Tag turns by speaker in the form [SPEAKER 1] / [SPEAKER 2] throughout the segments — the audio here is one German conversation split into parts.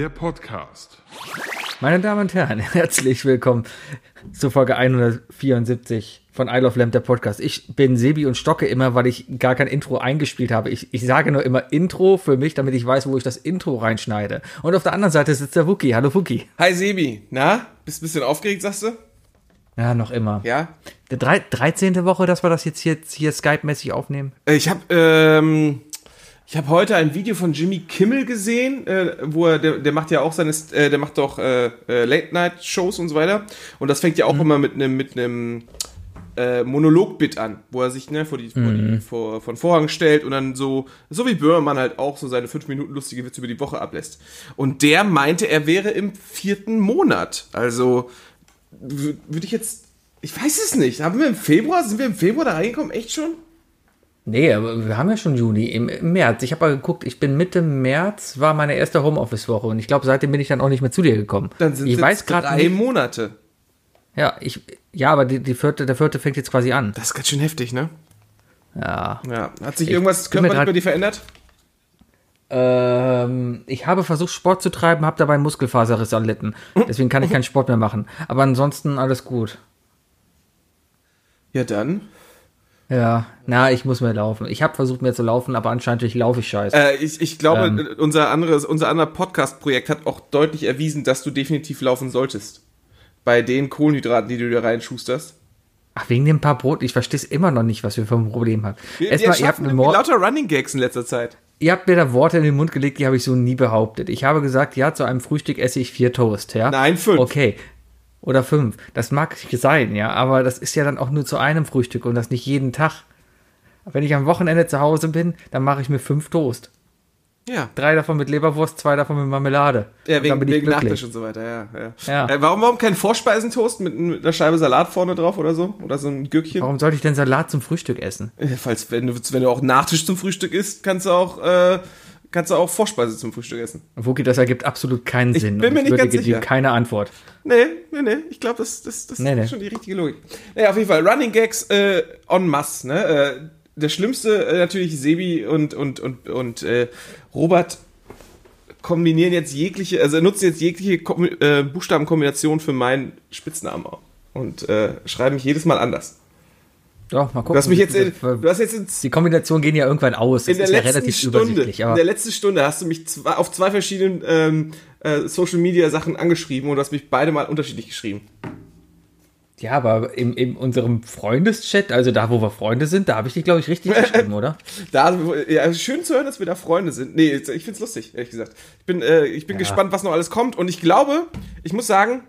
[SPEAKER 1] of der Podcast.
[SPEAKER 2] Meine Damen und Herren, herzlich willkommen zur Folge 174 von I Love Lamp, der Podcast. Ich bin Sebi und stocke immer, weil ich gar kein Intro eingespielt habe. Ich, ich sage nur immer Intro für mich, damit ich weiß, wo ich das Intro reinschneide. Und auf der anderen Seite sitzt der Wookie. Hallo Wookie.
[SPEAKER 3] Hi Sebi, na? Bist ein bisschen aufgeregt, sagst du?
[SPEAKER 2] Ja, noch immer.
[SPEAKER 3] Ja?
[SPEAKER 2] Der drei, 13. Woche, dass wir das jetzt hier, hier Skype-mäßig aufnehmen?
[SPEAKER 3] Äh, Ich habe ähm, ich habe heute ein Video von Jimmy Kimmel gesehen, äh, wo er, der, der macht ja auch seine, äh, der macht doch äh, äh, Late-Night-Shows und so weiter. Und das fängt ja auch immer mit einem mit einem äh, Monolog-Bit an, wo er sich ne, vor die, vor die vor, von Vorhang stellt und dann so, so wie Böhmermann halt auch so seine fünf Minuten lustige Witze über die Woche ablässt. Und der meinte, er wäre im vierten Monat. Also würde ich jetzt, ich weiß es nicht. Haben wir im Februar, sind wir im Februar da reingekommen? Echt schon?
[SPEAKER 2] Nee, aber wir haben ja schon Juni, im, im März. Ich habe mal geguckt, ich bin Mitte März, war meine erste Homeoffice-Woche und ich glaube, seitdem bin ich dann auch nicht mehr zu dir gekommen.
[SPEAKER 3] Dann sind
[SPEAKER 2] ich
[SPEAKER 3] es
[SPEAKER 2] weiß gerade
[SPEAKER 3] drei
[SPEAKER 2] nicht.
[SPEAKER 3] Monate.
[SPEAKER 2] Ja, ich, ja, aber die, die vierte, der vierte fängt jetzt quasi an.
[SPEAKER 3] Das ist ganz schön heftig, ne?
[SPEAKER 2] Ja.
[SPEAKER 3] Ja. Hat sich
[SPEAKER 2] Ich
[SPEAKER 3] irgendwas körperlich bei dir verändert?
[SPEAKER 2] Ähm, ich habe versucht, Sport zu treiben, habe dabei Muskelfaserriss erlitten. Deswegen kann ich keinen Sport mehr machen. Aber ansonsten alles gut.
[SPEAKER 3] Ja, dann.
[SPEAKER 2] Ja, na, ich muss mehr laufen. Ich habe versucht, mehr zu laufen, aber anscheinend laufe ich scheiße.
[SPEAKER 3] Äh, ich, ich glaube,
[SPEAKER 2] Ähm.
[SPEAKER 3] äh, unser anderes, unser anderer Podcast-Projekt hat auch deutlich erwiesen, dass du definitiv laufen solltest. Bei den Kohlenhydraten, die du da reinschusterst.
[SPEAKER 2] Ach, wegen dem paar Brot, ich verstehe es immer noch nicht, was wir für ein Problem haben.
[SPEAKER 3] Wir,
[SPEAKER 2] Erstmal, ihr habt,
[SPEAKER 3] lauter Running Gags in letzter Zeit.
[SPEAKER 2] ihr habt mir da Worte in den Mund gelegt, die habe ich so nie behauptet. Ich habe gesagt, ja, zu einem Frühstück esse ich vier Toast, ja?
[SPEAKER 3] Nein, fünf.
[SPEAKER 2] Okay. Oder fünf. Das mag sein, ja, aber das ist ja dann auch nur zu einem Frühstück und das nicht jeden Tag. Wenn ich am Wochenende zu Hause bin, dann mache ich mir fünf Toast.
[SPEAKER 3] Ja.
[SPEAKER 2] Drei davon mit Leberwurst, zwei davon mit Marmelade.
[SPEAKER 3] Ja, wegen, wegen. Nachtisch und so weiter, ja. ja.
[SPEAKER 2] Ja.
[SPEAKER 3] Äh, warum, warum kein Vorspeisentoast mit, mit einer Scheibe Salat vorne drauf oder so? Oder so ein Gürkchen?
[SPEAKER 2] Warum sollte ich denn Salat zum Frühstück essen?
[SPEAKER 3] Äh, Falls, wenn du, wenn du auch Nachtisch zum Frühstück isst, kannst du auch, äh, kannst du auch Vorspeise zum Frühstück essen.
[SPEAKER 2] Wookie, das ergibt absolut keinen
[SPEAKER 3] Ich
[SPEAKER 2] Sinn.
[SPEAKER 3] bin
[SPEAKER 2] und
[SPEAKER 3] mir nicht ganz
[SPEAKER 2] dir
[SPEAKER 3] sicher.
[SPEAKER 2] keine Antwort.
[SPEAKER 3] Nee, nee, nee. Ich glaube, das, das, das
[SPEAKER 2] Nee, nee.
[SPEAKER 3] ist schon die richtige Logik. Naja, auf jeden Fall. Running Gags äh, en masse, ne? Äh, der schlimmste äh, natürlich Sebi und, und, und, und äh, Robert kombinieren jetzt jegliche, also nutzen jetzt jegliche Kom äh, Buchstabenkombination für meinen Spitznamen und äh, schreiben mich jedes Mal anders.
[SPEAKER 2] Doch, mal gucken.
[SPEAKER 3] Du hast mich jetzt, in, du hast jetzt ins,
[SPEAKER 2] die Kombinationen gehen ja irgendwann aus. Das
[SPEAKER 3] in der
[SPEAKER 2] ist ja
[SPEAKER 3] letzten
[SPEAKER 2] relativ
[SPEAKER 3] Stunde,
[SPEAKER 2] übersichtlich.
[SPEAKER 3] in
[SPEAKER 2] Aber
[SPEAKER 3] der letzten Stunde hast du mich zwei, auf zwei verschiedenen ähm, äh, Social Media Sachen angeschrieben und du hast mich beide mal unterschiedlich geschrieben.
[SPEAKER 2] ja, aber in, in unserem Freundeschat, also da, wo wir Freunde sind, da habe ich dich, glaube ich, richtig geschrieben, oder?
[SPEAKER 3] Da, ja, schön zu hören, dass wir da Freunde sind. Nee, ich find's lustig, ehrlich gesagt. Ich bin, äh, ich bin gespannt, was noch alles kommt. Und ich glaube, ich muss sagen,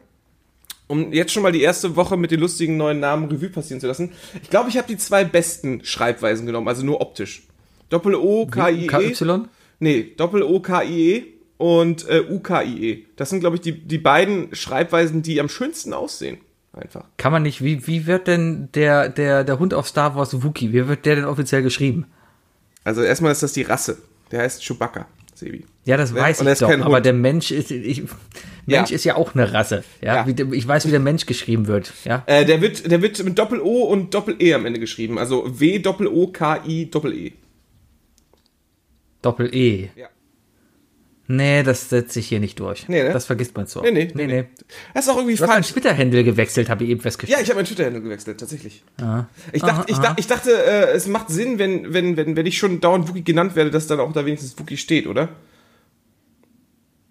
[SPEAKER 3] um jetzt schon mal die erste Woche mit den lustigen neuen Namen Revue passieren zu lassen, ich glaube, ich habe die zwei besten Schreibweisen genommen, also nur optisch. Doppel-O-K-I-E.
[SPEAKER 2] KY?
[SPEAKER 3] Nee, Doppel-O-K-I-E und äh, U-K-I-E. Das sind, glaube ich, die, die beiden Schreibweisen, die am schönsten aussehen. Einfach.
[SPEAKER 2] Kann man nicht, wie, wie wird denn der, der, der Hund auf Star Wars Wookie, wie wird der denn offiziell geschrieben?
[SPEAKER 3] Also erstmal ist das die Rasse. Der heißt Chewbacca, Sebi.
[SPEAKER 2] Ja, das weiß
[SPEAKER 3] und
[SPEAKER 2] ich doch, aber
[SPEAKER 3] Hund.
[SPEAKER 2] der Mensch ist, ich, Mensch
[SPEAKER 3] Ja.
[SPEAKER 2] ist ja auch eine Rasse, ja,
[SPEAKER 3] Ja.
[SPEAKER 2] Ich weiß, wie der Mensch geschrieben wird, ja.
[SPEAKER 3] Äh, der wird, der wird mit Doppel-O und Doppel-E am Ende geschrieben. Also W-Doppel-O-K-I-Doppel-E.
[SPEAKER 2] Doppel-E.
[SPEAKER 3] Ja.
[SPEAKER 2] Nee, das setzt sich hier nicht durch.
[SPEAKER 3] Nee, ne?
[SPEAKER 2] Das vergisst man so.
[SPEAKER 3] Nee, nee,
[SPEAKER 2] nee.
[SPEAKER 3] nee,
[SPEAKER 2] nee.
[SPEAKER 3] Das ist auch irgendwie
[SPEAKER 2] Du hast
[SPEAKER 3] falsch.
[SPEAKER 2] Twitter-Handle gewechselt, habe ich eben festgestellt.
[SPEAKER 3] Ja, ich habe meinen Twitter-Handle gewechselt, tatsächlich.
[SPEAKER 2] Ah.
[SPEAKER 3] Ich dachte, ich, dachte, ich dachte äh, es macht Sinn, wenn, wenn, wenn, wenn ich schon dauernd Wookie genannt werde, dass dann auch da wenigstens Wookie steht, oder?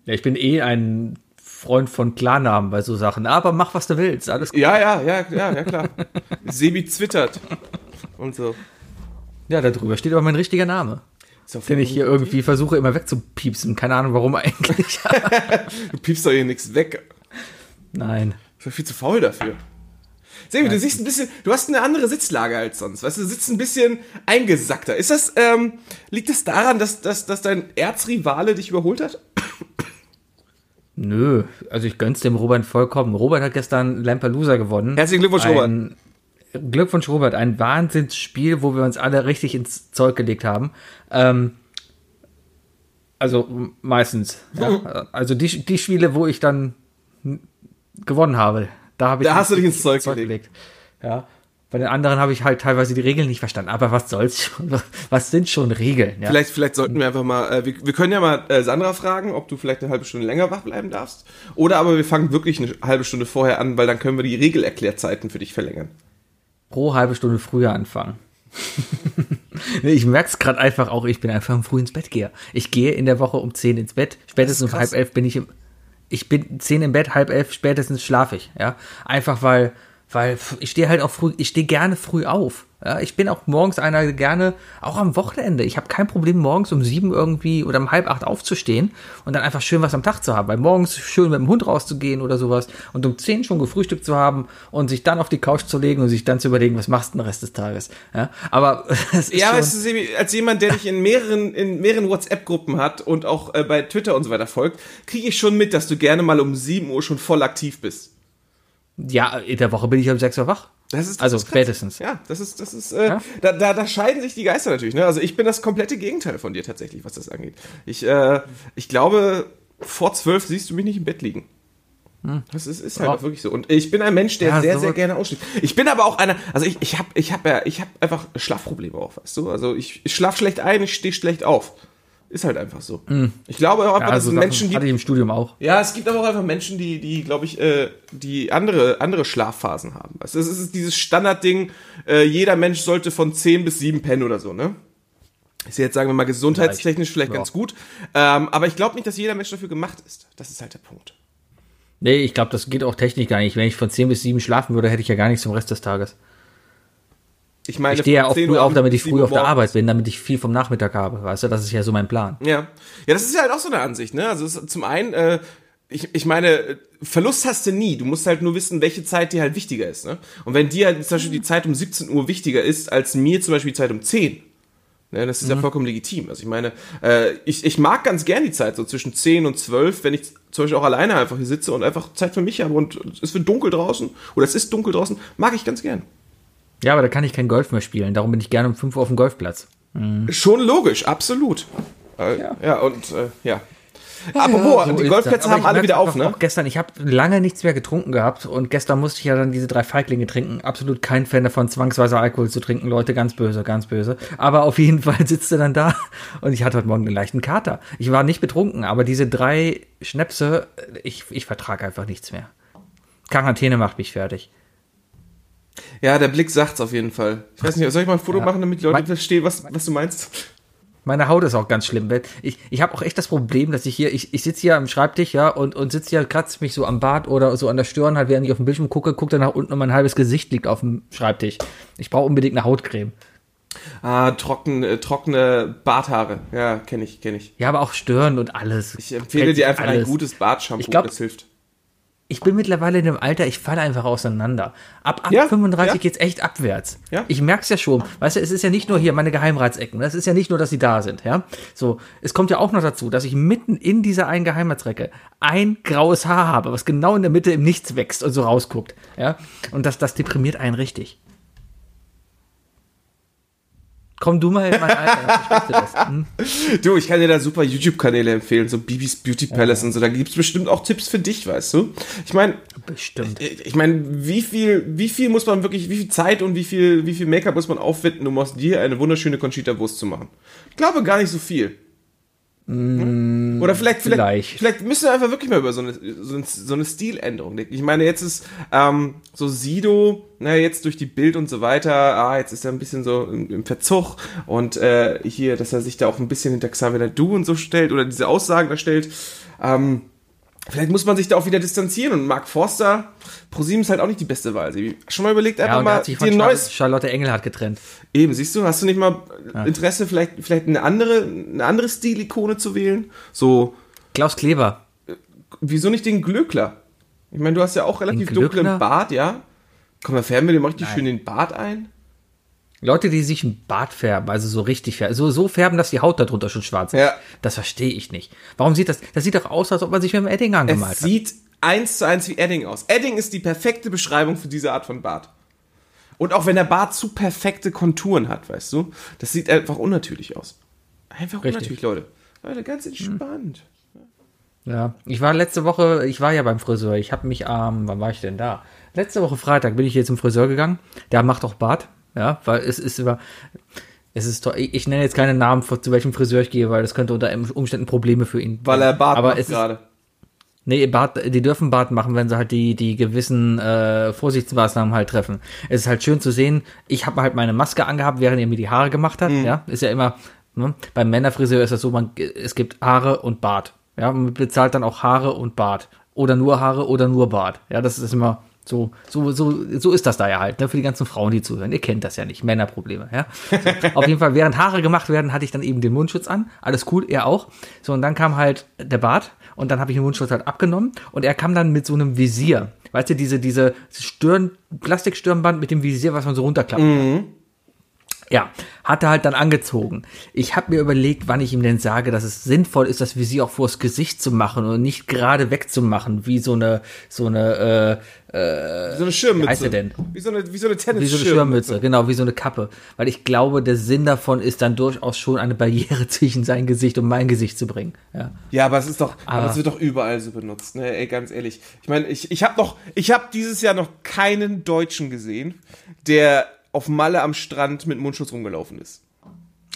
[SPEAKER 2] Ja, ich bin eh ein Freund von Klarnamen bei so Sachen, aber mach, was du willst, alles gut.
[SPEAKER 3] Ja, ja, ja, ja, ja, klar. Sebi twittert. Und so.
[SPEAKER 2] Ja, da drüber steht aber mein richtiger Name,
[SPEAKER 3] Doch
[SPEAKER 2] den ich hier irgendwie versuche immer wegzupiepsen. Keine Ahnung, warum eigentlich.
[SPEAKER 3] Du piepst doch hier nichts weg.
[SPEAKER 2] Nein.
[SPEAKER 3] Ich bin viel zu faul dafür. Sebi, du siehst ein bisschen, du hast eine andere Sitzlage als sonst. Weißt du, du sitzt ein bisschen eingesackter. Ist das, ähm, liegt das daran, dass, dass, dass dein Erzrivale dich überholt hat?
[SPEAKER 2] Nö, also ich gönn's dem Robert vollkommen. Robert hat gestern Lampelusa gewonnen.
[SPEAKER 3] Herzlichen Glückwunsch, Robert.
[SPEAKER 2] Glückwunsch, Robert. Ein Wahnsinnsspiel, wo wir uns alle richtig ins Zeug gelegt haben. Ähm, also meistens. Ja. Also die, die Spiele, wo ich dann gewonnen habe, da habe ich
[SPEAKER 3] Da hast du dich ins Zeug gelegt.
[SPEAKER 2] Ja. Bei den anderen habe ich halt teilweise die Regeln nicht verstanden. Aber was soll's schon? Was sind schon Regeln? Ja?
[SPEAKER 3] Vielleicht, vielleicht sollten wir einfach mal, äh, wir, wir können ja mal äh, Sandra fragen, ob du vielleicht eine halbe Stunde länger wach bleiben darfst. Oder aber wir fangen wirklich eine halbe Stunde vorher an, weil dann können wir die Regelerklärzeiten für dich verlängern.
[SPEAKER 2] Pro halbe Stunde früher anfangen. ich merke es gerade einfach auch, ich bin einfach ein früh ins Bett gehe. Ich gehe in der Woche um 10 ins Bett. Spätestens um halb elf bin ich im. Ich bin 10 im Bett, halb elf, spätestens schlafe ich. Ja? Einfach weil weil ich stehe halt auch früh, ich stehe gerne früh auf. Ja, ich bin auch morgens einer gerne, auch am Wochenende. Ich habe kein Problem, morgens um sieben irgendwie oder um halb acht aufzustehen und dann einfach schön was am Tag zu haben. Weil morgens schön mit dem Hund rauszugehen oder sowas und um zehn schon gefrühstückt zu haben und sich dann auf die Couch zu legen und sich dann zu überlegen, was machst du den Rest des Tages. Ja, aber
[SPEAKER 3] es ist ja, weißt du, als jemand, der dich in mehreren, in mehreren WhatsApp-Gruppen hat und auch äh, bei Twitter und so weiter folgt, kriege ich schon mit, dass du gerne mal um sieben Uhr schon voll aktiv bist.
[SPEAKER 2] Ja, in der Woche bin ich um 6 Uhr wach.
[SPEAKER 3] Das ist, das
[SPEAKER 2] also
[SPEAKER 3] ist
[SPEAKER 2] spätestens.
[SPEAKER 3] Ja, das ist, das ist, äh, ja? da, da, da scheiden sich die Geister natürlich. Ne? Also ich bin das komplette Gegenteil von dir tatsächlich, was das angeht. Ich, äh, ich glaube, vor zwölf siehst du mich nicht im Bett liegen. Hm. Das ist, ist halt auch wirklich so. Und ich bin ein Mensch, der ja, sehr, so sehr gerne ausschläft. Ich bin aber auch einer, also ich, ich habe ich hab ja, ich hab einfach Schlafprobleme auch, weißt du? Also ich, ich schlaf schlecht ein, ich stehe schlecht auf. Ist halt einfach so. Mm. Ich glaube auch einfach, ja, dass es Menschen
[SPEAKER 2] gibt. Hatte ich im Studium auch.
[SPEAKER 3] Ja, es gibt aber auch einfach Menschen, die, die, glaube ich, äh, die andere, andere Schlafphasen haben. Also es ist dieses Standardding, äh, jeder Mensch sollte von 10 bis 7 pennen oder so, ne? Ist jetzt, sagen wir mal, gesundheitstechnisch vielleicht ja. ganz gut. Ähm, aber ich glaube nicht, dass jeder Mensch dafür gemacht ist. Das ist halt der Punkt.
[SPEAKER 2] Nee, ich glaube, das geht auch technisch gar nicht. Wenn ich von 10 bis 7 schlafen würde, hätte ich ja gar nichts zum Rest des Tages. Ich meine, ich stehe ja auch früh auf, damit ich früh auf der Arbeit bin, damit ich viel vom Nachmittag habe. Weißt du, das ist ja so mein Plan.
[SPEAKER 3] Ja. Ja, das ist ja halt auch so eine Ansicht, ne? Also zum einen, äh, ich, ich meine, Verlust hast du nie. Du musst halt nur wissen, welche Zeit dir halt wichtiger ist. Ne? Und wenn dir halt zum Beispiel die Zeit um 17 Uhr wichtiger ist, als mir zum Beispiel die Zeit um 10, ne, das ist mhm. ja vollkommen legitim. Also ich meine, äh, ich, ich mag ganz gern die Zeit so zwischen 10 und 12, wenn ich zum Beispiel auch alleine einfach hier sitze und einfach Zeit für mich habe und es wird dunkel draußen oder es ist dunkel draußen, mag ich ganz gern.
[SPEAKER 2] Ja, aber da kann ich kein Golf mehr spielen. Darum bin ich gerne um 5 Uhr auf dem Golfplatz.
[SPEAKER 3] Mhm. Schon logisch, absolut. Äh, ja. ja, und äh, ja. Apropos, ja, so die Golfplätze haben alle wieder auf, ne?
[SPEAKER 2] Auch gestern, ich habe lange nichts mehr getrunken gehabt und gestern musste ich ja dann diese drei Feiglinge trinken. Absolut kein Fan davon, zwangsweise Alkohol zu trinken. Leute, ganz böse, ganz böse. Aber auf jeden Fall sitzt er dann da und ich hatte heute Morgen einen leichten Kater. Ich war nicht betrunken, aber diese drei Schnäpse, ich, ich vertrage einfach nichts mehr. Quarantäne macht mich fertig.
[SPEAKER 3] Ja, der Blick sagt's auf jeden Fall. Ich weiß nicht, soll ich mal ein Foto ja. machen, damit die Leute verstehen, was, was du meinst?
[SPEAKER 2] Meine Haut ist auch ganz schlimm. Ich, ich habe auch echt das Problem, dass ich hier, ich, ich sitze hier am Schreibtisch, ja, und, und sitze hier, kratze mich so am Bart oder so an der Stirn, halt, während ich auf dem Bildschirm gucke, gucke dann nach unten und mein halbes Gesicht liegt auf dem Schreibtisch. Ich brauche unbedingt eine Hautcreme.
[SPEAKER 3] Ah, trocken, äh, trockene Barthaare. Ja, kenne ich, kenne ich.
[SPEAKER 2] Ja, aber auch Stirn und alles.
[SPEAKER 3] Ich empfehle dir einfach alles. ein gutes Bartshampoo,
[SPEAKER 2] ich glaub, das hilft ich bin mittlerweile in dem Alter, ich falle einfach auseinander. Ab, ab ja, 35 ja. geht's echt abwärts. Ja. Ich merk's ja schon. Weißt du, es ist ja nicht nur hier meine Geheimratsecken. Das ist ja nicht nur, dass sie da sind, ja. So, es kommt ja auch noch dazu, dass ich mitten in dieser einen Geheimratsrecke ein graues Haar habe, was genau in der Mitte im Nichts wächst und so rausguckt, ja. Und das, das deprimiert einen richtig. Komm du mal in mein Alter,
[SPEAKER 3] hm? Du, ich kann dir da super YouTube-Kanäle empfehlen, so Bibis Beauty Palace ja. und so. Da gibt's bestimmt auch Tipps für dich, weißt du? Ich meine,
[SPEAKER 2] bestimmt.
[SPEAKER 3] Ich, ich meine, wie viel, wie viel muss man wirklich, wie viel Zeit und wie viel, wie viel Make-up muss man aufwenden, um aus dir eine wunderschöne Conchita-Wurst zu machen? Ich glaube gar nicht so viel. Hm? Oder vielleicht, vielleicht, vielleicht, vielleicht müssen wir einfach wirklich mal über so eine, so eine, so eine Stiländerung denken. Ich meine, jetzt ist ähm, so Sido, na, jetzt durch die Bild und so weiter, ah, jetzt ist er ein bisschen so im, im Verzug und äh, hier, dass er sich da auch ein bisschen hinter Xavier Du und so stellt oder diese Aussagen da stellt. Ähm, Vielleicht muss man sich da auch wieder distanzieren und Mark Forster, ProSieben ist halt auch nicht die beste Wahl. Sie schon mal überlegt, einfach ja, mal
[SPEAKER 2] die ein neues. Charlotte Engel hat getrennt.
[SPEAKER 3] Eben, siehst du, hast du nicht mal ja. Interesse, vielleicht, vielleicht eine andere, eine andere Stilikone zu wählen? So.
[SPEAKER 2] Klaus Kleber.
[SPEAKER 3] Äh, wieso nicht den Glöckler? Ich meine, du hast ja auch relativ dunklen Bart, ja? Komm, mal färben wir dir mal richtig Nein. schön den Bart ein.
[SPEAKER 2] Leute, die sich ein Bart färben, also so richtig färben, so, so färben, dass die Haut darunter schon schwarz ist. Ja. Das verstehe ich nicht. Warum sieht das, das sieht doch aus, als ob man sich mit dem Edding angemalt
[SPEAKER 3] es hat. sieht eins zu eins wie Edding aus. Edding ist die perfekte Beschreibung für diese Art von Bart. Und auch wenn der Bart zu perfekte Konturen hat, weißt du, das sieht einfach unnatürlich aus. Einfach richtig. unnatürlich, Leute. Leute, ganz entspannt.
[SPEAKER 2] Ja, ich war letzte Woche, ich war ja beim Friseur. Ich habe mich am, wann war ich denn da? Letzte Woche Freitag bin ich hier zum Friseur gegangen. Der macht auch Bart. Ja, weil es ist über, es ist doch, ich, ich nenne jetzt keine Namen, zu welchem Friseur ich gehe, weil das könnte unter Umständen Probleme für ihn.
[SPEAKER 3] Weil er Bart
[SPEAKER 2] Aber
[SPEAKER 3] macht gerade.
[SPEAKER 2] Nee, Bart, die dürfen Bart machen, wenn sie halt die, die gewissen äh, Vorsichtsmaßnahmen halt treffen. Es ist halt schön zu sehen, ich habe halt meine Maske angehabt, während er mir die Haare gemacht hat. Ja, ist ja immer, ne? beim Männerfriseur ist das so, man, es gibt Haare und Bart. Ja, man bezahlt dann auch Haare und Bart. Oder nur Haare oder nur Bart. Ja, das ist immer so, so, so, so ist das da ja halt, ne? Für die ganzen Frauen, die zuhören. Ihr kennt das ja nicht, Männerprobleme, ja. So, auf jeden Fall, während Haare gemacht werden, hatte ich dann eben den Mundschutz an. Alles cool, er auch. So, und dann kam halt der Bart und dann habe ich den Mundschutz halt abgenommen und er kam dann mit so einem Visier. Weißt du, diese, diese Stirn, Plastikstirnband mit dem Visier, was man so runterklappen kann. Ja, hat er halt dann angezogen. Ich habe mir überlegt, wann ich ihm denn sage, dass es sinnvoll ist, das Visier auch vors Gesicht zu machen und nicht gerade wegzumachen, wie so eine, so eine, äh,
[SPEAKER 3] Wie so eine Schirmmütze.
[SPEAKER 2] heißt er denn?
[SPEAKER 3] Wie so eine, wie so eine
[SPEAKER 2] wie so eine. Schirmmütze, genau, wie so eine Kappe. Weil ich glaube, der Sinn davon ist dann durchaus schon eine Barriere zwischen sein Gesicht und mein Gesicht zu bringen. Ja.
[SPEAKER 3] Ja, aber es ist doch, aber,
[SPEAKER 2] Aber-
[SPEAKER 3] es wird doch überall so benutzt, ne? Ey, ganz ehrlich. Ich meine, ich, ich habe noch, ich habe dieses Jahr noch keinen Deutschen gesehen, der auf Malle am Strand mit Mundschutz rumgelaufen ist.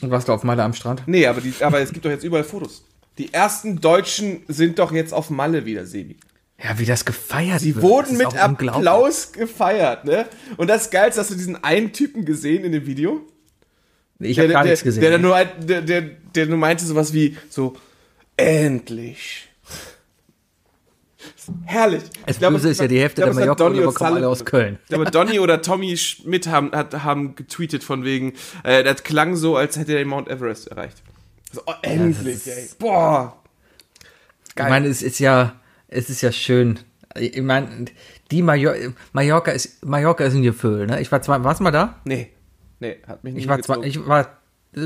[SPEAKER 2] Und warst du auf Malle am Strand?
[SPEAKER 3] Nee, aber, die, aber es gibt doch jetzt überall Fotos. Die ersten Deutschen sind doch jetzt auf Malle wieder, Sebi.
[SPEAKER 2] Ja, wie das gefeiert
[SPEAKER 3] Die
[SPEAKER 2] wird.
[SPEAKER 3] wurden mit. Applaus gefeiert, ne? Und das Geilste, hast du diesen einen Typen gesehen in dem Video?
[SPEAKER 2] Ich habe
[SPEAKER 3] der,
[SPEAKER 2] gar
[SPEAKER 3] der,
[SPEAKER 2] nichts gesehen.
[SPEAKER 3] Der, dann nur, der, der, der nur meinte sowas wie so, endlich. Herrlich.
[SPEAKER 2] Es
[SPEAKER 3] glaube,
[SPEAKER 2] Böse ist ja die Hälfte
[SPEAKER 3] ich glaube,
[SPEAKER 2] der
[SPEAKER 3] hat Donny
[SPEAKER 2] Mallorca kommen alle aus Köln.
[SPEAKER 3] Ich glaube, Donny oder Tommy Schmidt haben, hat, haben getweetet von wegen, äh, das klang so, als hätte er den Mount Everest erreicht. So, oh, endlich, ey. Boah.
[SPEAKER 2] Ich meine, es ist ja, es ist ja schön. Ich meine, die Major Mallorca ist, Mallorca ist ein Gefühl, ne? Ich war zwei, warst du mal da?
[SPEAKER 3] Nee. Nee, hat mich nicht
[SPEAKER 2] Ich war, zwei,
[SPEAKER 3] gezogen.
[SPEAKER 2] ich war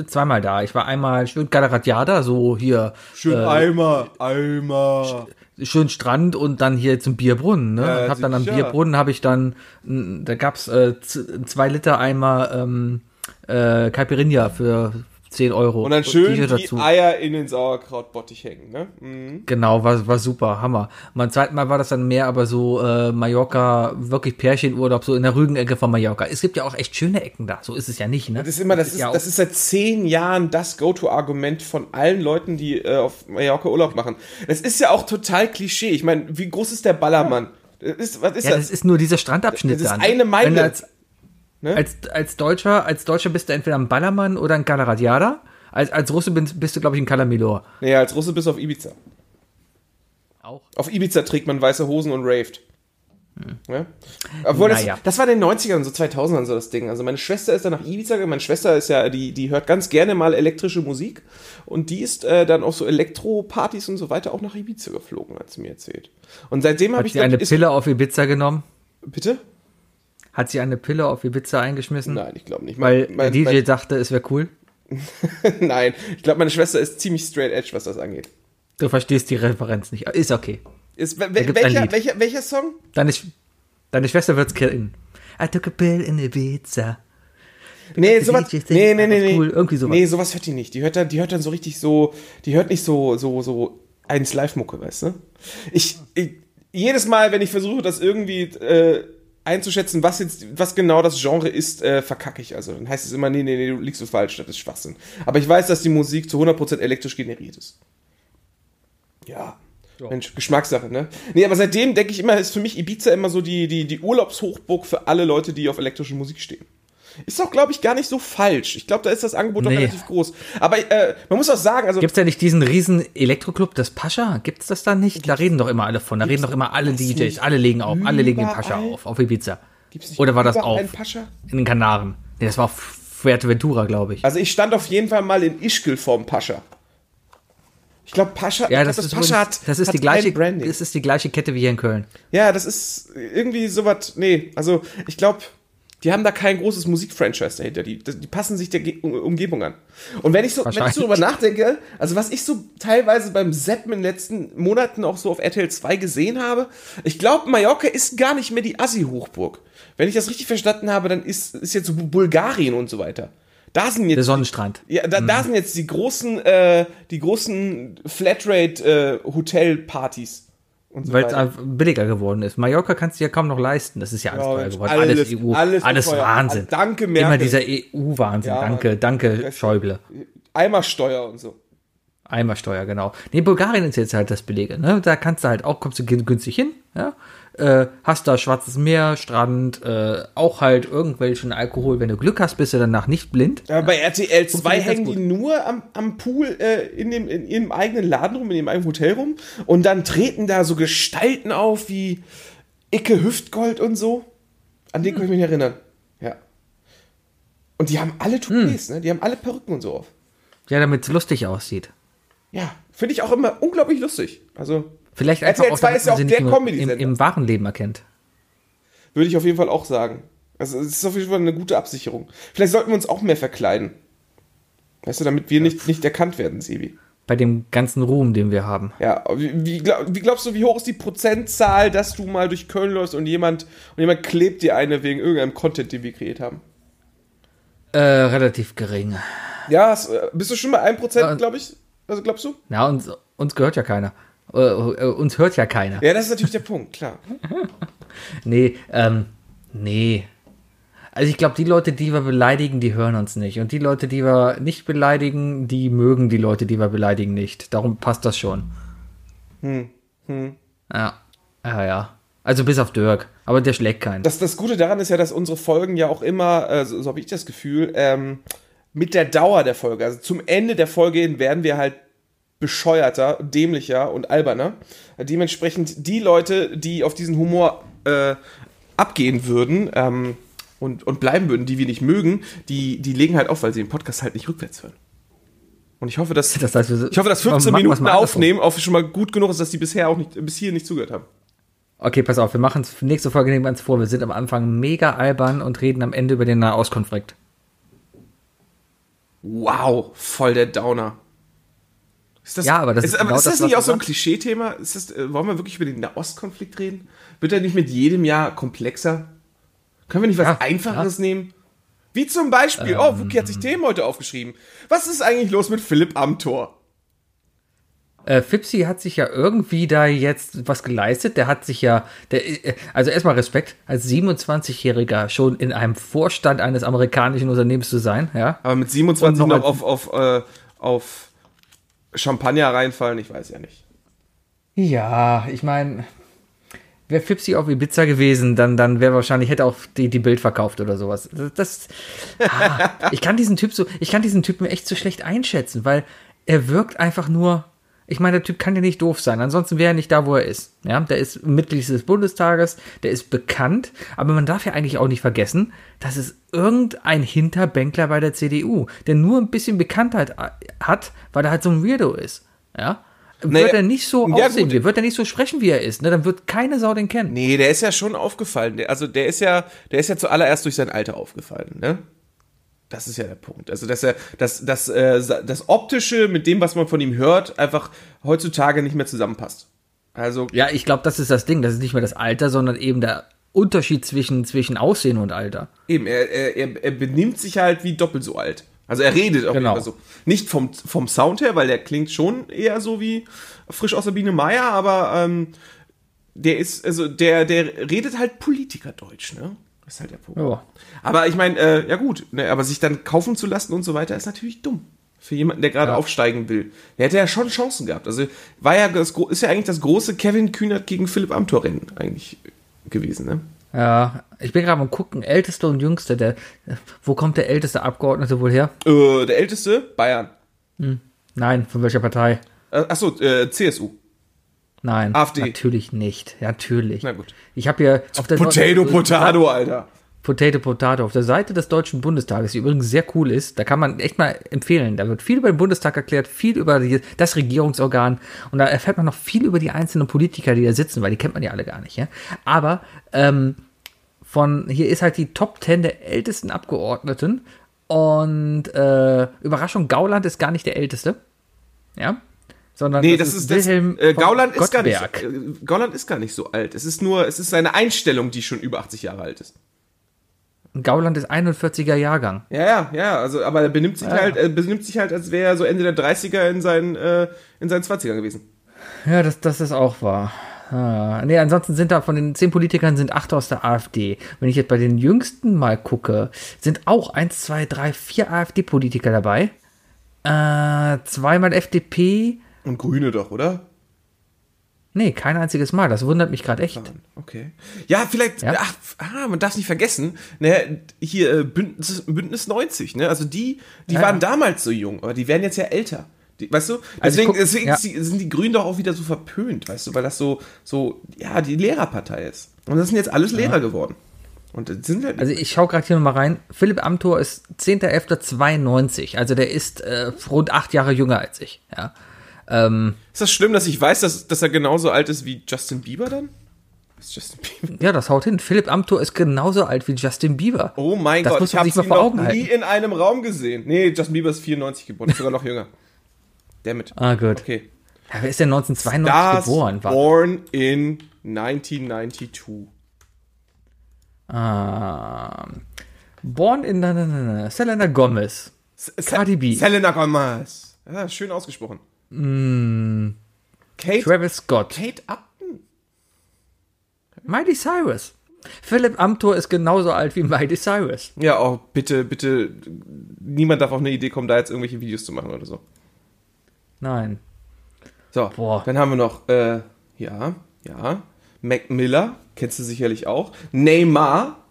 [SPEAKER 2] zweimal da. Ich war einmal schön Galaratiada, so hier,
[SPEAKER 3] Schön Eimer, Eimer.
[SPEAKER 2] Schön Strand und dann hier zum Bierbrunnen, ne?
[SPEAKER 3] Ja,
[SPEAKER 2] und hab dann am. Bierbrunnen habe ich dann, da gab's äh, zwei Liter Eimer ähm, äh, Caipirinha für 10 Euro.
[SPEAKER 3] Und dann schön
[SPEAKER 2] T-Shirt
[SPEAKER 3] die Eier in den Sauerkrautbottich hängen, ne? Mhm.
[SPEAKER 2] Genau, war, war super, Hammer. Mein zweites Mal war das dann mehr aber so äh, Mallorca, wirklich Pärchenurlaub, so in der Rügenecke von Mallorca. Es gibt ja auch echt schöne Ecken da, so ist es ja nicht, ne?
[SPEAKER 3] Das ist immer, das ist,
[SPEAKER 2] ja
[SPEAKER 3] das ist seit zehn Jahren das Go-To-Argument von allen Leuten, die äh, auf Mallorca Urlaub machen. Das ist ja auch total Klischee. Ich meine, wie groß ist der Ballermann? Das ist, was ist
[SPEAKER 2] ja,
[SPEAKER 3] das?
[SPEAKER 2] das ist nur dieser Strandabschnitt
[SPEAKER 3] Das ist
[SPEAKER 2] dann.
[SPEAKER 3] eine Meile.
[SPEAKER 2] Du
[SPEAKER 3] Ne?
[SPEAKER 2] als, als Deutscher, als Deutscher bist du entweder ein Ballermann oder ein Galaratiada. Als, als Russe bist, bist du, glaube ich, ein Calamilor.
[SPEAKER 3] Nee, als Russe bis auf Ibiza.
[SPEAKER 2] Auch.
[SPEAKER 3] Auf Ibiza trägt man weiße Hosen und raved. Ja? Obwohl, das,
[SPEAKER 2] Hm. Naja.
[SPEAKER 3] das war in den 90ern, so 2000ern so das Ding. Also meine Schwester ist dann nach Ibiza gegangen. Meine Schwester ist ja, die, die hört ganz gerne mal elektrische Musik. Und die ist äh, dann auf so Elektropartys und so weiter auch nach Ibiza geflogen, hat sie mir erzählt. Und seitdem habe
[SPEAKER 2] Hat
[SPEAKER 3] ich...
[SPEAKER 2] sie eine Pille auf Ibiza genommen?
[SPEAKER 3] Bitte?
[SPEAKER 2] Hat sie eine Pille auf Ibiza eingeschmissen?
[SPEAKER 3] Nein, ich glaube nicht.
[SPEAKER 2] Weil
[SPEAKER 3] Mein- mein-
[SPEAKER 2] der DJ
[SPEAKER 3] mein-
[SPEAKER 2] dachte, es wäre cool.
[SPEAKER 3] Nein, ich glaube, meine Schwester ist ziemlich straight edge, was das angeht.
[SPEAKER 2] Du verstehst die Referenz nicht. Ist okay.
[SPEAKER 3] Ist, welcher, welcher, welcher Song?
[SPEAKER 2] Deine, Sch deine Schwester wird's killen. I took a pill in Ibiza.
[SPEAKER 3] Nee, sowas. Nee, nee, nee.
[SPEAKER 2] cool, irgendwie sowas.
[SPEAKER 3] Nee, sowas hört die nicht. Die hört dann, die hört dann so richtig so, die hört nicht so, so, so eins Live-Mucke, weißt du? Ich, ich, jedes Mal, wenn ich versuche, das irgendwie äh, einzuschätzen, was jetzt, was genau das Genre ist, äh, verkacke ich. Also dann heißt es immer, nee, nee, nee, du liegst so falsch, das ist Schwachsinn. Aber ich weiß, dass die Musik zu 100% elektrisch generiert ist. Ja. Mensch, Geschmackssache, ne? Nee, aber seitdem denke ich immer, ist für mich Ibiza immer so die, die, die Urlaubshochburg für alle Leute, die auf elektrische Musik stehen. Ist auch, glaube ich, gar nicht so falsch. Ich glaube, da ist das Angebot doch
[SPEAKER 2] Nee.
[SPEAKER 3] relativ groß. Aber äh, man muss auch sagen, also
[SPEAKER 2] Gibt's ja nicht diesen riesen Elektroclub, das Pascha? Gibt's das da nicht? Da reden doch immer alle von. Da reden doch immer alle
[SPEAKER 3] das
[SPEAKER 2] DJs.
[SPEAKER 3] nicht
[SPEAKER 2] Alle legen auf. Alle legen den Pascha auf. Auf Ibiza.
[SPEAKER 3] gibt's nicht
[SPEAKER 2] Oder war das
[SPEAKER 3] Pascha?
[SPEAKER 2] In den Kanaren. Nee, das war auf Fuerteventura, glaube ich.
[SPEAKER 3] Also ich stand auf jeden Fall mal in Ischgl vorm Pascha. Ich glaube, Pascha,
[SPEAKER 2] Ja, das,
[SPEAKER 3] glaub,
[SPEAKER 2] ist,
[SPEAKER 3] Pascha
[SPEAKER 2] übrigens-
[SPEAKER 3] hat,
[SPEAKER 2] das ist
[SPEAKER 3] hat
[SPEAKER 2] die gleiche,
[SPEAKER 3] Branding.
[SPEAKER 2] das ist die gleiche Kette wie hier in Köln.
[SPEAKER 3] Ja, das ist irgendwie sowas. Nee, also ich glaube, die haben da kein großes Musikfranchise dahinter. Die, die passen sich der Ge Umgebung an. Und wenn ich so, wenn ich so darüber nachdenke, also was ich so teilweise beim Seppen in den letzten Monaten auch so auf RTL 2 gesehen habe, ich glaube, Mallorca ist gar nicht mehr die Assi-Hochburg. Wenn ich das richtig verstanden habe, dann ist, ist jetzt so Bulgarien und so weiter. Da sind
[SPEAKER 2] Der
[SPEAKER 3] jetzt,
[SPEAKER 2] Sonnenstrand.
[SPEAKER 3] ja, da, da sind jetzt die großen, äh, die großen Flatrate-Hotel-Partys. und so
[SPEAKER 2] Weil es billiger geworden ist. Mallorca kannst du ja kaum noch leisten. Das ist ja alles
[SPEAKER 3] Ja,
[SPEAKER 2] teuer geworden.
[SPEAKER 3] alles-
[SPEAKER 2] Alles, EU.
[SPEAKER 3] alles
[SPEAKER 2] Alles. Wahnsinn.
[SPEAKER 3] Danke, Merkel.
[SPEAKER 2] Immer dieser EU-Wahnsinn.
[SPEAKER 3] Ja,
[SPEAKER 2] danke, danke, Schäuble.
[SPEAKER 3] Eimersteuer und so.
[SPEAKER 2] Eimersteuer, genau. Nee, Bulgarien ist jetzt halt das Billige. Ne? Da kannst du halt auch, kommst du gün- günstig hin. Ja? Äh, hast da Schwarzes Meer, Strand, äh, auch halt irgendwelchen Alkohol. Wenn du Glück hast, bist du danach nicht blind.
[SPEAKER 3] Ja, bei RTL 2
[SPEAKER 2] Funktioniert ganz
[SPEAKER 3] hängen die nur am, am Pool äh, in, dem, in ihrem eigenen Laden rum, in ihrem eigenen Hotel rum. Und dann treten da so Gestalten auf wie Icke Hüftgold und so. An den kann ich mich erinnern. Ja. Und die haben alle Toupets, ne? Die haben alle Perücken und so auf.
[SPEAKER 2] Ja, damit es lustig aussieht.
[SPEAKER 3] Ja, finde ich auch immer unglaublich lustig. Also,
[SPEAKER 2] Vielleicht einfach
[SPEAKER 3] RTL
[SPEAKER 2] auch,
[SPEAKER 3] 2
[SPEAKER 2] damit
[SPEAKER 3] ist ja auch der Comedy-Sender.
[SPEAKER 2] im, im wahren Leben erkennt.
[SPEAKER 3] würde ich auf jeden Fall auch sagen. Also, es ist auf jeden Fall eine gute Absicherung. Vielleicht sollten wir uns auch mehr verkleiden. Weißt du, damit wir nicht, nicht erkannt werden, Sebi.
[SPEAKER 2] Bei dem ganzen Ruhm, den wir haben.
[SPEAKER 3] Ja, wie, wie, glaub, wie glaubst du, wie hoch ist die Prozentzahl, dass du mal durch Köln läufst und jemand, und jemand klebt dir eine wegen irgendeinem Content, den wir kreiert haben?
[SPEAKER 2] Äh, relativ gering.
[SPEAKER 3] Ja, äh, bist du schon bei 1%,
[SPEAKER 2] Ja.
[SPEAKER 3] glaube ich? Also glaubst du?
[SPEAKER 2] Na, uns, uns gehört ja keiner. Äh, äh, uns hört ja keiner.
[SPEAKER 3] Ja, das ist natürlich der Punkt, klar.
[SPEAKER 2] Nee, ähm, nee. Also ich glaube, die Leute, die wir beleidigen, die hören uns nicht. Und die Leute, die wir nicht beleidigen, die mögen die Leute, die wir beleidigen, nicht. Darum passt das schon.
[SPEAKER 3] Hm, hm.
[SPEAKER 2] Ja. Ja, ja. Also bis auf Dirk. Aber der schlägt keinen.
[SPEAKER 3] Das, das Gute daran ist ja, dass unsere Folgen ja auch immer, äh, so, so habe ich das Gefühl, ähm, mit der Dauer der Folge, also zum Ende der Folge hin werden wir halt bescheuerter, dämlicher und alberner. Dementsprechend die Leute, die auf diesen Humor äh, abgehen würden ähm, und, und bleiben würden, die wir nicht mögen, die, die legen halt auf, weil sie den Podcast halt nicht rückwärts hören. Und ich hoffe, dass,
[SPEAKER 2] Das heißt,
[SPEAKER 3] ich hoffe, dass 15
[SPEAKER 2] machen wir's
[SPEAKER 3] Minuten aufnehmen auch schon mal gut genug ist, dass die bisher auch nicht, bis hier nicht zugehört haben.
[SPEAKER 2] Okay, pass auf, wir machen es nächste Folge nehmen wir uns vor. Wir sind am Anfang mega albern und reden am Ende über den Nahostkonflikt.
[SPEAKER 3] Wow, voll der Downer. Ist das,
[SPEAKER 2] Ja, aber das
[SPEAKER 3] ist,
[SPEAKER 2] ist
[SPEAKER 3] aber
[SPEAKER 2] genau
[SPEAKER 3] ist das
[SPEAKER 2] das,
[SPEAKER 3] nicht auch so ein Klischee-Thema? Äh, wollen wir wirklich über den Nahostkonflikt reden? Wird er nicht mit jedem Jahr komplexer? Können wir nicht was
[SPEAKER 2] Ja,
[SPEAKER 3] Einfacheres nehmen? Wie zum Beispiel, oh, Wookie hat sich Themen heute aufgeschrieben. Was ist eigentlich los mit Philipp Amthor?
[SPEAKER 2] Äh, Fipsi hat sich ja irgendwie da jetzt was geleistet. Der hat sich ja, der, äh, also erstmal Respekt, als 27-Jähriger schon in einem Vorstand eines amerikanischen Unternehmens zu sein, ja.
[SPEAKER 3] Aber mit 27
[SPEAKER 2] Und noch
[SPEAKER 3] noch auf, auf, äh, auf Champagner reinfallen, ich weiß ja nicht.
[SPEAKER 2] Ja, ich meine, wäre Fipsi auf Ibiza gewesen, dann, dann wäre wahrscheinlich, hätte auch die, die Bild verkauft oder sowas. Das, das ah, ich kann diesen Typ so, ich kann diesen Typen echt so schlecht einschätzen, weil er wirkt einfach nur, ich meine, der Typ kann ja nicht doof sein, ansonsten wäre er nicht da, wo er ist. Ja, der ist Mitglied des Bundestages, der ist bekannt, aber man darf ja eigentlich auch nicht vergessen, dass es irgendein Hinterbänkler bei der CDU, der nur ein bisschen Bekanntheit hat, weil er halt so ein Weirdo ist. Ja,
[SPEAKER 3] Naja,
[SPEAKER 2] wird er nicht so
[SPEAKER 3] ja,
[SPEAKER 2] aussehen,
[SPEAKER 3] gut.
[SPEAKER 2] wird er nicht so sprechen, wie er ist, ne, dann wird keine Sau den kennen.
[SPEAKER 3] Nee, der ist ja schon aufgefallen. Also der ist ja, der ist ja zuallererst durch sein Alter aufgefallen, ne? Das ist ja der Punkt. Also, dass er, dass, dass, äh, das Optische mit dem, was man von ihm hört, einfach heutzutage nicht mehr zusammenpasst. Also,
[SPEAKER 2] Ja, ich glaube, das ist das Ding. Das ist nicht mehr das Alter, sondern eben der Unterschied zwischen, zwischen Aussehen und Alter.
[SPEAKER 3] eben, er, er, er, benimmt sich halt wie doppelt so alt. Also er redet auch
[SPEAKER 2] Genau.
[SPEAKER 3] immer so. Nicht vom, vom Sound her, weil der klingt schon eher so wie frisch aus der Biene Meier, aber ähm, der ist, also der, der redet halt Politikerdeutsch, ne? Das ist halt der Punkt.
[SPEAKER 2] Ja.
[SPEAKER 3] Aber ich meine, äh, ja gut, ne, aber sich dann kaufen zu lassen und so weiter ist natürlich dumm. Für jemanden, der gerade
[SPEAKER 2] Ja.
[SPEAKER 3] aufsteigen will. Der hätte ja schon Chancen gehabt. Also war ja das, ist ja eigentlich das große Kevin Kühnert gegen Philipp Amthor Rennen eigentlich gewesen, ne?
[SPEAKER 2] Ja, ich bin gerade am gucken, älteste und jüngste, der, wo kommt der älteste Abgeordnete wohl her?
[SPEAKER 3] Äh, der älteste, Bayern.
[SPEAKER 2] Nein, von welcher Partei?
[SPEAKER 3] Äh, achso, äh, CSU.
[SPEAKER 2] Nein,
[SPEAKER 3] AfD.
[SPEAKER 2] natürlich nicht. Natürlich.
[SPEAKER 3] Na gut.
[SPEAKER 2] Ich habe hier auf der
[SPEAKER 3] Potato, Potato, Alter.
[SPEAKER 2] Potato Potato auf der Seite des Deutschen Bundestages, die übrigens sehr cool ist. Da kann man echt mal empfehlen. Da wird viel über den Bundestag erklärt, viel über die, das Regierungsorgan und da erfährt man noch viel über die einzelnen Politiker, die da sitzen, weil die kennt man ja alle gar nicht. Ja? Aber ähm, von hier ist halt die Top 10 der ältesten Abgeordneten und äh, Überraschung, Gauland ist gar nicht der älteste. Ja. Sondern
[SPEAKER 3] Nee, das ist das.
[SPEAKER 2] Wilhelm
[SPEAKER 3] Äh,
[SPEAKER 2] von
[SPEAKER 3] Gauland ist gar nicht. Äh, Gauland ist gar nicht so alt. Es ist nur, es ist seine Einstellung, die schon über 80 Jahre alt ist.
[SPEAKER 2] Gauland ist 41er Jahrgang.
[SPEAKER 3] Ja, ja, ja, also, aber er benimmt sich
[SPEAKER 2] Ja.
[SPEAKER 3] halt, er benimmt sich halt, als wäre er so Ende der 30er in seinen, äh, in seinen 20ern gewesen.
[SPEAKER 2] Ja, das, das ist auch wahr. Ah, nee, ansonsten sind da von den zehn Politikern sind acht aus der AfD. Wenn ich jetzt bei den jüngsten mal gucke, sind auch eins, zwei, drei, vier AfD-Politiker dabei. Äh, zweimal FDP.
[SPEAKER 3] Und Grüne doch, oder?
[SPEAKER 2] Nee, kein einziges Mal. Das wundert mich gerade echt.
[SPEAKER 3] Okay. Ja, vielleicht,
[SPEAKER 2] Ja.
[SPEAKER 3] Ach, ah, man darf nicht vergessen, ne, hier äh, Bündnis, Bündnis 90, ne? Also die, die
[SPEAKER 2] Ja,
[SPEAKER 3] waren
[SPEAKER 2] ja.
[SPEAKER 3] damals so jung, aber die werden jetzt ja älter. Die, weißt du?
[SPEAKER 2] Also
[SPEAKER 3] Deswegen,
[SPEAKER 2] guck-
[SPEAKER 3] deswegen sind die Grünen doch auch wieder so verpönt, weißt du, weil das so, so, ja, die Lehrerpartei ist. Und das sind jetzt alles Lehrer geworden. Und sind halt,
[SPEAKER 2] Also ich schaue gerade hier nochmal rein. Philipp Amthor ist 10.11.92. Also der ist äh, rund acht Jahre jünger als ich. Ja. Ähm,
[SPEAKER 3] ist das schlimm, dass ich weiß, dass, dass er genauso alt ist wie Justin Bieber dann? Ist Justin Bieber?
[SPEAKER 2] ja, das haut hin. Philipp Amthor ist genauso alt wie Justin Bieber.
[SPEAKER 3] Oh mein
[SPEAKER 2] Das
[SPEAKER 3] Gott,
[SPEAKER 2] muss
[SPEAKER 3] ich habe ihn noch nie
[SPEAKER 2] halten.
[SPEAKER 3] in einem Raum gesehen. Nee, Justin Bieber ist 94 geboren, ist sogar noch jünger. Damit.
[SPEAKER 2] Ah, gut.
[SPEAKER 3] Okay.
[SPEAKER 2] Ja, wer ist denn 1992
[SPEAKER 3] Stars
[SPEAKER 2] geboren? War,
[SPEAKER 3] born in 1992.
[SPEAKER 2] ah, born in na, na, na, na, Selena Gomez. Cardi B.
[SPEAKER 3] Selena Gomez. Ja, schön ausgesprochen. Kate,
[SPEAKER 2] Travis Scott.
[SPEAKER 3] Kate Upton.
[SPEAKER 2] Miley Cyrus. Philipp Amthor ist genauso alt wie Miley Cyrus.
[SPEAKER 3] Ja, oh, bitte, bitte. Niemand darf auf eine Idee kommen, da jetzt irgendwelche Videos zu machen oder so.
[SPEAKER 2] Nein.
[SPEAKER 3] So,
[SPEAKER 2] Boah.
[SPEAKER 3] dann haben wir noch, äh, ja, ja. Mac Miller, kennst du sicherlich auch. Neymar.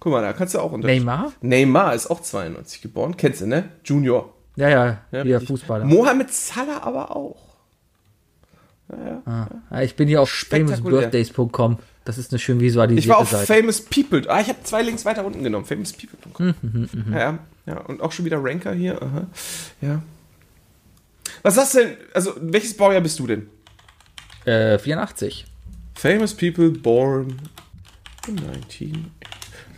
[SPEAKER 3] Guck mal, da kannst du auch unter.
[SPEAKER 2] Neymar?
[SPEAKER 3] Neymar ist auch 92 geboren. Kennst du, ne? Junior.
[SPEAKER 2] Ja, ja,
[SPEAKER 3] Ja, richtig.
[SPEAKER 2] Fußballer.
[SPEAKER 3] Mohamed Salah aber auch.
[SPEAKER 2] Ah, ich bin hier auf famousbirthdays.com. Das ist eine schön visualisierte
[SPEAKER 3] Ich war auf
[SPEAKER 2] Seite.
[SPEAKER 3] Famous People. Ah, ich habe zwei Links weiter unten genommen. Famouspeople.com.
[SPEAKER 2] Mhm,
[SPEAKER 3] ja, ja, und auch schon wieder Ranker hier. Aha. Ja. Was hast du denn? Also, welches Baujahr bist du denn?
[SPEAKER 2] Äh, 84.
[SPEAKER 3] Famous People born in 19.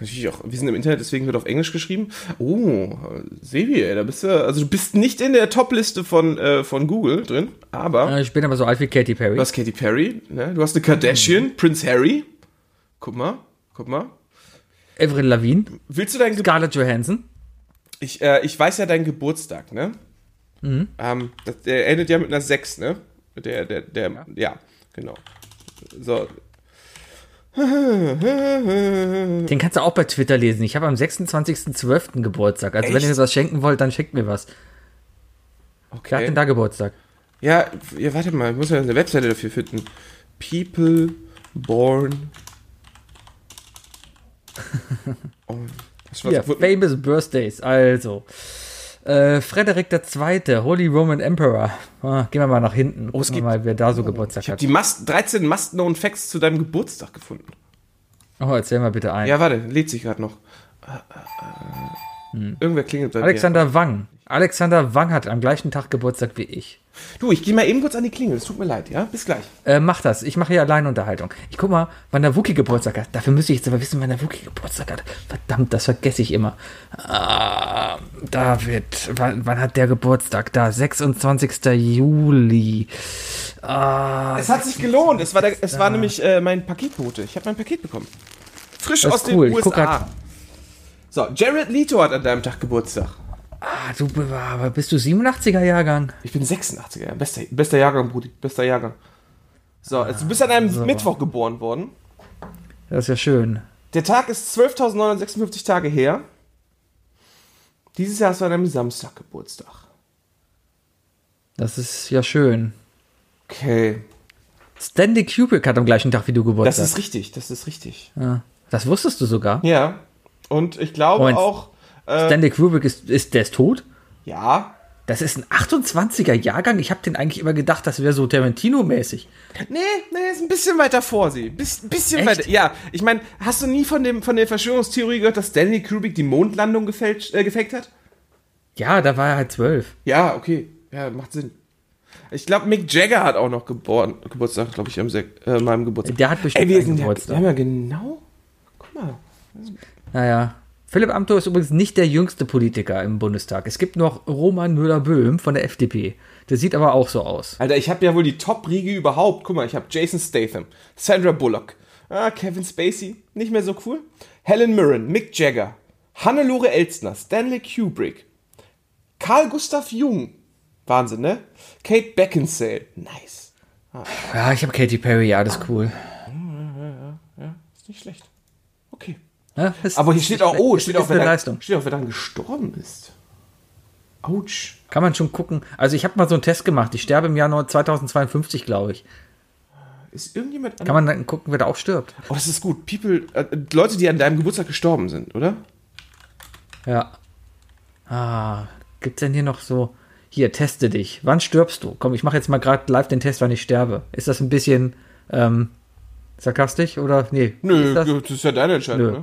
[SPEAKER 3] Natürlich auch, wir sind im Internet, deswegen wird auf Englisch geschrieben. Oh, Sebi, ey, da bist du, also du bist nicht in der Top-Liste von, äh, von Google drin, aber
[SPEAKER 2] ich bin aber so alt wie Katy Perry.
[SPEAKER 3] du hast Katy Perry, ne? du hast eine Kardashian, Prince Harry. Guck mal, guck mal.
[SPEAKER 2] Avril Lavigne.
[SPEAKER 3] Willst du deinen Ge
[SPEAKER 2] Scarlett Johansson.
[SPEAKER 3] ich, äh, ich weiß ja deinen Geburtstag, ne? Ähm, das, der endet ja mit einer 6, ne? Der, der, der, ja, genau. So.
[SPEAKER 2] Den kannst du auch bei Twitter lesen. Ich habe am 26.12. Geburtstag. Also wenn
[SPEAKER 3] Echt?
[SPEAKER 2] ihr mir was schenken wollt, dann schenkt mir was. Wer hat
[SPEAKER 3] Okay.
[SPEAKER 2] denn da Geburtstag?
[SPEAKER 3] Ja, ja, warte mal, ich muss ja eine Webseite dafür finden. People born. Oh, was war
[SPEAKER 2] Ja, Famous Birthdays. Also. Äh, Frederik II., Holy Roman Emperor. Ah, gehen wir mal nach hinten. Gucken wir
[SPEAKER 3] gibt-
[SPEAKER 2] mal, wer da so Geburtstag
[SPEAKER 3] Ich habe
[SPEAKER 2] hat.
[SPEAKER 3] die Must 13 Must-Known Facts zu deinem Geburtstag gefunden.
[SPEAKER 2] Oh, erzähl mal bitte ein.
[SPEAKER 3] Ja, warte, lädt sich gerade noch. Äh, äh, äh. Irgendwer klingelt bei mir.
[SPEAKER 2] Alexander Wang. Alexander Wang hat am gleichen Tag Geburtstag wie ich.
[SPEAKER 3] Du, ich gehe mal eben kurz an die Klingel. Es tut mir leid, ja? Bis gleich.
[SPEAKER 2] Äh, mach das. Ich mache hier Alleinunterhaltung. Ich guck mal, wann der Wookie Geburtstag hat. Dafür müsste ich jetzt aber wissen, wann der Wookie Geburtstag hat. Verdammt, das vergesse ich immer. Ah, David, wann, wann hat der Geburtstag? Da, 26. Juli. Ah,
[SPEAKER 3] Es hat sich gelohnt. Es war, der, es war nämlich äh, mein Paketbote. Ich habe mein Paket bekommen. Frisch aus
[SPEAKER 2] cool.
[SPEAKER 3] den
[SPEAKER 2] Ich guck
[SPEAKER 3] USA. So, Jared Leto hat an deinem Tag Geburtstag.
[SPEAKER 2] Ah, du aber bist du 87er Jahrgang?
[SPEAKER 3] Ich bin 86er, ja. Bester, bester Jahrgang, Brudi. Bester Jahrgang. So, also du bist an einem Mittwoch geboren worden.
[SPEAKER 2] Das ist ja schön.
[SPEAKER 3] Der Tag ist 12.956 Tage her. Dieses Jahr hast du an einem Samstag Geburtstag.
[SPEAKER 2] Das ist ja schön.
[SPEAKER 3] Okay.
[SPEAKER 2] Stanley Kubrick hat am gleichen Tag wie du
[SPEAKER 3] Das
[SPEAKER 2] Geburtstag.
[SPEAKER 3] ist richtig, das ist richtig.
[SPEAKER 2] ja. Das wusstest du sogar.
[SPEAKER 3] Ja. Und ich glaube
[SPEAKER 2] Moment.
[SPEAKER 3] auch,
[SPEAKER 2] Stanley Kubrick ist, ist, der ist tot?
[SPEAKER 3] ja.
[SPEAKER 2] Das ist ein 28er Jahrgang. Ich habe den eigentlich immer gedacht, das wäre so Tarantino-mäßig.
[SPEAKER 3] Nee, nee, ist ein bisschen weiter vor sie. Biss, bisschen
[SPEAKER 2] Echt?
[SPEAKER 3] weiter. Ja, ich meine, hast du nie von, dem, von der Verschwörungstheorie gehört, dass Stanley Kubrick die Mondlandung gefälscht, äh, gefaked hat?
[SPEAKER 2] Ja, da war er halt zwölf.
[SPEAKER 3] Ja, okay. Ja, macht Sinn. Ich glaube, Mick Jagger hat auch noch geboren, Geburtstag, glaube ich, am äh, meinem Geburtstag.
[SPEAKER 2] Der hat bestimmt
[SPEAKER 3] Ey, wir sind ja,
[SPEAKER 2] Geburtstag.
[SPEAKER 3] haben ja genau. Guck mal.
[SPEAKER 2] Naja. Philipp Amthor ist übrigens nicht der jüngste Politiker im Bundestag. Es gibt noch Roman Müller-Böhm von der FDP. Der sieht aber auch so aus.
[SPEAKER 3] Alter, ich habe ja wohl die Top-Riege überhaupt. Guck mal, ich habe Jason Statham, Sandra Bullock, ah, Kevin Spacey, nicht mehr so cool. Helen Mirren, Mick Jagger, Hannelore Elstner, Stanley Kubrick, Carl Gustav Jung, Wahnsinn, ne? Kate Beckinsale, nice.
[SPEAKER 2] Ja, ich habe Katy Perry, ja, das ist cool.
[SPEAKER 3] Ist nicht schlecht.
[SPEAKER 2] Ja, ist-
[SPEAKER 3] Aber hier steht auch, oh, steht auch, wer
[SPEAKER 2] Leistung.
[SPEAKER 3] steht auch, wer dann gestorben ist. Autsch.
[SPEAKER 2] Kann man schon gucken. Also ich habe mal so einen Test gemacht. Ich sterbe im Jahr 2052, glaube ich.
[SPEAKER 3] Ist irgendjemand
[SPEAKER 2] Kann man dann gucken, wer da auch stirbt.
[SPEAKER 3] Oh, das ist gut. People, äh, Leute, die an deinem Geburtstag gestorben sind, oder?
[SPEAKER 2] Ja. Ah, gibt's denn hier noch so? Hier, teste dich. Wann stirbst du? Komm, ich mache jetzt mal gerade live den Test, wann ich sterbe. Ist das ein bisschen ähm, sarkastisch oder nee?
[SPEAKER 3] Nö,
[SPEAKER 2] Ist das?
[SPEAKER 3] das, ist ja deine Entscheidung, ne?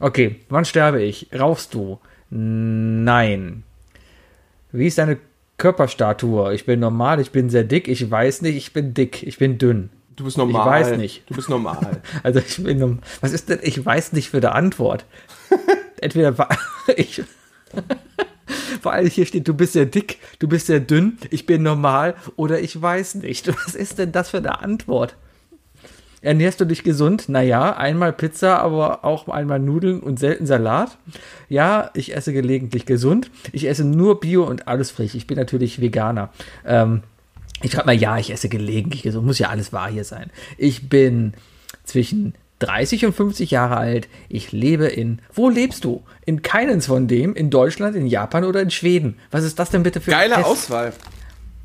[SPEAKER 2] Okay, wann sterbe ich? Rauchst du? Nein. Wie ist deine Körperstatur? Ich bin normal, ich bin sehr dick, ich weiß nicht, ich bin dick, ich bin dünn.
[SPEAKER 3] Du bist normal.
[SPEAKER 2] weiß nicht.
[SPEAKER 3] Du bist normal.
[SPEAKER 2] Also ich bin norm- Was ist denn? Ich weiß nicht für eine Antwort. Entweder ich. Vor allem hier steht, du bist sehr dick, du bist sehr dünn, ich bin normal oder ich weiß nicht. Was ist denn das für eine Antwort? Ernährst du dich gesund? Naja, einmal Pizza, aber auch einmal Nudeln und selten Salat. Ja, ich esse gelegentlich gesund. Ich esse nur Bio und alles frisch. Ich bin natürlich Veganer. Ähm, ich schreibe mal, ja, ich esse gelegentlich gesund. Muss ja alles wahr hier sein. Ich bin zwischen 30 und 50 Jahre alt. Ich lebe in. Wo lebst du? In keines von dem. In Deutschland, in Japan oder in Schweden. Was ist das denn bitte für
[SPEAKER 3] Geile? Auswahl.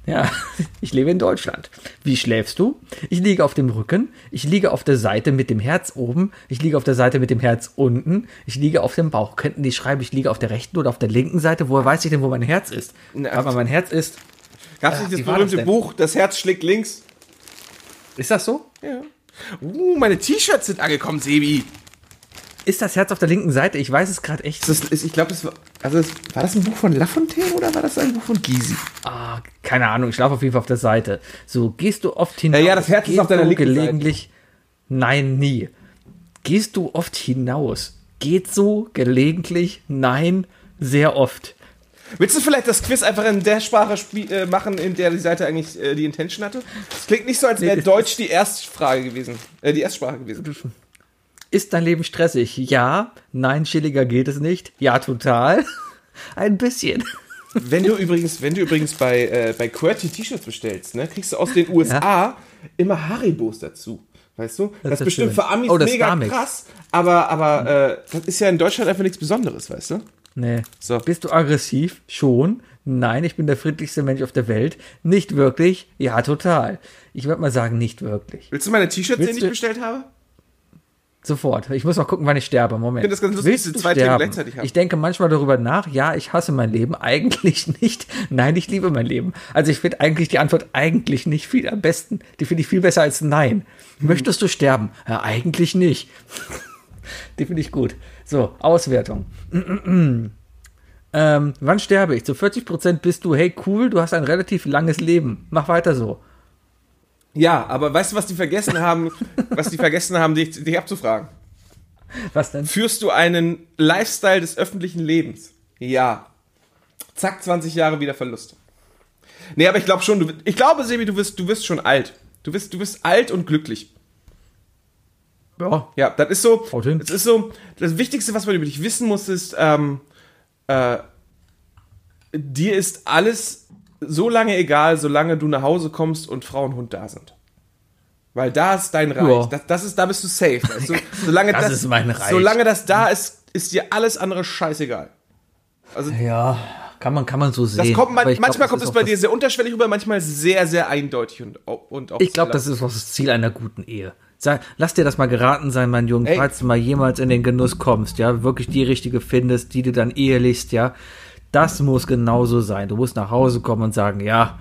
[SPEAKER 2] Ja, ich lebe in Deutschland. Wie schläfst du? Ich liege auf dem Rücken. Ich liege auf der Seite mit dem Herz oben. Ich liege auf der Seite mit dem Herz unten. Ich liege auf dem Bauch. Könnten die schreiben, ich liege auf der rechten oder auf der linken Seite? Woher weiß ich denn, wo mein Herz ist?
[SPEAKER 3] Na,
[SPEAKER 2] Aber mein Herz ist.
[SPEAKER 3] Gab es nicht das
[SPEAKER 2] war das
[SPEAKER 3] berühmte? Buch, Das Herz schlägt links?
[SPEAKER 2] Ist das so?
[SPEAKER 3] Ja. Uh, meine T-Shirts sind angekommen, Sebi.
[SPEAKER 2] Ist das Herz auf der linken Seite? Ich weiß es gerade echt.
[SPEAKER 3] Das ist, ich glaube, das war. Also, das, war das ein Buch von Lafontaine oder war das ein Buch von Gysi?
[SPEAKER 2] Ah, keine Ahnung, ich schlafe auf jeden Fall auf der Seite. So, gehst du oft hinaus?
[SPEAKER 3] Ja, ja, das Herz ist auf deiner linken Seite.
[SPEAKER 2] gelegentlich? Nein, nie. Gehst du oft hinaus? Geht so gelegentlich? Nein, sehr oft.
[SPEAKER 3] Willst du vielleicht das Quiz einfach in der Sprache äh, machen, in der die Seite eigentlich äh, die Intention hatte? Es klingt nicht so, als wäre
[SPEAKER 2] das-
[SPEAKER 3] Deutsch die Erstfrage gewesen. Äh, die Erstsprache gewesen.
[SPEAKER 2] Ist dein Leben stressig? Ja. Nein, chilliger geht es nicht. Ja, total. Ein bisschen.
[SPEAKER 3] Wenn du übrigens, wenn du übrigens bei, äh, bei QWERTY T-Shirts bestellst, ne, kriegst du aus den USA immer Haribos dazu. Weißt du? Das,
[SPEAKER 2] ist
[SPEAKER 3] ist bestimmt
[SPEAKER 2] schön.
[SPEAKER 3] für Amis
[SPEAKER 2] Oh, das
[SPEAKER 3] mega krass, aber, aber äh, das ist ja in Deutschland einfach nichts Besonderes, weißt du?
[SPEAKER 2] Nee.
[SPEAKER 3] So.
[SPEAKER 2] Bist du aggressiv? Schon. Nein, ich bin der friedlichste Mensch auf der Welt. Nicht wirklich? Ja, total. Ich würde mal sagen, nicht wirklich.
[SPEAKER 3] Willst du meine T-Shirts die ich bestellt habe?
[SPEAKER 2] Sofort. Ich muss mal gucken, wann ich sterbe. Moment.
[SPEAKER 3] Ich finde das ganz lustig,
[SPEAKER 2] Willst du
[SPEAKER 3] zwei Themen gleichzeitig haben.
[SPEAKER 2] Ich denke manchmal darüber nach. Ja, ich hasse mein Leben. Eigentlich nicht. Nein, ich liebe mein Leben. Also ich finde eigentlich die Antwort eigentlich nicht viel am besten. Die finde ich viel besser als nein.
[SPEAKER 3] Hm.
[SPEAKER 2] Möchtest du sterben? Ja, eigentlich nicht. die finde ich gut. So, Auswertung. ähm, wann sterbe ich? Zu 40% bist du, hey cool, du hast ein relativ langes Leben. Mach weiter so.
[SPEAKER 3] Ja, aber weißt du, was die vergessen haben, was die vergessen haben, dich, dich abzufragen?
[SPEAKER 2] Was denn?
[SPEAKER 3] Führst du einen Lifestyle des öffentlichen Lebens? Ja. Zack, 20 Jahre wieder Verlust. Nee, aber ich glaube schon, du, ich glaube, Sebi, du wirst, du wirst schon alt. Du bist, du bist alt und glücklich.
[SPEAKER 2] Ja,
[SPEAKER 3] Ja, das ist so, das ist so, das Wichtigste, was man über dich wissen muss, ist, ähm, äh, dir ist alles so lange egal, solange du nach Hause kommst und Frau und Hund da sind. Weil da ist dein Reich. Das, das ist, da bist du safe. Du? Solange
[SPEAKER 2] Das
[SPEAKER 3] das,
[SPEAKER 2] ist mein Reich.
[SPEAKER 3] Solange das da ist, ist dir alles andere scheißegal. Also
[SPEAKER 2] ja, kann man, kann man so sehen.
[SPEAKER 3] kommt man,
[SPEAKER 2] glaub,
[SPEAKER 3] manchmal
[SPEAKER 2] das
[SPEAKER 3] kommt es bei dir sehr unterschwellig rüber, manchmal sehr, sehr eindeutig und, und auch
[SPEAKER 2] Ich glaube, das ist auch das Ziel einer guten Ehe. Sag, lass dir das mal geraten sein, mein Junge, falls du mal jemals in den Genuss kommst, ja, wirklich die richtige findest, die du dann ehelichst, ja. Das muss genauso sein. Du musst nach Hause kommen und sagen, ja,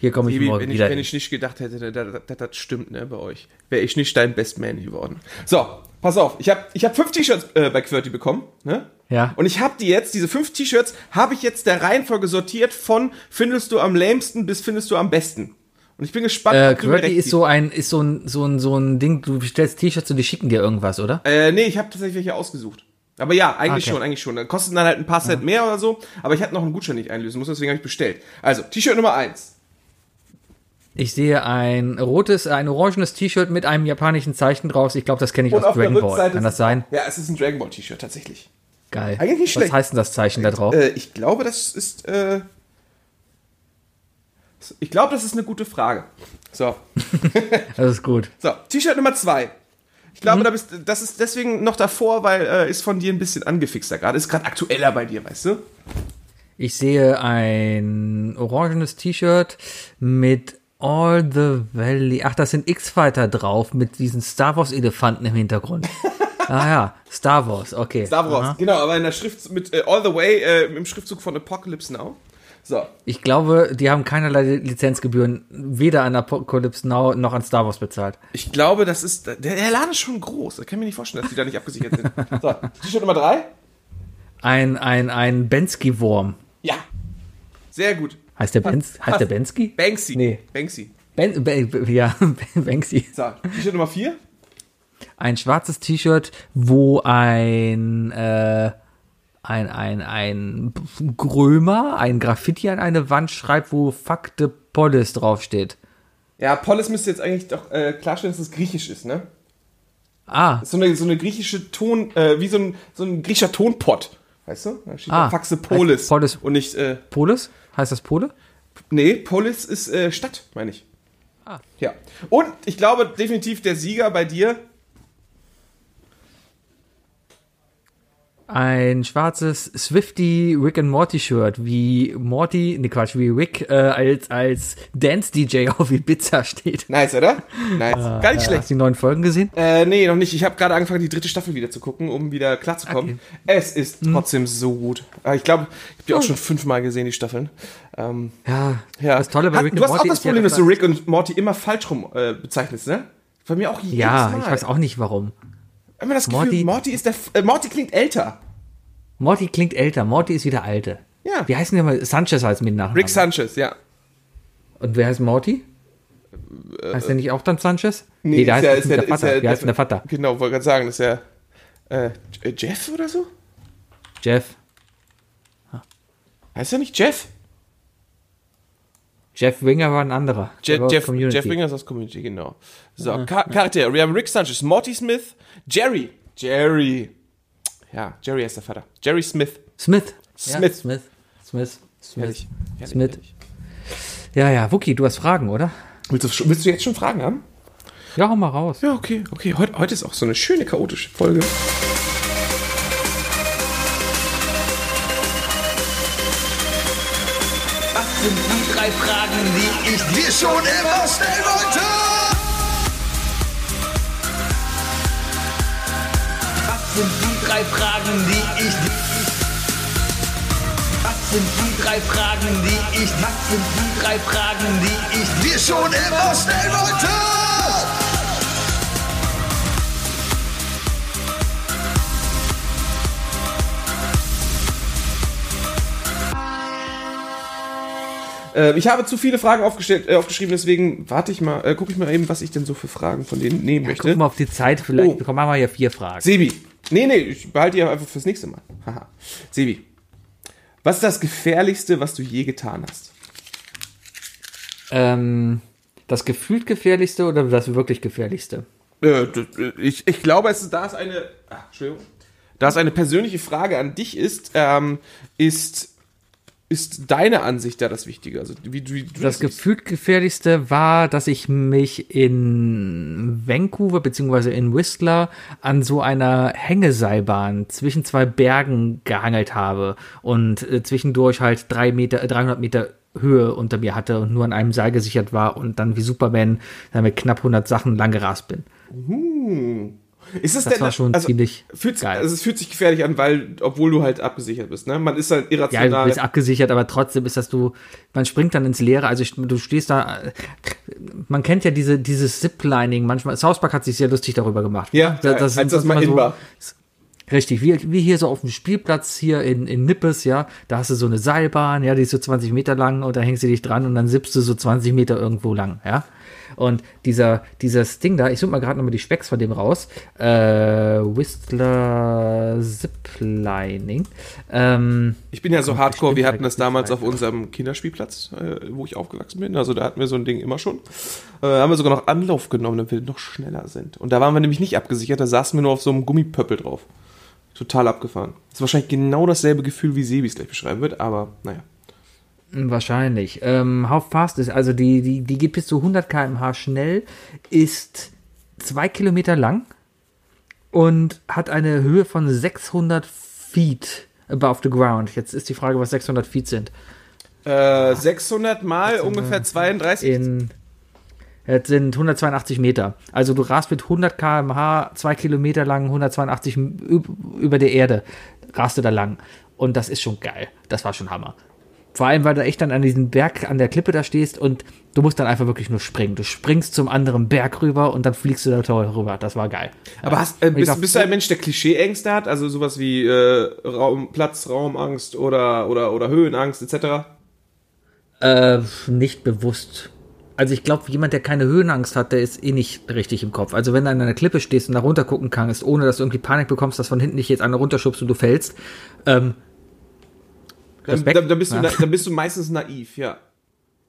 [SPEAKER 2] hier komme ich
[SPEAKER 3] Baby,
[SPEAKER 2] morgen
[SPEAKER 3] wenn, ich,
[SPEAKER 2] wieder.
[SPEAKER 3] wenn
[SPEAKER 2] hin.
[SPEAKER 3] ich nicht gedacht hätte, dass das, das, das stimmt, ne, bei euch, wäre ich nicht dein Best Man geworden. So, pass auf, ich habe ich hab fünf T-Shirts äh, bei QWERTY bekommen, ne?
[SPEAKER 2] Ja.
[SPEAKER 3] Und ich habe die jetzt, diese fünf T-Shirts, habe ich jetzt der Reihenfolge sortiert von findest du am lämsten bis findest du am besten. Und ich bin gespannt,
[SPEAKER 2] Äh, QWERTY ist so ein, ist so ein, so ein, so ein Ding, du bestellst T-Shirts und die schicken dir irgendwas, oder?
[SPEAKER 3] Äh, nee, ich habe tatsächlich welche ausgesucht. Aber ja, eigentlich
[SPEAKER 2] Okay.
[SPEAKER 3] schon, eigentlich schon. Dann kosten dann halt ein paar Cent mehr oder so. Aber ich hatte noch einen Gutschein nicht einlösen muss, deswegen habe ich bestellt. Also, T-Shirt Nummer eins.
[SPEAKER 2] Ich sehe ein rotes, ein orangenes T-Shirt mit einem japanischen Zeichen draus. Ich glaube, das kenne ich aus
[SPEAKER 3] der
[SPEAKER 2] Dragon Ball. Kann das sein?
[SPEAKER 3] Ja, es ist ein Dragon Ball T-Shirt, tatsächlich.
[SPEAKER 2] Geil.
[SPEAKER 3] Eigentlich nicht
[SPEAKER 2] Was
[SPEAKER 3] schlecht.
[SPEAKER 2] heißt denn das Zeichen da drauf?
[SPEAKER 3] Äh, ich glaube, das ist. Äh, ich glaube, das ist eine gute Frage. So,
[SPEAKER 2] Das ist gut.
[SPEAKER 3] so T-Shirt Nummer zwei. Ich glaube, da bist, das ist deswegen noch davor, weil äh, ist von dir ein bisschen angefixter gerade. Ist gerade aktueller bei dir, weißt du?
[SPEAKER 2] Ich sehe ein orangenes T-Shirt mit All the Valley. Ach, das sind X-Fighter drauf mit diesen Star Wars Elefanten im Hintergrund. ah ja, Star Wars, okay.
[SPEAKER 3] Star Wars,
[SPEAKER 2] Aha.
[SPEAKER 3] genau, aber in der Schrift mit äh, All the Way äh, im Schriftzug von Apocalypse Now. So,
[SPEAKER 2] Ich glaube, die haben keinerlei Lizenzgebühren weder an Apocalypse Now noch an Star Wars bezahlt.
[SPEAKER 3] ich glaube, das ist. Der, der Laden ist schon groß. Ich kann mir nicht vorstellen, dass die da nicht abgesichert sind. So, T-Shirt Nummer drei.
[SPEAKER 2] Ein, ein, ein Bensky-Wurm.
[SPEAKER 3] Ja. Sehr gut.
[SPEAKER 2] Heißt der, Bens, heißt der. Bensky?
[SPEAKER 3] Banksy.
[SPEAKER 2] Nee.
[SPEAKER 3] Banksy.
[SPEAKER 2] Ben, ben, ja, Banksy.
[SPEAKER 3] So, T-Shirt Nummer vier.
[SPEAKER 2] Ein schwarzes T-Shirt, wo ein, äh, ein, ein, ein Grömer, ein Graffiti an eine Wand schreibt, wo Fuck the Polis draufsteht.
[SPEAKER 3] Ja, Polis müsste jetzt eigentlich doch äh, klarstellen, dass es griechisch ist, ne?
[SPEAKER 2] Ah,
[SPEAKER 3] so eine, so eine griechische Ton, äh, wie so ein, so ein griechischer Tonpott. Weißt du? Da steht
[SPEAKER 2] Ah,
[SPEAKER 3] Faxe Polis.
[SPEAKER 2] Polis-
[SPEAKER 3] Und nicht, äh,
[SPEAKER 2] Polis? Heißt das Pole?
[SPEAKER 3] nee, Polis ist äh, Stadt, meine ich.
[SPEAKER 2] Ah.
[SPEAKER 3] Ja. Und ich glaube definitiv der Sieger bei dir.
[SPEAKER 2] Ein schwarzes Swifty Rick and Morty Shirt, wie Morty, ne Quatsch, wie Rick äh, als, als Dance-DJ auf Ibiza steht.
[SPEAKER 3] Nice, oder? Nice. Gar nicht
[SPEAKER 2] Äh, Hast
[SPEAKER 3] schlecht.
[SPEAKER 2] du die neuen Folgen gesehen?
[SPEAKER 3] Äh, nee, noch nicht. Ich habe gerade angefangen, die dritte Staffel wieder zu gucken, um wieder klarzukommen. Es ist
[SPEAKER 2] Hm.
[SPEAKER 3] trotzdem so gut. Äh, Ich glaube, ich habe die auch schon fünfmal gesehen, die Staffeln. Ähm,
[SPEAKER 2] Ja,
[SPEAKER 3] ja.
[SPEAKER 2] das Tolle bei
[SPEAKER 3] Hat-
[SPEAKER 2] Rick
[SPEAKER 3] Du
[SPEAKER 2] and
[SPEAKER 3] hast auch
[SPEAKER 2] Morty
[SPEAKER 3] das
[SPEAKER 2] ist ja,
[SPEAKER 3] Problem, dass
[SPEAKER 2] dass
[SPEAKER 3] du Rick und Morty immer falsch rum äh, bezeichnest, ne? Bei mir auch jedes
[SPEAKER 2] Ja,
[SPEAKER 3] Mal.
[SPEAKER 2] ich weiß auch nicht warum.
[SPEAKER 3] Immer das Gefühl,
[SPEAKER 2] Morty-
[SPEAKER 3] Morty, ist der. F äh, Morty klingt älter.
[SPEAKER 2] Morty klingt älter, Morty ist wieder alte.
[SPEAKER 3] Ja.
[SPEAKER 2] Wie heißen die mal? Sanchez heißt mit Nachnamen.
[SPEAKER 3] Rick Sanchez, ja.
[SPEAKER 2] Und wer heißt Morty? heißt der nicht auch dann Sanchez?
[SPEAKER 3] Nee,
[SPEAKER 2] der
[SPEAKER 3] ja-
[SPEAKER 2] heißt
[SPEAKER 3] ist
[SPEAKER 2] der, Vater.
[SPEAKER 3] ist ja-
[SPEAKER 2] Wie heißt der Vater?
[SPEAKER 3] Genau, wollte gerade sagen, das ist ja. Äh, J- Jeff oder so?
[SPEAKER 2] Jeff.
[SPEAKER 3] Heißt er nicht Jeff?
[SPEAKER 2] Jeff Winger war ein anderer. Der
[SPEAKER 3] Je Jeff. Jeff Winger ist aus Community, genau. So, Char Charakter. Wir haben Rick Sanchez, Morty Smith, Jerry. Jerry. Ja, Jerry ist der Vater. Jerry Smith.
[SPEAKER 2] Smith.
[SPEAKER 3] Smith.
[SPEAKER 2] Ja, Smith. Smith. Smith.
[SPEAKER 3] Herrlich. Herrlich,
[SPEAKER 2] Smith.
[SPEAKER 3] herrlich.
[SPEAKER 2] Ja, ja, Wookie, du hast Fragen, oder?
[SPEAKER 3] Willst du, willst du jetzt schon Fragen haben?
[SPEAKER 2] Ja, hau mal raus.
[SPEAKER 3] Ja, okay, okay. Heute, heute ist auch so eine schöne chaotische Folge.
[SPEAKER 4] Was sind die drei Fragen, die ich
[SPEAKER 5] dir schon immer stellen wollte.
[SPEAKER 4] Drei Fragen, die ich Was sind die drei Fragen, die ich Was sind die drei Fragen, die ich
[SPEAKER 5] dir schon immer stellen wollte.
[SPEAKER 3] Äh, ich habe zu viele Fragen aufgestellt, äh, aufgeschrieben, deswegen warte ich mal, äh, gucke ich mal eben, was ich denn so für Fragen von denen nehmen möchte.
[SPEAKER 2] Guck mal auf die Zeit, vielleicht
[SPEAKER 3] Oh.
[SPEAKER 2] bekommen wir ja vier Fragen.
[SPEAKER 3] Sebi. Nee, nee, ich behalte die einfach fürs nächste Mal. Haha. Sebi. Was ist das Gefährlichste, was du je getan hast?
[SPEAKER 2] Ähm, das gefühlt gefährlichste oder das wirklich gefährlichste?
[SPEAKER 3] Äh, ich, ich glaube, es ist, da es eine, ah, Entschuldigung, da es eine persönliche Frage an dich ist, ähm, ist, ist deine Ansicht da das Wichtige? Also, wie, wie du
[SPEAKER 2] Das
[SPEAKER 3] siehst.
[SPEAKER 2] gefühlt gefährlichste war, dass ich mich in Vancouver beziehungsweise in Whistler an so einer Hängeseilbahn zwischen zwei Bergen gehangelt habe und äh, zwischendurch halt drei Meter, äh, 300 Meter Höhe unter mir hatte und nur an einem Seil gesichert war und dann wie Superman dann mit knapp 100 Sachen lang gerast bin.
[SPEAKER 3] Ist es
[SPEAKER 2] Das
[SPEAKER 3] denn,
[SPEAKER 2] war schon ziemlich
[SPEAKER 3] fühlt,
[SPEAKER 2] geil.
[SPEAKER 3] Also es fühlt sich gefährlich an, weil, obwohl du halt abgesichert bist, ne? Man ist halt
[SPEAKER 2] Ja,
[SPEAKER 3] irrational.
[SPEAKER 2] du bist abgesichert, aber trotzdem ist das du, man springt dann ins Leere, also ich, du stehst da, man kennt ja diese, dieses Ziplining manchmal, South Park hat sich sehr lustig darüber gemacht.
[SPEAKER 3] ja,
[SPEAKER 2] Da- das,
[SPEAKER 3] als das
[SPEAKER 2] sind
[SPEAKER 3] mal in
[SPEAKER 2] so,
[SPEAKER 3] war.
[SPEAKER 2] Richtig, wie, wie hier so auf dem Spielplatz hier in, in Nippes, ja, da hast du so eine Seilbahn, ja, die ist so 20 Meter lang und da hängst du dich dran und dann sippst du so 20 Meter irgendwo lang, ja. Und dieser, dieses Ding da, ich suche mal gerade nochmal die Specks von dem raus, äh, Whistler Ziplining, ähm,
[SPEAKER 3] Ich bin ja so hardcore, wir
[SPEAKER 2] bestimmt
[SPEAKER 3] hatten das damals auf unserem Kinderspielplatz, äh, wo ich aufgewachsen bin. Also da hatten wir so ein Ding immer schon. Äh, haben wir sogar noch Anlauf genommen, damit wir noch schneller sind. Und da waren wir nämlich nicht abgesichert, da saßen wir nur auf so einem Gummipöppel drauf. Total abgefahren. Das ist wahrscheinlich genau dasselbe Gefühl, wie Sebi es gleich beschreiben wird, aber naja.
[SPEAKER 2] Wahrscheinlich. Ähm, How Fast ist, also die, die, die geht bis zu 100 km/h schnell, ist zwei Kilometer lang und hat eine Höhe von 600 Feet above the ground. Jetzt ist die Frage, was 600 Feet sind.
[SPEAKER 3] Äh, 600 mal ungefähr 32.
[SPEAKER 2] In, das sind 182 Meter. Also du rast mit 100 km/h, zwei Kilometer lang, 182 üb- über der Erde, rast du da lang. Und das ist schon geil. Das war schon Hammer. Vor allem, weil du echt dann an diesem Berg, an der Klippe da stehst und du musst dann einfach wirklich nur springen. Du springst zum anderen Berg rüber und dann fliegst du da toll rüber. Das war geil.
[SPEAKER 3] Aber hast, äh, bist,
[SPEAKER 2] sag-
[SPEAKER 3] bist du ein Mensch, der Klischee-Ängste hat? Also sowas wie äh, Raum, Platz, Raumangst oder, oder, oder Höhenangst etc.?
[SPEAKER 2] Äh, nicht bewusst. Also ich glaube, jemand, der keine Höhenangst hat, der ist eh nicht richtig im Kopf. Also wenn du an einer Klippe stehst und da runter gucken kannst, ohne dass du irgendwie Panik bekommst, dass von hinten dich jetzt einer runterschubst und du fällst, ähm, Respekt.
[SPEAKER 3] dann, dann, bist du,
[SPEAKER 2] Ja.
[SPEAKER 3] na- dann bist du meistens naiv, ja.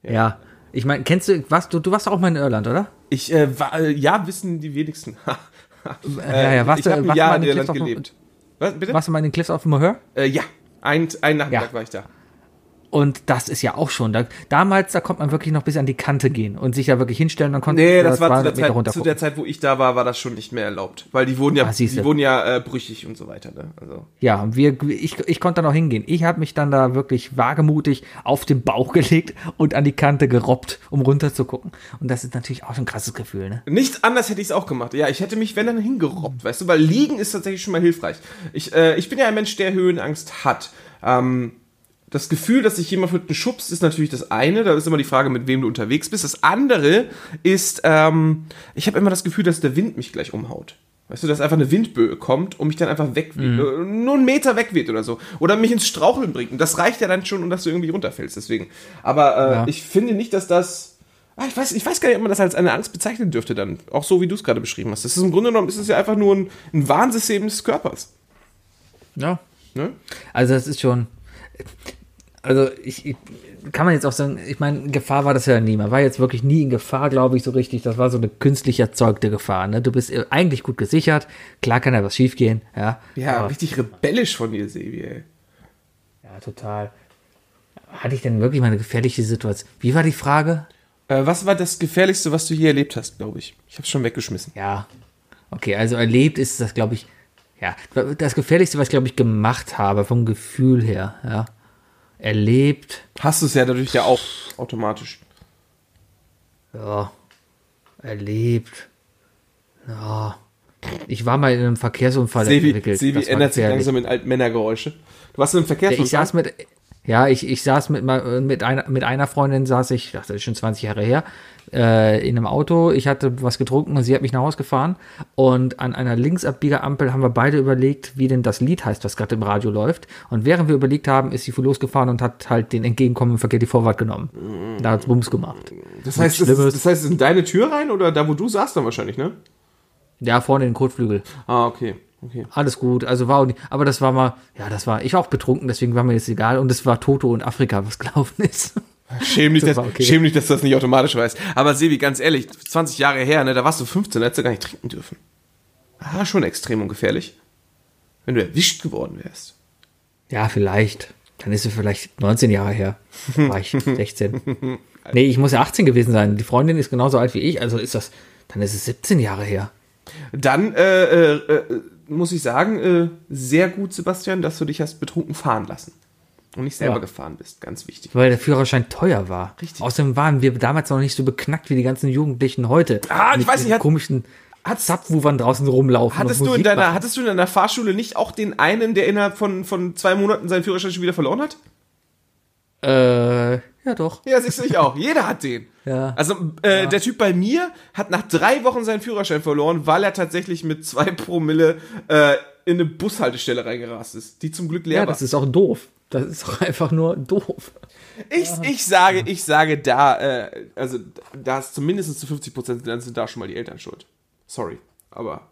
[SPEAKER 2] ja. Ich meine, kennst du, was, du, du warst auch mal in Irland, oder?
[SPEAKER 3] Ich, äh, war, äh, ja, wissen die wenigsten.
[SPEAKER 2] ja, ja, warst
[SPEAKER 3] ich
[SPEAKER 2] du,
[SPEAKER 3] habe ein
[SPEAKER 2] warst du
[SPEAKER 3] Jahr in Irland
[SPEAKER 2] Cliffs auf,
[SPEAKER 3] gelebt. Was, bitte?
[SPEAKER 2] warst du mal in den Cliffs auf dem Moher?
[SPEAKER 3] Äh, ja, ein, ein Nachmittag
[SPEAKER 2] Ja.
[SPEAKER 3] war ich da.
[SPEAKER 2] Und das ist ja auch schon, da, damals, da konnte man wirklich noch bis an die Kante gehen und sich da wirklich hinstellen, dann konnte
[SPEAKER 3] Nee,
[SPEAKER 2] man
[SPEAKER 3] das war zu
[SPEAKER 2] 200
[SPEAKER 3] der, Zeit, zu der Zeit, wo ich da war, war das schon nicht mehr erlaubt. Weil die wurden ja,
[SPEAKER 2] Ah,
[SPEAKER 3] die wurden ja äh, brüchig und so weiter. Ne? Also.
[SPEAKER 2] Ja, und wir, ich, ich konnte da noch hingehen. Ich habe mich dann da wirklich wagemutig auf den Bauch gelegt und an die Kante gerobbt, um runter zu gucken. Und das ist natürlich auch schon ein krasses Gefühl, ne?
[SPEAKER 3] Nicht anders hätte ich es auch gemacht. Ja, ich hätte mich, wenn dann, hingerobbt, weißt du, weil liegen ist tatsächlich schon mal hilfreich. Ich, äh, ich bin ja ein Mensch, der Höhenangst hat. Ähm, das Gefühl, dass sich jemand mit schubst, ist natürlich das eine. Da ist immer die Frage, mit wem du unterwegs bist. Das andere ist, ähm, ich habe immer das Gefühl, dass der Wind mich gleich umhaut. Weißt du, dass einfach eine Windböe kommt und mich dann einfach wegweht. Äh, Nur einen Meter wegweht oder so. Oder mich ins Straucheln bringt. Und das reicht ja dann schon, um dass du irgendwie runterfällst. Deswegen. Aber äh,
[SPEAKER 2] Ja.
[SPEAKER 3] ich finde nicht, dass das. Ah, ich, weiß, ich weiß gar nicht, ob man das als eine Angst bezeichnen dürfte dann. Auch so, wie du es gerade beschrieben hast. Das ist im Grunde genommen ist es ja einfach nur ein, ein Warnsystem des Körpers.
[SPEAKER 2] Ja.
[SPEAKER 3] Ne?
[SPEAKER 2] Also das ist schon. Also ich, ich kann man jetzt auch sagen, ich meine, Gefahr war das ja nie. Man war jetzt wirklich nie in Gefahr, glaube ich, so richtig. Das war so eine künstlich erzeugte Gefahr. Ne? Du bist eigentlich gut gesichert. Klar kann da was schiefgehen, ja.
[SPEAKER 3] Ja,
[SPEAKER 2] Aber-
[SPEAKER 3] richtig rebellisch von dir, Sebi, ey.
[SPEAKER 2] ja, total. Hatte ich denn wirklich mal eine gefährliche Situation? Wie war die Frage?
[SPEAKER 3] Äh, was war das Gefährlichste, was du hier erlebt hast, glaube ich? Ich habe schon weggeschmissen.
[SPEAKER 2] Ja. Okay, also erlebt ist das, glaube ich, ja, das Gefährlichste, was ich, glaube ich, gemacht habe, vom Gefühl her, ja. Erlebt,
[SPEAKER 3] Hast du es ja dadurch ja auch automatisch.
[SPEAKER 2] ja. Erlebt. Ja. Ich war mal in einem Verkehrsunfall
[SPEAKER 3] Sebi,
[SPEAKER 2] entwickelt. War
[SPEAKER 3] ändert sich langsam in Altmännergeräusche. Du warst in einem Verkehrsunfall.
[SPEAKER 2] ich saß mit, ja, ich, ich saß mit, mal- mit, einer, mit einer Freundin, saß ich, das ist schon 20 Jahre her, äh, in einem Auto. Ich hatte was getrunken und sie hat mich nach Hause gefahren. Und an einer Linksabbiegerampel haben wir beide überlegt, wie denn das Lied heißt, was gerade im Radio läuft. Und während wir überlegt haben, ist sie losgefahren und hat halt den entgegenkommenden Verkehr die Vorfahrt genommen. Da hat's Bums gemacht.
[SPEAKER 3] das, heißt, das, das heißt, es ist in deine Tür rein oder da, wo du saßt dann wahrscheinlich, ne?
[SPEAKER 2] Ja, vorne in den Kotflügel.
[SPEAKER 3] Ah, okay. okay.
[SPEAKER 2] Alles gut, also war auch nicht, aber das war mal, ja, das war, ich war auch betrunken, deswegen war mir jetzt egal. Und es war Toto und Afrika, was gelaufen ist.
[SPEAKER 3] Schäm dich,
[SPEAKER 2] Das
[SPEAKER 3] dass,
[SPEAKER 2] okay.
[SPEAKER 3] schäm dich, dass du das nicht automatisch weißt. Aber Sebi, ganz ehrlich, 20 Jahre her, ne, da warst du 15, da hättest du gar nicht trinken dürfen. Ah, schon extrem und gefährlich. Wenn du erwischt geworden wärst.
[SPEAKER 2] Ja, vielleicht. Dann ist es vielleicht 19 Jahre her. War ich 16. Nee, ich muss ja 18 gewesen sein. Die Freundin ist genauso alt wie ich, also ist das, dann ist es 17 Jahre her.
[SPEAKER 3] Dann äh, äh, äh, muss ich sagen, äh, sehr gut, Sebastian, dass du dich hast betrunken fahren lassen. Und nicht selber
[SPEAKER 2] Ja.
[SPEAKER 3] gefahren bist. Ganz wichtig.
[SPEAKER 2] Weil der Führerschein teuer war.
[SPEAKER 3] Richtig.
[SPEAKER 2] Außerdem waren wir damals noch nicht so beknackt wie die ganzen Jugendlichen heute.
[SPEAKER 3] Ah, ich weiß nicht, hat-
[SPEAKER 2] komischen Subwoofern draußen rumlaufen.
[SPEAKER 3] Hattest du, in deiner,
[SPEAKER 2] machen.
[SPEAKER 3] hattest du in deiner Fahrschule nicht auch den einen, der innerhalb von, von zwei Monaten seinen Führerschein schon wieder verloren hat?
[SPEAKER 2] Äh, ja doch.
[SPEAKER 3] Ja, siehst du ich auch. Jeder hat den.
[SPEAKER 2] Ja.
[SPEAKER 3] Also äh, der Typ bei mir hat nach drei Wochen seinen Führerschein verloren, weil er tatsächlich mit zwei Promille äh, in eine Bushaltestelle reingerast ist, die zum Glück leer
[SPEAKER 2] Ja,
[SPEAKER 3] war.
[SPEAKER 2] das ist auch doof. Das ist doch einfach nur doof.
[SPEAKER 3] Ich, ich sage, ich sage da, äh, also da ist zumindest zu 50 Prozent dann sind da schon mal die Eltern schuld. Sorry, aber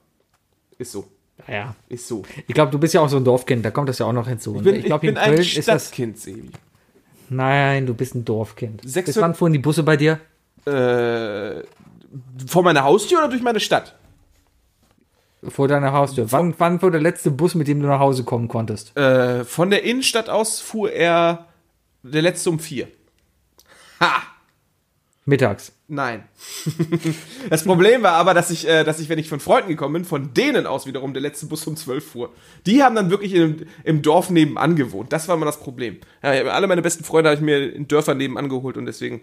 [SPEAKER 3] ist so,
[SPEAKER 2] Ja.
[SPEAKER 3] ist so.
[SPEAKER 2] Ich glaube, du bist ja auch so ein Dorfkind, da kommt das ja auch noch hinzu.
[SPEAKER 3] Ich bin,
[SPEAKER 2] ich glaube,
[SPEAKER 3] ich
[SPEAKER 2] in
[SPEAKER 3] bin
[SPEAKER 2] Köln
[SPEAKER 3] ein
[SPEAKER 2] ist das.
[SPEAKER 3] Stadtkind, Sebi.
[SPEAKER 2] Nein, du bist ein Dorfkind.
[SPEAKER 3] Sechs-
[SPEAKER 2] Bis wann fuhren die Busse bei dir?
[SPEAKER 3] Äh, vor meiner Haustür oder durch meine Stadt?
[SPEAKER 2] Vor deiner Haustür. Wann, wann war der letzte Bus, mit dem du nach Hause kommen konntest?
[SPEAKER 3] Äh, von der Innenstadt aus fuhr er der letzte um vier. Ha!
[SPEAKER 2] Mittags.
[SPEAKER 3] Nein. das Problem war aber, dass ich, äh, dass ich, wenn ich von Freunden gekommen bin, von denen aus wiederum der letzte Bus um 12 fuhr. Die haben dann wirklich im, im Dorf nebenan gewohnt. Das war immer das Problem. Ja, alle meine besten Freunde habe ich mir in Dörfern nebenan geholt und deswegen,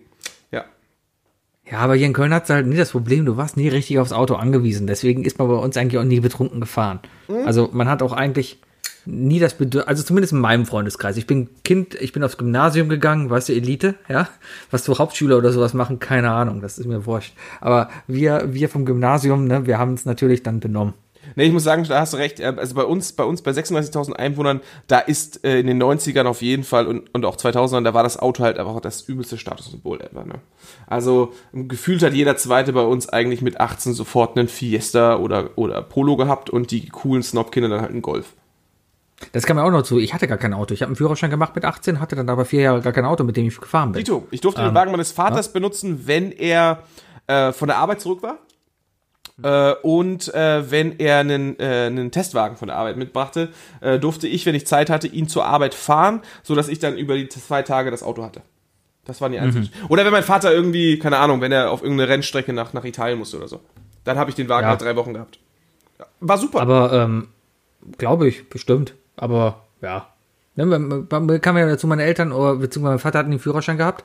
[SPEAKER 3] ja.
[SPEAKER 2] Ja, aber hier in Köln hat's halt nie das Problem, du warst nie richtig aufs Auto angewiesen. Deswegen ist man bei uns eigentlich auch nie betrunken gefahren. Also man hat auch eigentlich nie das Bedürfnis, also zumindest in meinem Freundeskreis. Ich bin Kind, ich bin aufs Gymnasium gegangen, weißt du, Elite, ja. Was so Hauptschüler oder sowas machen, keine Ahnung, das ist mir wurscht. Aber wir, wir vom Gymnasium, ne, wir haben es natürlich dann benommen.
[SPEAKER 3] Nee, ich muss sagen, da hast du recht. äh, Also bei uns, bei uns, bei 36.000 Einwohnern, da ist äh, in den 90ern auf jeden Fall und, und auch 2000ern, da war das Auto halt einfach das übelste Statussymbol ever. Ne? Also gefühlt hat jeder Zweite bei uns eigentlich mit 18 sofort einen Fiesta oder, oder Polo gehabt und die coolen Snobkinder dann halt einen Golf.
[SPEAKER 2] Das kam mir auch noch zu. Ich hatte gar kein Auto. Ich habe einen Führerschein gemacht mit 18, hatte dann aber vier Jahre gar kein Auto, mit dem ich gefahren bin.
[SPEAKER 3] Dito, ich durfte den Wagen meines Vaters benutzen, wenn er äh, von der Arbeit zurück war. Äh, und äh, wenn er einen, äh, einen Testwagen von der Arbeit mitbrachte, äh, durfte ich, wenn ich Zeit hatte, ihn zur Arbeit fahren, so dass ich dann über die zwei Tage das Auto hatte. Das waren die einzigen. Oder wenn mein Vater irgendwie, keine Ahnung, wenn er auf irgendeine Rennstrecke nach, nach Italien musste oder so. Dann habe ich den Wagen
[SPEAKER 2] Ja.
[SPEAKER 3] halt drei Wochen gehabt. War super.
[SPEAKER 2] Aber ähm, glaube ich, bestimmt. Aber ja. Ne, man- man kam ja dazu, meine Eltern oder beziehungsweise mein Vater hatten den Führerschein gehabt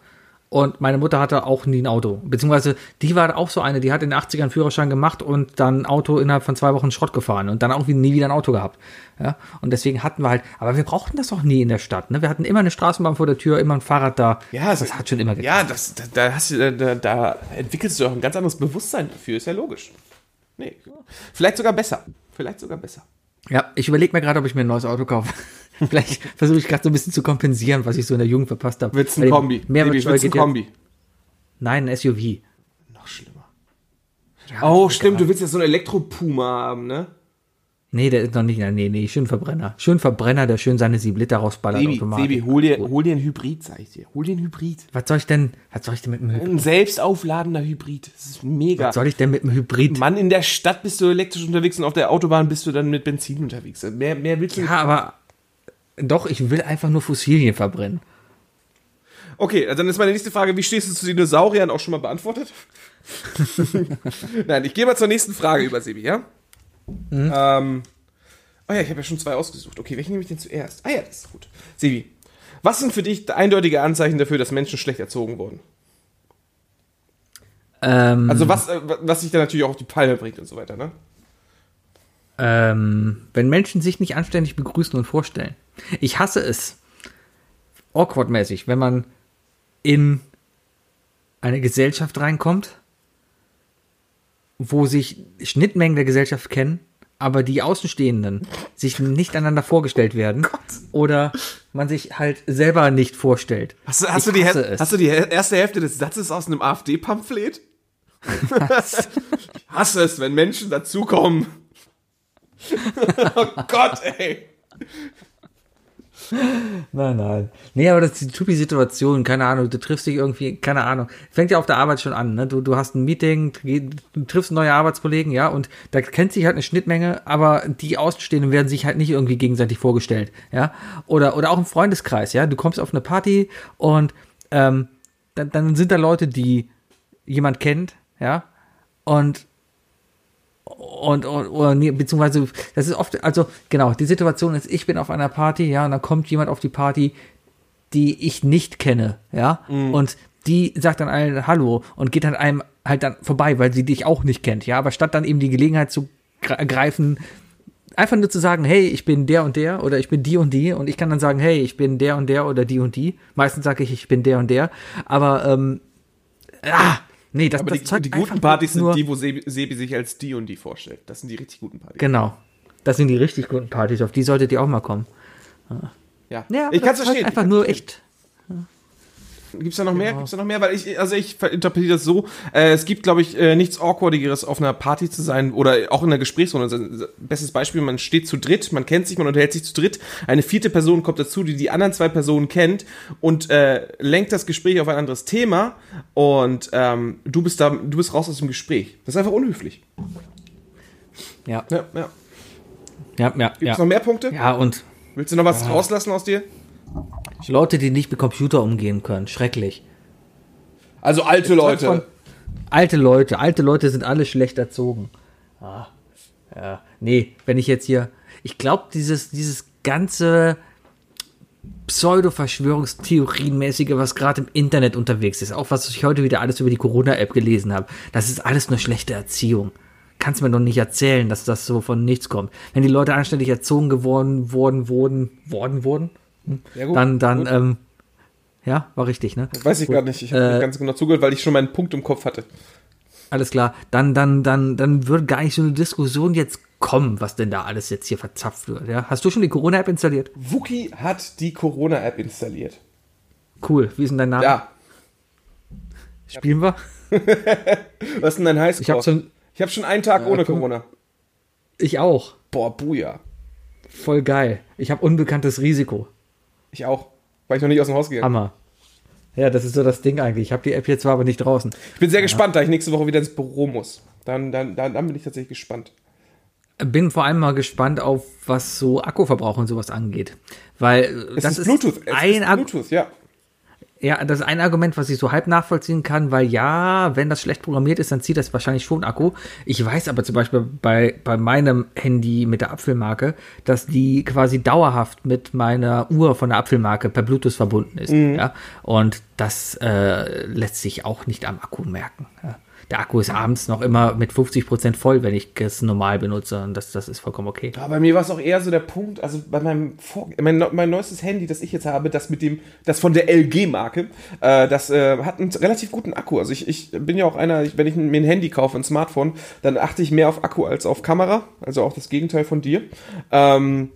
[SPEAKER 2] und meine Mutter hatte auch nie ein Auto. Beziehungsweise die war auch so eine, die hat in den 80ern einen Führerschein gemacht und dann ein Auto innerhalb von zwei Wochen Schrott gefahren und dann auch nie wieder ein Auto gehabt. Ja, und deswegen hatten wir halt, aber wir brauchten das auch nie in der Stadt. Ne? Wir hatten immer eine Straßenbahn vor der Tür, immer ein Fahrrad da.
[SPEAKER 3] Ja,
[SPEAKER 2] das hat schon immer geklappt.
[SPEAKER 3] Ja, das, da, da, hast du, da, da entwickelst du auch ein ganz anderes Bewusstsein dafür, ist ja logisch. Nee. Vielleicht sogar besser. Vielleicht sogar besser.
[SPEAKER 2] Ja, ich überlege mir gerade, ob ich mir ein neues Auto kaufe. Vielleicht versuche ich gerade so ein bisschen zu kompensieren, was ich so in der Jugend verpasst habe.
[SPEAKER 3] Wird's ein Kombi.
[SPEAKER 2] Mehrwertsteuer
[SPEAKER 3] wird's ein
[SPEAKER 2] ja-
[SPEAKER 3] Kombi.
[SPEAKER 2] Nein, ein SUV.
[SPEAKER 3] Noch schlimmer. oh, stimmt, du willst ja so einen Elektropuma haben, ne?
[SPEAKER 2] Nee, der ist noch nicht. Nee, nee, schön Verbrenner. Schön Verbrenner, der schön seine 7 Liter rausballert
[SPEAKER 3] Sebi,
[SPEAKER 2] automatisch.
[SPEAKER 3] Sebi, hol dir, hol dir einen Hybrid, sag ich dir. Hol dir einen Hybrid.
[SPEAKER 2] Was soll ich denn, was soll ich denn mit dem Hybrid?
[SPEAKER 3] Ein selbstaufladender Hybrid. Das ist mega.
[SPEAKER 2] Was soll ich denn mit dem Hybrid?
[SPEAKER 3] Mann, in der Stadt bist du elektrisch unterwegs und auf der Autobahn bist du dann mit Benzin unterwegs. Mehr, mehr willst du.
[SPEAKER 2] Ja, aber doch, ich will einfach nur Fossilien verbrennen.
[SPEAKER 3] Okay, also dann ist meine nächste Frage, wie stehst du zu Dinosauriern auch schon mal beantwortet? Nein, ich gehe mal zur nächsten Frage über, Sebi, ja? Ähm, oh ja, ich habe ja schon zwei ausgesucht. Okay, welchen nehme ich denn zuerst? Ah ja, das ist gut. Sebi, was sind für dich eindeutige Anzeichen dafür, dass Menschen schlecht erzogen wurden?
[SPEAKER 2] Ähm,
[SPEAKER 3] Also was, äh, was sich dann natürlich auch auf die Palme bringt und so weiter, ne?
[SPEAKER 2] Ähm, wenn Menschen sich nicht anständig begrüßen und vorstellen. Ich hasse es. Awkward-mäßig, wenn man in eine Gesellschaft reinkommt, wo sich Schnittmengen der Gesellschaft kennen, aber die Außenstehenden sich nicht einander vorgestellt werden oder man sich halt selber nicht vorstellt.
[SPEAKER 3] Hast, du- hast, du die, hast du die erste Hälfte des Satzes aus einem AfD-Pamphlet? ich hasse es, wenn Menschen dazukommen. oh Gott, ey.
[SPEAKER 2] Nein, nein. Nee, aber das ist die typische Situation, keine Ahnung, du triffst dich irgendwie, keine Ahnung. Fängt ja auf der Arbeit schon an, ne? Du, du hast ein Meeting, du triffst neue Arbeitskollegen, ja, und da kennt sich halt eine Schnittmenge, aber die Außenstehenden werden sich halt nicht irgendwie gegenseitig vorgestellt, ja. Oder, oder auch im Freundeskreis, ja. Du kommst auf eine Party und ähm, dann, dann sind da Leute, die jemand kennt, ja, und und, und oder beziehungsweise das ist oft, also genau, die Situation ist, ich bin auf einer Party, ja, und dann kommt jemand auf die Party, die ich nicht kenne, ja, und die sagt dann allen Hallo und geht an einem halt dann vorbei, weil sie dich auch nicht kennt, ja, aber statt dann eben die Gelegenheit zu gre- ergreifen, einfach nur zu sagen, hey, ich bin der und der oder ich bin die und die und ich kann dann sagen, hey, ich bin der und der oder die und die. Meistens sage ich, ich bin der und der, aber ähm, ah, nee, das,
[SPEAKER 3] Aber
[SPEAKER 2] das
[SPEAKER 3] die,
[SPEAKER 2] zeugt
[SPEAKER 3] die guten Partys sind
[SPEAKER 2] nur,
[SPEAKER 3] die, wo Sebi, Sebi sich als die und die vorstellt. Das sind die richtig guten Partys.
[SPEAKER 2] Genau. Das sind die richtig guten Partys, auf die solltet ihr auch mal kommen.
[SPEAKER 3] Ja,
[SPEAKER 2] Ja,
[SPEAKER 3] ich kann es verstehen.
[SPEAKER 2] Einfach nur
[SPEAKER 3] verstehen.
[SPEAKER 2] echt.
[SPEAKER 3] Gibt's da noch mehr? Gibt's da noch mehr? Weil ich, also ich interpretiere das so, äh, es gibt, glaube ich, äh, nichts Awkwardigeres auf einer Party zu sein oder auch in einer Gesprächsrunde. Also, Bestes Beispiel, man steht zu dritt, man kennt sich, man unterhält sich zu dritt, eine vierte Person kommt dazu, die die anderen zwei Personen kennt und äh, lenkt das Gespräch auf ein anderes Thema und ähm, du bist da, du bist raus aus dem Gespräch. Das ist einfach unhöflich.
[SPEAKER 2] Ja,
[SPEAKER 3] Ja, ja.
[SPEAKER 2] ja, ja.
[SPEAKER 3] Gibt es
[SPEAKER 2] Ja,
[SPEAKER 3] noch mehr Punkte?
[SPEAKER 2] ja und
[SPEAKER 3] Willst du noch was rauslassen aus dir?
[SPEAKER 2] Leute, die nicht mit Computer umgehen können, schrecklich.
[SPEAKER 3] Also alte
[SPEAKER 2] Von
[SPEAKER 3] Leute.
[SPEAKER 2] alte Leute, alte Leute sind alle schlecht erzogen. Ah, ja, nee, wenn ich jetzt hier, ich glaube, dieses, dieses ganze Pseudo-Verschwörungstheorien-mäßige, was gerade im Internet unterwegs ist, auch was ich heute wieder alles über die Corona-App gelesen habe, das ist alles nur schlechte Erziehung. Kannst mir doch nicht erzählen, dass das so von nichts kommt. Wenn die Leute anständig erzogen geworden worden, wurden, worden, wurden,
[SPEAKER 3] Ja, gut.
[SPEAKER 2] dann, dann,
[SPEAKER 3] Gut.
[SPEAKER 2] ähm, ja, war richtig, ne?
[SPEAKER 3] Weiß ich gar nicht. Ich habe
[SPEAKER 2] Äh,
[SPEAKER 3] nicht ganz genau zugehört, weil ich schon meinen Punkt im Kopf hatte.
[SPEAKER 2] Alles klar, dann, dann, dann, dann würde gar nicht so eine Diskussion jetzt kommen, was denn da alles jetzt hier verzapft wird. Ja? Hast du schon die Corona-App installiert?
[SPEAKER 3] Wookie hat die Corona-App installiert.
[SPEAKER 2] Cool. Wie ist denn dein Name?
[SPEAKER 3] Ja.
[SPEAKER 2] Spielen wir?
[SPEAKER 3] Was ist denn dein Highscore?
[SPEAKER 2] Ich habe schon,
[SPEAKER 3] ich hab schon einen Tag ohne
[SPEAKER 2] guck.
[SPEAKER 3] Corona.
[SPEAKER 2] ich auch.
[SPEAKER 3] Boah, Buja.
[SPEAKER 2] Voll geil. Ich habe unbekanntes Risiko.
[SPEAKER 3] Ich auch. Weil ich noch nicht aus dem Haus gegangen.
[SPEAKER 2] Hammer. Ja, das ist so das Ding eigentlich. Ich habe die App jetzt zwar aber nicht draußen.
[SPEAKER 3] Ich bin sehr gespannt, da ich nächste Woche wieder ins Büro muss. Dann, dann, dann, dann bin ich tatsächlich gespannt.
[SPEAKER 2] Bin vor allem mal gespannt auf, was so Akkuverbrauch und sowas angeht. Weil
[SPEAKER 3] Es
[SPEAKER 2] das
[SPEAKER 3] ist Bluetooth. Es
[SPEAKER 2] ein
[SPEAKER 3] ist Bluetooth, ja.
[SPEAKER 2] Ja, das ist ein Argument, was ich so halb nachvollziehen kann, weil ja, wenn das schlecht programmiert ist, dann zieht das wahrscheinlich schon Akku. Ich weiß aber zum Beispiel bei, bei meinem Handy mit der Apfelmarke, dass die quasi dauerhaft mit meiner Uhr von der Apfelmarke per Bluetooth verbunden ist. Ja, und das äh, lässt sich auch nicht am Akku merken. Ja. Der Akku ist abends noch immer mit 50% voll, wenn ich es normal benutze und das, das ist vollkommen okay.
[SPEAKER 3] Aber bei mir war es auch eher so der Punkt, also bei meinem Vor mein, mein neuestes Handy, das ich jetzt habe, das mit dem, das von der LG-Marke, äh, das äh, hat einen relativ guten Akku. Also ich, ich bin ja auch einer, ich- wenn ich mir ein Handy kaufe, ein Smartphone, dann achte ich mehr auf Akku als auf Kamera, also auch das Gegenteil von dir. Ähm,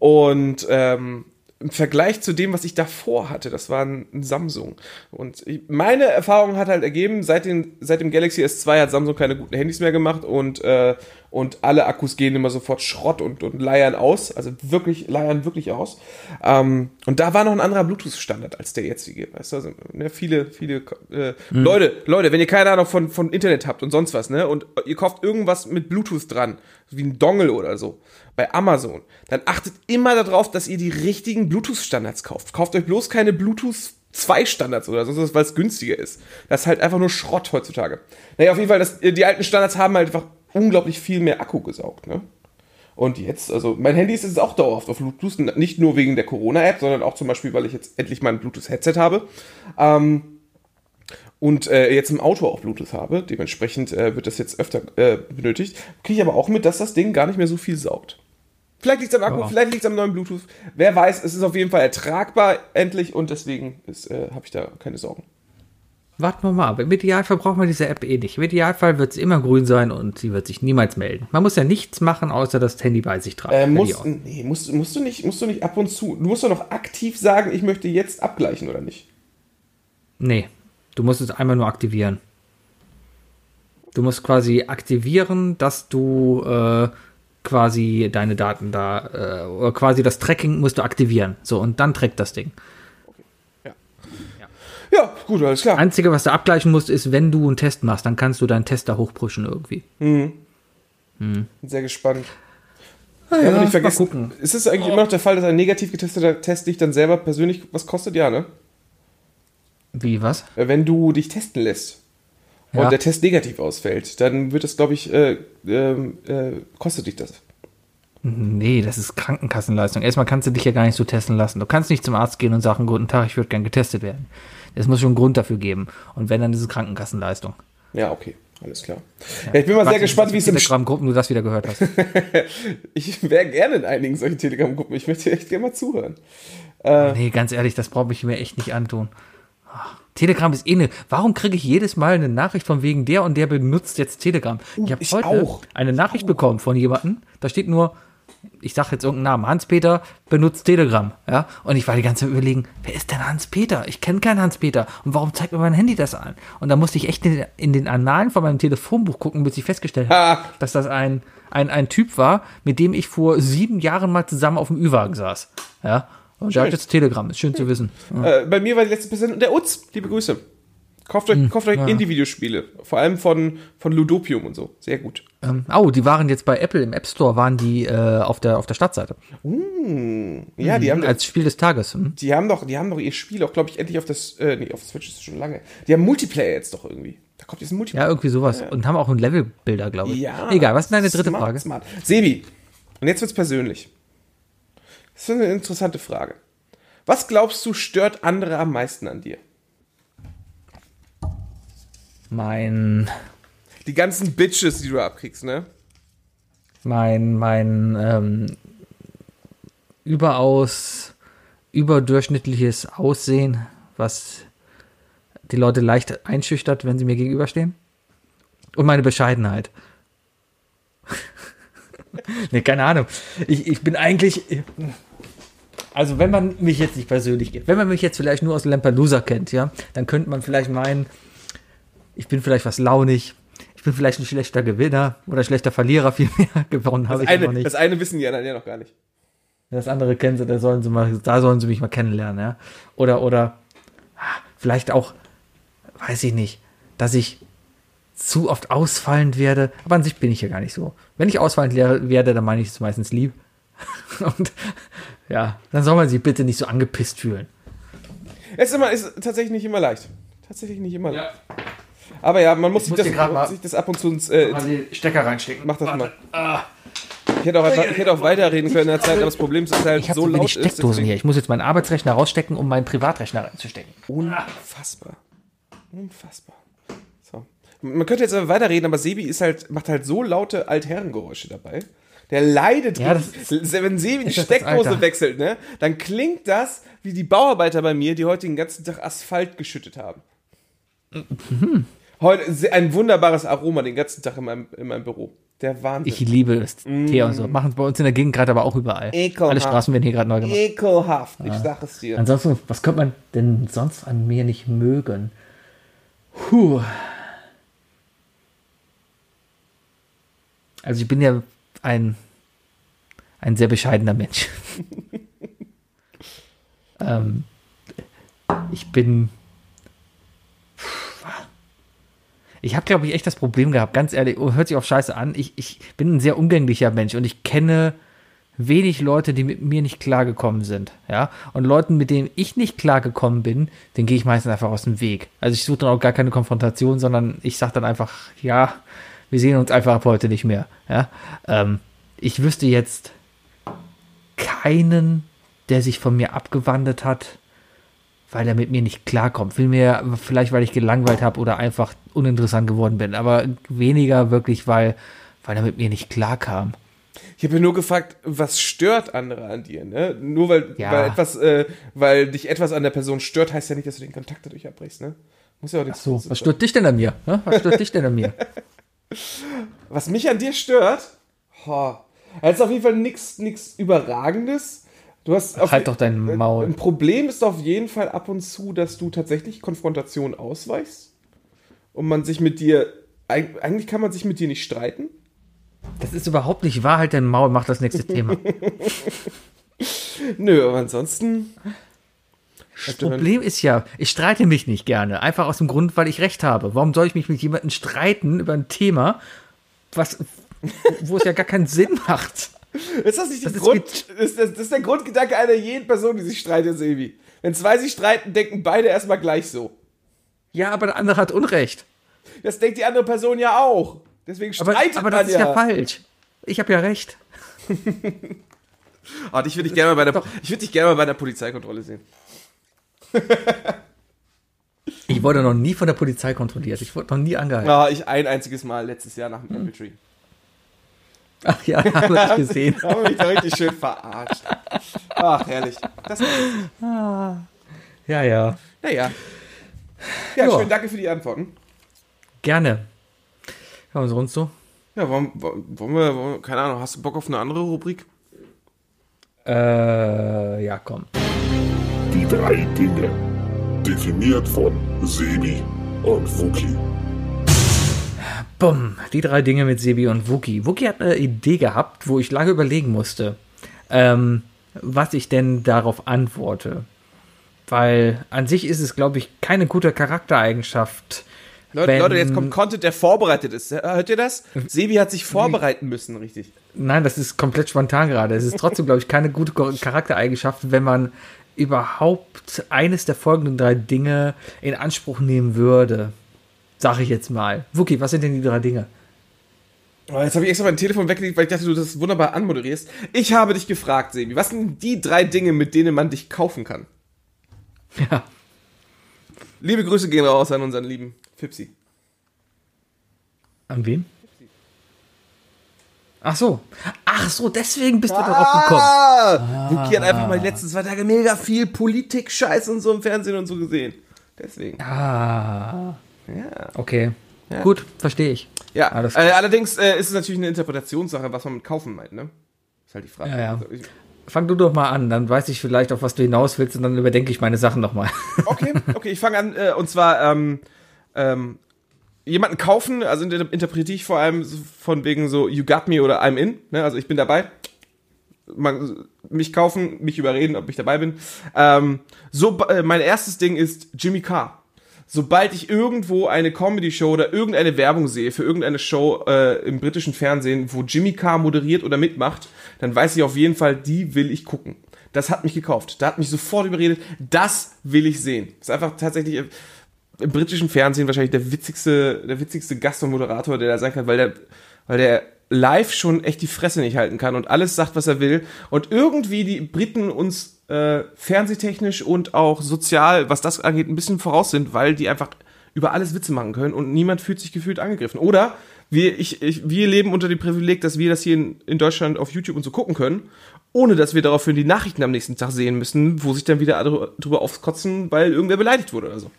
[SPEAKER 3] und ähm, im Vergleich zu dem, was ich davor hatte, das war ein, Samsung. Und meine Erfahrung hat halt ergeben, seit, den, seit dem Galaxy S2 hat Samsung keine guten Handys mehr gemacht und, äh, und alle Akkus gehen immer sofort Schrott und, und leiern aus. Also wirklich, leiern wirklich aus. Ähm, und da war noch ein anderer Bluetooth-Standard als der jetzige. Weißt du, also, ne, viele, viele äh, Leute, Leute, wenn ihr keine Ahnung von, von Internet habt und sonst was, ne, und ihr kauft irgendwas mit Bluetooth dran, wie ein Dongle oder so, bei Amazon, dann achtet immer darauf, dass ihr die richtigen Bluetooth-Standards kauft. Kauft euch bloß keine Bluetooth 2 Standards oder sonst was, weil es günstiger ist. Das ist halt einfach nur Schrott heutzutage. Naja, auf jeden Fall, das, die alten Standards haben halt einfach unglaublich viel mehr Akku gesaugt, ne? Und jetzt, also mein Handy ist jetzt auch dauerhaft auf Bluetooth, nicht nur wegen der Corona-App, sondern auch zum Beispiel, weil ich jetzt endlich mal ein Bluetooth-Headset habe. Ähm, und äh, jetzt im Auto auch Bluetooth habe. Dementsprechend äh, wird das jetzt öfter äh, benötigt. Kriege ich aber auch mit, dass das Ding gar nicht mehr so viel saugt. Vielleicht liegt es am Akku,
[SPEAKER 2] Ja.
[SPEAKER 3] vielleicht liegt es am neuen Bluetooth. Wer weiß, es ist auf jeden Fall ertragbar endlich und deswegen äh, habe ich da keine Sorgen.
[SPEAKER 2] Warten wir mal ab. Im Idealfall braucht man diese App eh nicht. Im Idealfall wird sie immer grün sein und sie wird sich niemals melden. Man muss ja nichts machen, außer das Handy bei sich tragen.
[SPEAKER 3] Äh, musst, nee, musst, musst, du nicht, musst du nicht ab und zu, du musst doch noch aktiv sagen, ich möchte jetzt abgleichen oder nicht?
[SPEAKER 2] Nee, du musst es einmal nur aktivieren. Du musst quasi aktivieren, dass du äh, quasi deine Daten da, äh, oder quasi das Tracking musst du aktivieren. So, und dann trackt das Ding.
[SPEAKER 3] Ja, gut, alles klar.
[SPEAKER 2] Einzige, was du abgleichen musst, ist, wenn du einen Test machst, dann kannst du deinen Test da hochpushen irgendwie.
[SPEAKER 3] Bin sehr gespannt. ja, aber
[SPEAKER 2] ja,
[SPEAKER 3] nicht
[SPEAKER 2] mal
[SPEAKER 3] vergessen,
[SPEAKER 2] gucken.
[SPEAKER 3] ist es eigentlich immer noch der Fall, dass ein negativ getesteter Test dich dann selber persönlich was kostet? Ja, ne?
[SPEAKER 2] Wie, was?
[SPEAKER 3] Äh, Wenn du dich testen lässt und
[SPEAKER 2] Ja.
[SPEAKER 3] der Test negativ ausfällt, dann wird das, glaube ich, äh, ähm, äh, kostet dich das.
[SPEAKER 2] Nee, das ist Krankenkassenleistung. Erstmal kannst du dich ja gar nicht so testen lassen. Du kannst nicht zum Arzt gehen und sagen, guten Tag, ich würde gern getestet werden. Es muss schon einen Grund dafür geben. Und wenn, dann ist es Krankenkassenleistung.
[SPEAKER 3] Ja, okay, alles klar. Ja, ich bin mal sehr
[SPEAKER 2] Warte,
[SPEAKER 3] gespannt, wie es im
[SPEAKER 2] Telegram-Gruppen du das wieder gehört hast.
[SPEAKER 3] Ich wäre gerne in einigen solchen Telegram-Gruppen. Ich möchte echt gerne mal zuhören.
[SPEAKER 2] Nee, ganz ehrlich, das brauche ich mir echt nicht antun. Ach, Telegram ist eh ne. Warum kriege ich jedes Mal eine Nachricht von wegen der und der benutzt jetzt Telegram? ich habe
[SPEAKER 3] ich
[SPEAKER 2] heute
[SPEAKER 3] auch.
[SPEAKER 2] eine Nachricht bekommen von jemandem. Da steht nur, ich sage jetzt irgendeinen Namen, Hans-Peter benutzt Telegram. Ja? Und ich war die ganze Zeit überlegen, wer ist denn Hans-Peter? Ich kenne keinen Hans-Peter. Und warum zeigt mir mein Handy das an? Und da musste ich echt in, in den Annalen von meinem Telefonbuch gucken, bis ich festgestellt habe,
[SPEAKER 3] Ah.
[SPEAKER 2] dass das ein, ein, ein Typ war, mit dem ich vor sieben Jahren mal zusammen auf dem Ü-Wagen saß. Ja. Und hat jetzt Telegram, ist schön zu wissen.
[SPEAKER 3] Äh, bei mir war die letzte Person der Utz. Liebe Grüße. Kauft euch, kauft euch Indie-Videospiele. Vor allem von, von Ludopium und so. Sehr gut.
[SPEAKER 2] Ähm, oh, die waren jetzt bei Apple im App Store, waren die äh, auf, der, auf der Startseite.
[SPEAKER 3] Ja, die haben,
[SPEAKER 2] Als Spiel des Tages. Hm?
[SPEAKER 3] die haben doch, die haben doch ihr Spiel auch, glaube ich, endlich auf das, äh, nee, auf Switch ist es schon lange. Die haben Multiplayer jetzt doch irgendwie. Da kommt jetzt ein Multiplayer.
[SPEAKER 2] Ja, irgendwie sowas. Und haben auch einen Levelbilder, glaube ich.
[SPEAKER 3] Ja.
[SPEAKER 2] Egal, was ist deine dritte
[SPEAKER 3] smart,
[SPEAKER 2] Frage?
[SPEAKER 3] Smart. Sebi, und jetzt wird's persönlich. Das ist eine interessante Frage. Was glaubst du stört andere am meisten an dir?
[SPEAKER 2] Mein,
[SPEAKER 3] Die ganzen Bitches, die du abkriegst, ne?
[SPEAKER 2] mein, mein ähm, überaus überdurchschnittliches Aussehen, was die Leute leicht einschüchtert, wenn sie mir gegenüberstehen. Und meine Bescheidenheit. nee, keine Ahnung. Ich, ich bin eigentlich. Also, wenn man mich jetzt nicht persönlich kennt, wenn man mich jetzt vielleicht nur aus Lampedusa kennt, ja, dann könnte man vielleicht meinen, ich bin vielleicht was launig, ich bin vielleicht ein schlechter Gewinner oder schlechter Verlierer, vielmehr gewonnen habe
[SPEAKER 3] Das
[SPEAKER 2] ich
[SPEAKER 3] eine,
[SPEAKER 2] nicht.
[SPEAKER 3] das eine wissen die anderen ja noch gar nicht.
[SPEAKER 2] Das andere kennen sie, da sollen sie mal, da sollen sie mich mal kennenlernen, ja. Oder, oder ah, vielleicht auch, weiß ich nicht, dass ich zu oft ausfallend werde. Aber an sich bin ich ja gar nicht so. Wenn ich ausfallend le- werde, dann meine ich es meistens lieb. Und ja, dann soll man sich bitte nicht so angepisst fühlen.
[SPEAKER 3] Es ist, immer, ist tatsächlich nicht immer leicht. Tatsächlich nicht immer leicht. Aber ja, man muss, sich
[SPEAKER 2] muss
[SPEAKER 3] das, sich das ab und zu ins, äh,
[SPEAKER 2] die Stecker reinstecken.
[SPEAKER 3] Mach das mal. Ich hätte auch, einfach, ich hätte auch weiterreden können in der Zeit, aber das Problem ist, dass halt
[SPEAKER 2] Ich habe
[SPEAKER 3] so laut
[SPEAKER 2] wenig
[SPEAKER 3] ist.
[SPEAKER 2] Steckdosen
[SPEAKER 3] deswegen-
[SPEAKER 2] hier. Ich muss jetzt meinen Arbeitsrechner rausstecken, um meinen Privatrechner reinzustecken.
[SPEAKER 3] Unfassbar. Unfassbar. So. Man könnte jetzt aber weiterreden, aber Sebi ist halt, macht halt so laute Altherrengeräusche dabei. Der leidet
[SPEAKER 2] Ja,
[SPEAKER 3] Wenn Sebi die Steckdose wechselt, ne, dann klingt das wie die Bauarbeiter bei mir, die heute den ganzen Tag Asphalt geschüttet haben.
[SPEAKER 2] Mhm.
[SPEAKER 3] Heute ein wunderbares Aroma den ganzen Tag in meinem, in meinem Büro. Der Wahnsinn.
[SPEAKER 2] Ich liebe es. Tee und so. Machen bei uns in der Gegend gerade aber auch überall.
[SPEAKER 3] Ekelhaft.
[SPEAKER 2] Alle Straßen werden hier gerade neu gemacht.
[SPEAKER 3] Ekelhaft, ich sag es dir.
[SPEAKER 2] Ansonsten, was könnte man denn sonst an mir nicht mögen? Puh. Also ich bin ja ein, ein sehr bescheidener Mensch. ähm, ich bin. Ich habe, glaube ich, echt das Problem gehabt, ganz ehrlich, oh, hört sich auf Scheiße an. Ich, ich bin ein sehr umgänglicher Mensch und ich kenne wenig Leute, die mit mir nicht klargekommen sind. Ja? Und Leuten, mit denen ich nicht klargekommen bin, den gehe ich meistens einfach aus dem Weg. Also ich suche dann auch gar keine Konfrontation, sondern ich sage dann einfach, ja, wir sehen uns einfach ab heute nicht mehr. Ja? Ähm, ich wüsste jetzt keinen, der sich von mir abgewandt hat, weil er mit mir nicht klarkommt. Vielmehr vielleicht, weil ich gelangweilt habe oder einfach uninteressant geworden bin. Aber weniger wirklich, weil, weil er mit mir nicht klarkam.
[SPEAKER 3] Ich habe mir nur gefragt, was stört andere an dir, ne? Nur weil,
[SPEAKER 2] Ja.
[SPEAKER 3] weil etwas, äh, weil dich etwas an der Person stört, heißt ja nicht, dass du den Kontakt dadurch abbrichst, ne? Muss ja auch nichts
[SPEAKER 2] So,
[SPEAKER 3] Großes
[SPEAKER 2] was
[SPEAKER 3] sein.
[SPEAKER 2] stört dich denn an mir? Hä? Was stört dich denn an mir?
[SPEAKER 3] Was mich an dir stört? Ho. Das ist auf jeden Fall nichts nix Überragendes. Du hast
[SPEAKER 2] Halt doch dein Maul.
[SPEAKER 3] Ein Problem ist auf jeden Fall ab und zu, dass du tatsächlich Konfrontation ausweichst und man sich mit dir eig- eigentlich kann man sich mit dir nicht streiten.
[SPEAKER 2] Das ist überhaupt nicht wahr. Halt dein Maul, mach das nächste Thema.
[SPEAKER 3] Nö, aber ansonsten
[SPEAKER 2] Das Problem ist ja, ich streite mich nicht gerne. Einfach aus dem Grund, weil ich recht habe. Warum soll ich mich mit jemandem streiten über ein Thema, was, wo es ja gar keinen Sinn macht?
[SPEAKER 3] Ist das nicht
[SPEAKER 2] Das
[SPEAKER 3] der
[SPEAKER 2] ist
[SPEAKER 3] Grund? Ist das, das ist der Grundgedanke einer jeden Person, die sich streitet, Sebi. Wenn zwei sich streiten, denken beide erstmal gleich so.
[SPEAKER 2] Ja, aber der andere hat Unrecht.
[SPEAKER 3] Das denkt die andere Person ja auch. Deswegen
[SPEAKER 2] Aber,
[SPEAKER 3] streitet
[SPEAKER 2] aber
[SPEAKER 3] man
[SPEAKER 2] das ist ja falsch. Ich habe ja recht.
[SPEAKER 3] Ah, ich würde dich gerne mal bei der, ich würde dich gerne mal bei der Polizeikontrolle sehen.
[SPEAKER 2] Ich wurde noch nie von der Polizei kontrolliert. Ich wurde noch nie angehalten.
[SPEAKER 3] Ah, ich ein einziges Mal letztes Jahr nach dem Apple Tree.
[SPEAKER 2] Ach ja, habe ich gesehen.
[SPEAKER 3] Da habe ich da richtig schön verarscht. Ach, herrlich. Das
[SPEAKER 2] Ja, ja.
[SPEAKER 3] naja. Ja,
[SPEAKER 2] Ja.
[SPEAKER 3] schön, danke für die Antworten.
[SPEAKER 2] Gerne. Ja, und sonst so?
[SPEAKER 3] Ja, wollen, wollen wir, wollen wir, keine Ahnung, hast du Bock auf eine andere Rubrik?
[SPEAKER 2] Äh, ja, komm.
[SPEAKER 1] Die drei Dinge. Definiert von Sebi und Wookie.
[SPEAKER 2] Bumm, die drei Dinge mit Sebi und Wookie. Wookie hat eine Idee gehabt, wo ich lange überlegen musste, ähm, was ich denn darauf antworte. Weil an sich ist es, glaube ich, keine gute Charaktereigenschaft.
[SPEAKER 3] Leute,
[SPEAKER 2] wenn-
[SPEAKER 3] Leute, jetzt kommt Content, der vorbereitet ist. Hört ihr das? Sebi hat sich vorbereiten müssen, richtig.
[SPEAKER 2] Nein, das ist komplett spontan gerade. Es ist trotzdem, glaube ich, keine gute Charaktereigenschaft, wenn man überhaupt eines der folgenden drei Dinge in Anspruch nehmen würde. Sag ich jetzt mal. Wookie, was sind denn die drei Dinge?
[SPEAKER 3] Oh, jetzt habe ich extra mein Telefon weggelegt, weil ich dachte, du das wunderbar anmoderierst. Ich habe dich gefragt, Sebi, was sind die drei Dinge, mit denen man dich kaufen kann?
[SPEAKER 2] Ja.
[SPEAKER 3] Liebe Grüße gehen raus an unseren lieben Fipsi.
[SPEAKER 2] An wen? Ach so. Ach so, deswegen bist du darauf gekommen.
[SPEAKER 3] Ah, Wookie hat einfach mal die letzten zwei Tage mega viel Politik-Scheiß und so im Fernsehen und so gesehen. Deswegen.
[SPEAKER 2] Ah.
[SPEAKER 3] Ja.
[SPEAKER 2] Okay. Gut, verstehe ich.
[SPEAKER 3] Ja,
[SPEAKER 2] Alles
[SPEAKER 3] äh, allerdings äh, ist es natürlich eine Interpretationssache, was man mit kaufen meint, ne? Ist halt die Frage.
[SPEAKER 2] Ja, ja.
[SPEAKER 3] Also ich-
[SPEAKER 2] Fang du doch mal an, dann weiß ich vielleicht, auf was du hinaus willst und dann überdenke ich meine Sachen nochmal.
[SPEAKER 3] Okay, okay, ich fange an, äh, und zwar, ähm, ähm, jemanden kaufen, also inter interpretiere ich vor allem von wegen so, you got me oder I'm in, ne? also ich bin dabei. Man, mich kaufen, mich überreden, ob ich dabei bin. Ähm, so, äh, mein erstes Ding ist Jimmy Carr. Sobald ich irgendwo eine Comedy-Show oder irgendeine Werbung sehe für irgendeine Show äh, im britischen Fernsehen, wo Jimmy Carr moderiert oder mitmacht, dann weiß ich auf jeden Fall, die will ich gucken. Das hat mich gekauft. Da hat mich sofort überredet, das will ich sehen. Das ist einfach tatsächlich äh, im britischen Fernsehen wahrscheinlich der witzigste, der witzigste Gast und Moderator, der da sein kann, weil der, weil der live schon echt die Fresse nicht halten kann und alles sagt, was er will. Und irgendwie die Briten uns äh, fernsehtechnisch und auch sozial, was das angeht, ein bisschen voraus sind, weil die einfach über alles Witze machen können und niemand fühlt sich gefühlt angegriffen. Oder wir, ich, ich, wir leben unter dem Privileg, dass wir das hier in, in Deutschland auf YouTube und so gucken können, ohne dass wir daraufhin die Nachrichten am nächsten Tag sehen müssen, wo sich dann wieder drüber aufkotzen, weil irgendwer beleidigt wurde oder so.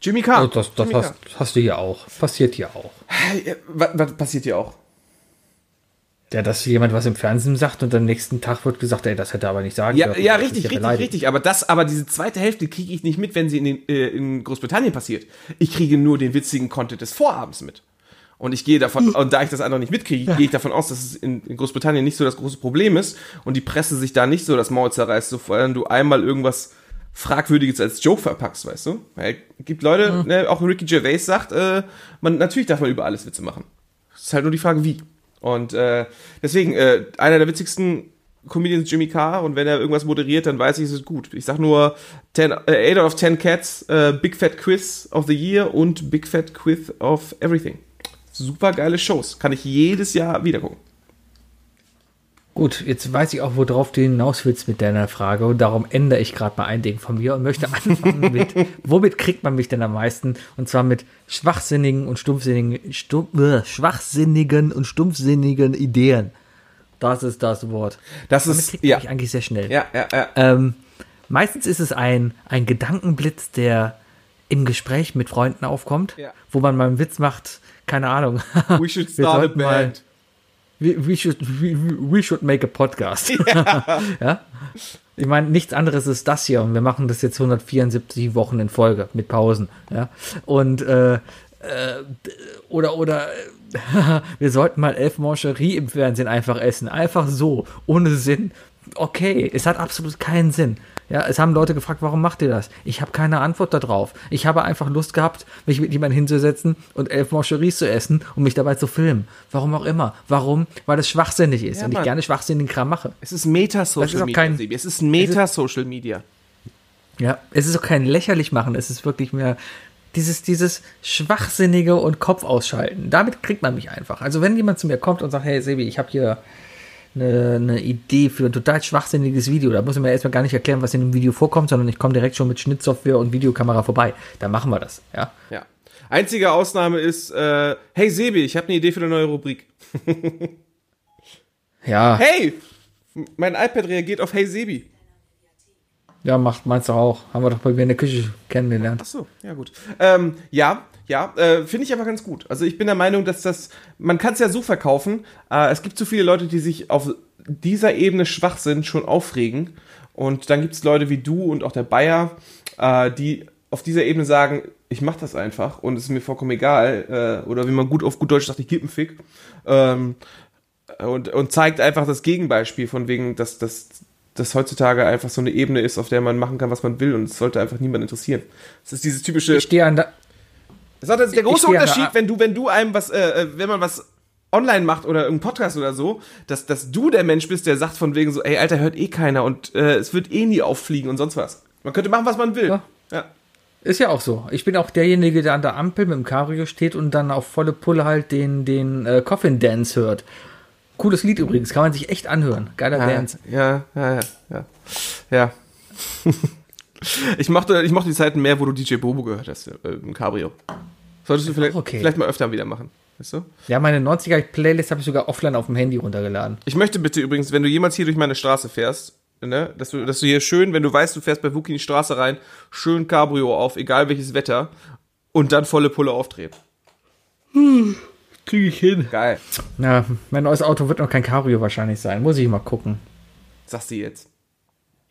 [SPEAKER 3] Jimmy Carr.
[SPEAKER 2] Oh, das das
[SPEAKER 3] Jimmy
[SPEAKER 2] hast, hast du hier auch. Passiert hier auch.
[SPEAKER 3] Carr. Äh, Was, was passiert hier auch?
[SPEAKER 2] Ja, dass jemand was im Fernsehen sagt und am nächsten Tag wird gesagt, ey, das hätte er aber nicht sagen
[SPEAKER 3] Ja,
[SPEAKER 2] dürfen.
[SPEAKER 3] ja
[SPEAKER 2] ist
[SPEAKER 3] richtig, richtig,
[SPEAKER 2] beleidigend.
[SPEAKER 3] richtig. Aber das, aber diese zweite Hälfte kriege ich nicht mit, wenn sie in, den, äh, in Großbritannien passiert. Ich kriege nur den witzigen Content des Vorabends mit. Und ich gehe davon, und da ich das andere nicht mitkriege, gehe ich davon aus, dass es in, in Großbritannien nicht so das große Problem ist und die Presse sich da nicht so das Maul zerreißt, sofern du einmal irgendwas Fragwürdiges als Joke verpackst, weißt du? Weil es gibt Leute, ne, auch Ricky Gervais sagt, äh, man, natürlich darf man über alles Witze machen. Es ist halt nur die Frage, wie. Und äh, deswegen, äh, einer der witzigsten Comedians Jimmy Carr und wenn er irgendwas moderiert, dann weiß ich, es ist gut. Ich sag nur 10, äh, 8 out of 10 Cats, äh, Big Fat Quiz of the Year und Big Fat Quiz of Everything. Super geile Shows. Kann ich jedes Jahr wieder gucken.
[SPEAKER 2] Gut, jetzt weiß ich auch, worauf du hinaus willst mit deiner Frage und darum ändere ich gerade mal ein Ding von mir und möchte anfangen mit, womit kriegt man mich denn am meisten? Und zwar mit schwachsinnigen und stumpfsinnigen, stumpf, äh, schwachsinnigen und stumpfsinnigen Ideen. Das ist das Wort.
[SPEAKER 3] Das
[SPEAKER 2] Damit
[SPEAKER 3] ist,
[SPEAKER 2] kriegt man
[SPEAKER 3] ja,
[SPEAKER 2] mich eigentlich sehr schnell.
[SPEAKER 3] ja, ja, ja.
[SPEAKER 2] Ähm, meistens ist es ein, ein Gedankenblitz, der im Gespräch mit Freunden aufkommt,
[SPEAKER 3] Ja.
[SPEAKER 2] wo man mal einen Witz macht, keine Ahnung.
[SPEAKER 3] We should start a
[SPEAKER 2] sollten mal-
[SPEAKER 3] band.
[SPEAKER 2] We, we, should, we, we should make a podcast. Ja. Ich meine, nichts anderes ist das hier und wir machen das jetzt 174 Wochen in Folge mit Pausen. Ja. Und äh, äh, oder oder wir sollten mal Elf Mancherie im Fernsehen einfach essen. Einfach so, ohne Sinn. Okay, es hat absolut keinen Sinn. Ja, es haben Leute gefragt, warum macht ihr das? Ich habe keine Antwort darauf. Ich habe einfach Lust gehabt, mich mit jemandem hinzusetzen und elf Mancheries zu essen und mich dabei zu filmen. Warum auch immer. Warum? Weil es schwachsinnig ist
[SPEAKER 3] Ja,
[SPEAKER 2] und ich gerne schwachsinnigen Kram mache.
[SPEAKER 3] Es ist Meta-Social Media,
[SPEAKER 2] kein-
[SPEAKER 3] Sebi. Es ist Meta-Social Media.
[SPEAKER 2] Ja, es ist auch kein lächerlich machen, es ist wirklich mehr dieses, dieses Schwachsinnige und Kopf ausschalten. Damit kriegt man mich einfach. Also wenn jemand zu mir kommt und sagt, hey Sebi, ich habe hier eine, eine Idee für ein total schwachsinniges Video, da muss ich mir erstmal gar nicht erklären, was in dem Video vorkommt, sondern ich komme direkt schon mit Schnittsoftware und Videokamera vorbei. Dann machen wir das, ja.
[SPEAKER 3] Ja. Einzige Ausnahme ist, äh, hey Sebi, ich habe eine Idee für eine neue Rubrik.
[SPEAKER 2] Ja,
[SPEAKER 3] Hey, mein iPad reagiert auf Hey Sebi.
[SPEAKER 2] ja, macht meinst du auch. Haben wir doch bei mir in der Küche kennengelernt.
[SPEAKER 3] Ach so, ja gut. Ähm, ja, ja, äh, finde ich aber ganz gut. Also ich bin der Meinung, dass das, man kann es ja so verkaufen. Äh, es gibt zu viele Leute, die sich auf dieser Ebene schwach sind, schon aufregen. Und dann gibt es Leute wie du und auch der Bayer, äh, die auf dieser Ebene sagen, ich mache das einfach und es ist mir vollkommen egal. Äh, oder wie man gut auf gut Deutsch sagt, ich gebe einen Fick. Ähm, und, und zeigt einfach das Gegenbeispiel von wegen, dass, dass das heutzutage einfach so eine Ebene ist, auf der man machen kann, was man will und es sollte einfach niemand interessieren. Das ist dieses typische.
[SPEAKER 2] Ich stehe an.
[SPEAKER 3] Das ist halt der große Unterschied, wenn du, wenn du einem was, äh, äh, wenn man was online macht oder irgendein Podcast oder so, dass, dass du der Mensch bist, der sagt von wegen so, ey, Alter, hört eh keiner und äh, es wird eh nie auffliegen und sonst was. Man könnte machen, was man will.
[SPEAKER 2] Ja.
[SPEAKER 3] Ja.
[SPEAKER 2] Ist ja auch so. Ich bin auch derjenige, der an der Ampel mit dem Cabrio steht und dann auf volle Pulle halt den, den äh, Coffin Dance hört. Cooles Lied übrigens, kann man sich echt anhören. Geiler Dance.
[SPEAKER 3] Ja, ja, ja, ja. Ja. ich, mochte, ich mochte die Zeiten mehr, wo du DJ Bobo gehört hast, äh, im Cabrio. Solltest du vielleicht,
[SPEAKER 2] okay.
[SPEAKER 3] vielleicht mal öfter wieder machen. Weißt du?
[SPEAKER 2] Ja, meine 90er-Playlist habe ich sogar offline auf dem Handy runtergeladen.
[SPEAKER 3] Ich möchte bitte übrigens, wenn du jemals hier durch meine Straße fährst, ne, dass du, dass du hier schön, wenn du weißt, du fährst bei Wookie in die Straße rein, schön Cabrio auf, egal welches Wetter, und dann volle Pulle aufdrehen.
[SPEAKER 2] Kriege ich hin.
[SPEAKER 3] Geil.
[SPEAKER 2] Na, mein neues Auto wird noch kein Cabrio wahrscheinlich sein. Muss ich mal gucken.
[SPEAKER 3] Sagst du jetzt.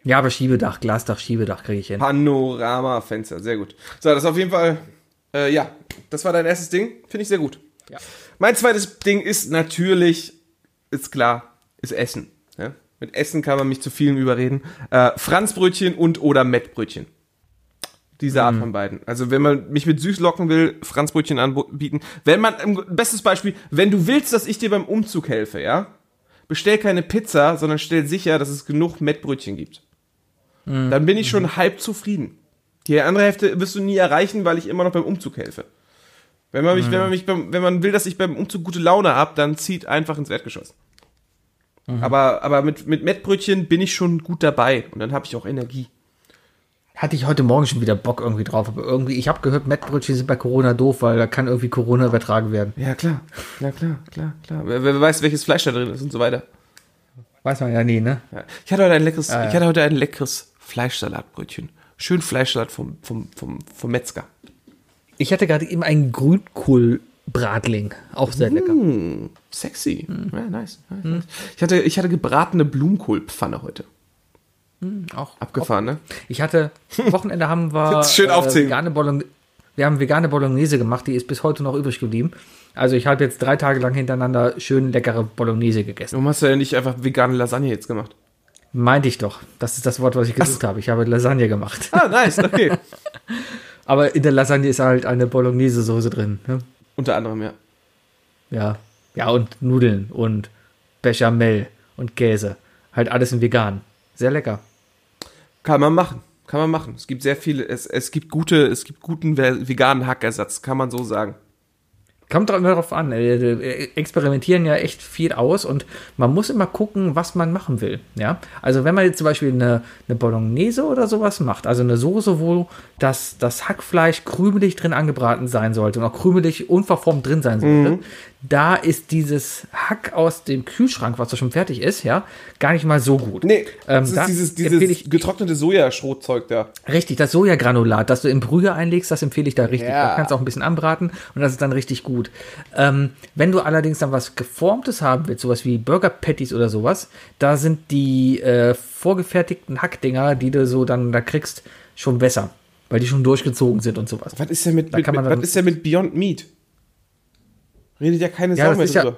[SPEAKER 2] Ja, aber Schiebedach, Glasdach, Schiebedach kriege ich hin.
[SPEAKER 3] Panorama-Fenster, sehr gut. So, das ist auf jeden Fall, äh, ja, das war dein erstes Ding. Finde ich sehr gut.
[SPEAKER 2] Ja.
[SPEAKER 3] Mein zweites Ding ist natürlich, ist klar, ist Essen. Ja? Mit Essen kann man mich zu vielem überreden. Äh, Franzbrötchen und oder Mettbrötchen. Diese Art von beiden. Also wenn man mich mit süß locken will, Franzbrötchen anbieten. Wenn man, bestes Beispiel, wenn du willst, dass ich dir beim Umzug helfe, ja, bestell keine Pizza, sondern stell sicher, dass es genug Mettbrötchen gibt. Dann bin ich schon halb zufrieden. Die andere Hälfte wirst du nie erreichen, weil ich immer noch beim Umzug helfe. Wenn man mich, wenn man mich, beim, wenn man will, dass ich beim Umzug gute Laune habe, dann zieht einfach ins Erdgeschoss. Aber, aber mit, mit Mettbrötchen bin ich schon gut dabei und dann habe ich auch Energie.
[SPEAKER 2] Hatte ich heute Morgen schon wieder Bock irgendwie drauf. Aber irgendwie, ich habe gehört, Mettbrötchen sind bei Corona doof, weil da kann irgendwie Corona übertragen werden.
[SPEAKER 3] Ja, klar. Ja, klar, klar, klar. Wer, wer weiß, welches Fleisch da drin ist und so weiter.
[SPEAKER 2] Weiß man ja nie, ne?
[SPEAKER 3] Ja. Ich hatte heute ein leckeres,
[SPEAKER 2] Ah, ja.
[SPEAKER 3] ich hatte heute ein leckeres Fleischsalatbrötchen. Schön Fleischsalat vom, vom, vom, vom Metzger.
[SPEAKER 2] Ich hatte gerade eben einen Grünkohlbratling. Auch sehr lecker.
[SPEAKER 3] Sexy. Ja, nice. nice, nice. Ich, hatte, ich hatte gebratene Blumenkohlpfanne heute.
[SPEAKER 2] Auch
[SPEAKER 3] Abgefahren, ne?
[SPEAKER 2] Ich hatte, Wochenende haben wir
[SPEAKER 3] schön aufzählen.
[SPEAKER 2] vegane Bolognese. Wir haben vegane Bolognese gemacht, die ist bis heute noch übrig geblieben. Also ich habe jetzt drei Tage lang hintereinander schön leckere Bolognese gegessen.
[SPEAKER 3] Warum hast du ja nicht einfach vegane Lasagne jetzt gemacht?
[SPEAKER 2] Meinte ich doch. Das ist das Wort, was ich gesucht habe. Ich habe Lasagne gemacht.
[SPEAKER 3] Ah, nice, okay.
[SPEAKER 2] Aber in der Lasagne ist halt eine Bolognese-Soße drin. Ne?
[SPEAKER 3] Unter anderem, ja.
[SPEAKER 2] Ja. Ja, und Nudeln und Bechamel und Käse. Halt alles in vegan. Sehr lecker.
[SPEAKER 3] Kann man machen. Kann man machen. Es gibt sehr viele, es, es gibt gute, es gibt guten ve- veganen Hackersatz, kann man so sagen.
[SPEAKER 2] Kommt darauf an. äh, äh, Experimentieren ja echt viel aus und man muss immer gucken, was man machen will. Ja, also wenn man jetzt zum Beispiel eine, eine Bolognese oder sowas macht, also eine Soße, wo das, das Hackfleisch krümelig drin angebraten sein sollte und auch krümelig unverformt drin sein sollte, da ist dieses Hack aus dem Kühlschrank, was da schon fertig ist, ja, gar nicht mal so gut.
[SPEAKER 3] Nee,
[SPEAKER 2] Ähm,
[SPEAKER 3] das
[SPEAKER 2] da
[SPEAKER 3] ist dieses, dieses
[SPEAKER 2] ich-
[SPEAKER 3] getrocknete Sojaschrotzeug da.
[SPEAKER 2] Richtig, das Sojagranulat, das du in Brühe einlegst, das empfehle ich da richtig.
[SPEAKER 3] Ja.
[SPEAKER 2] Da kannst du auch ein bisschen anbraten und das ist dann richtig gut. Ähm, wenn du allerdings dann was Geformtes haben willst, sowas wie Burger Patties oder sowas, da sind die äh, vorgefertigten Hackdinger, die du so dann da kriegst, schon besser, weil die schon durchgezogen sind und sowas.
[SPEAKER 3] Was ist denn mit,
[SPEAKER 2] Da
[SPEAKER 3] mit, mit, was ist denn mit Beyond Meat? Redet ja keine
[SPEAKER 2] Ja,
[SPEAKER 3] Sau mehr
[SPEAKER 2] ist ja-.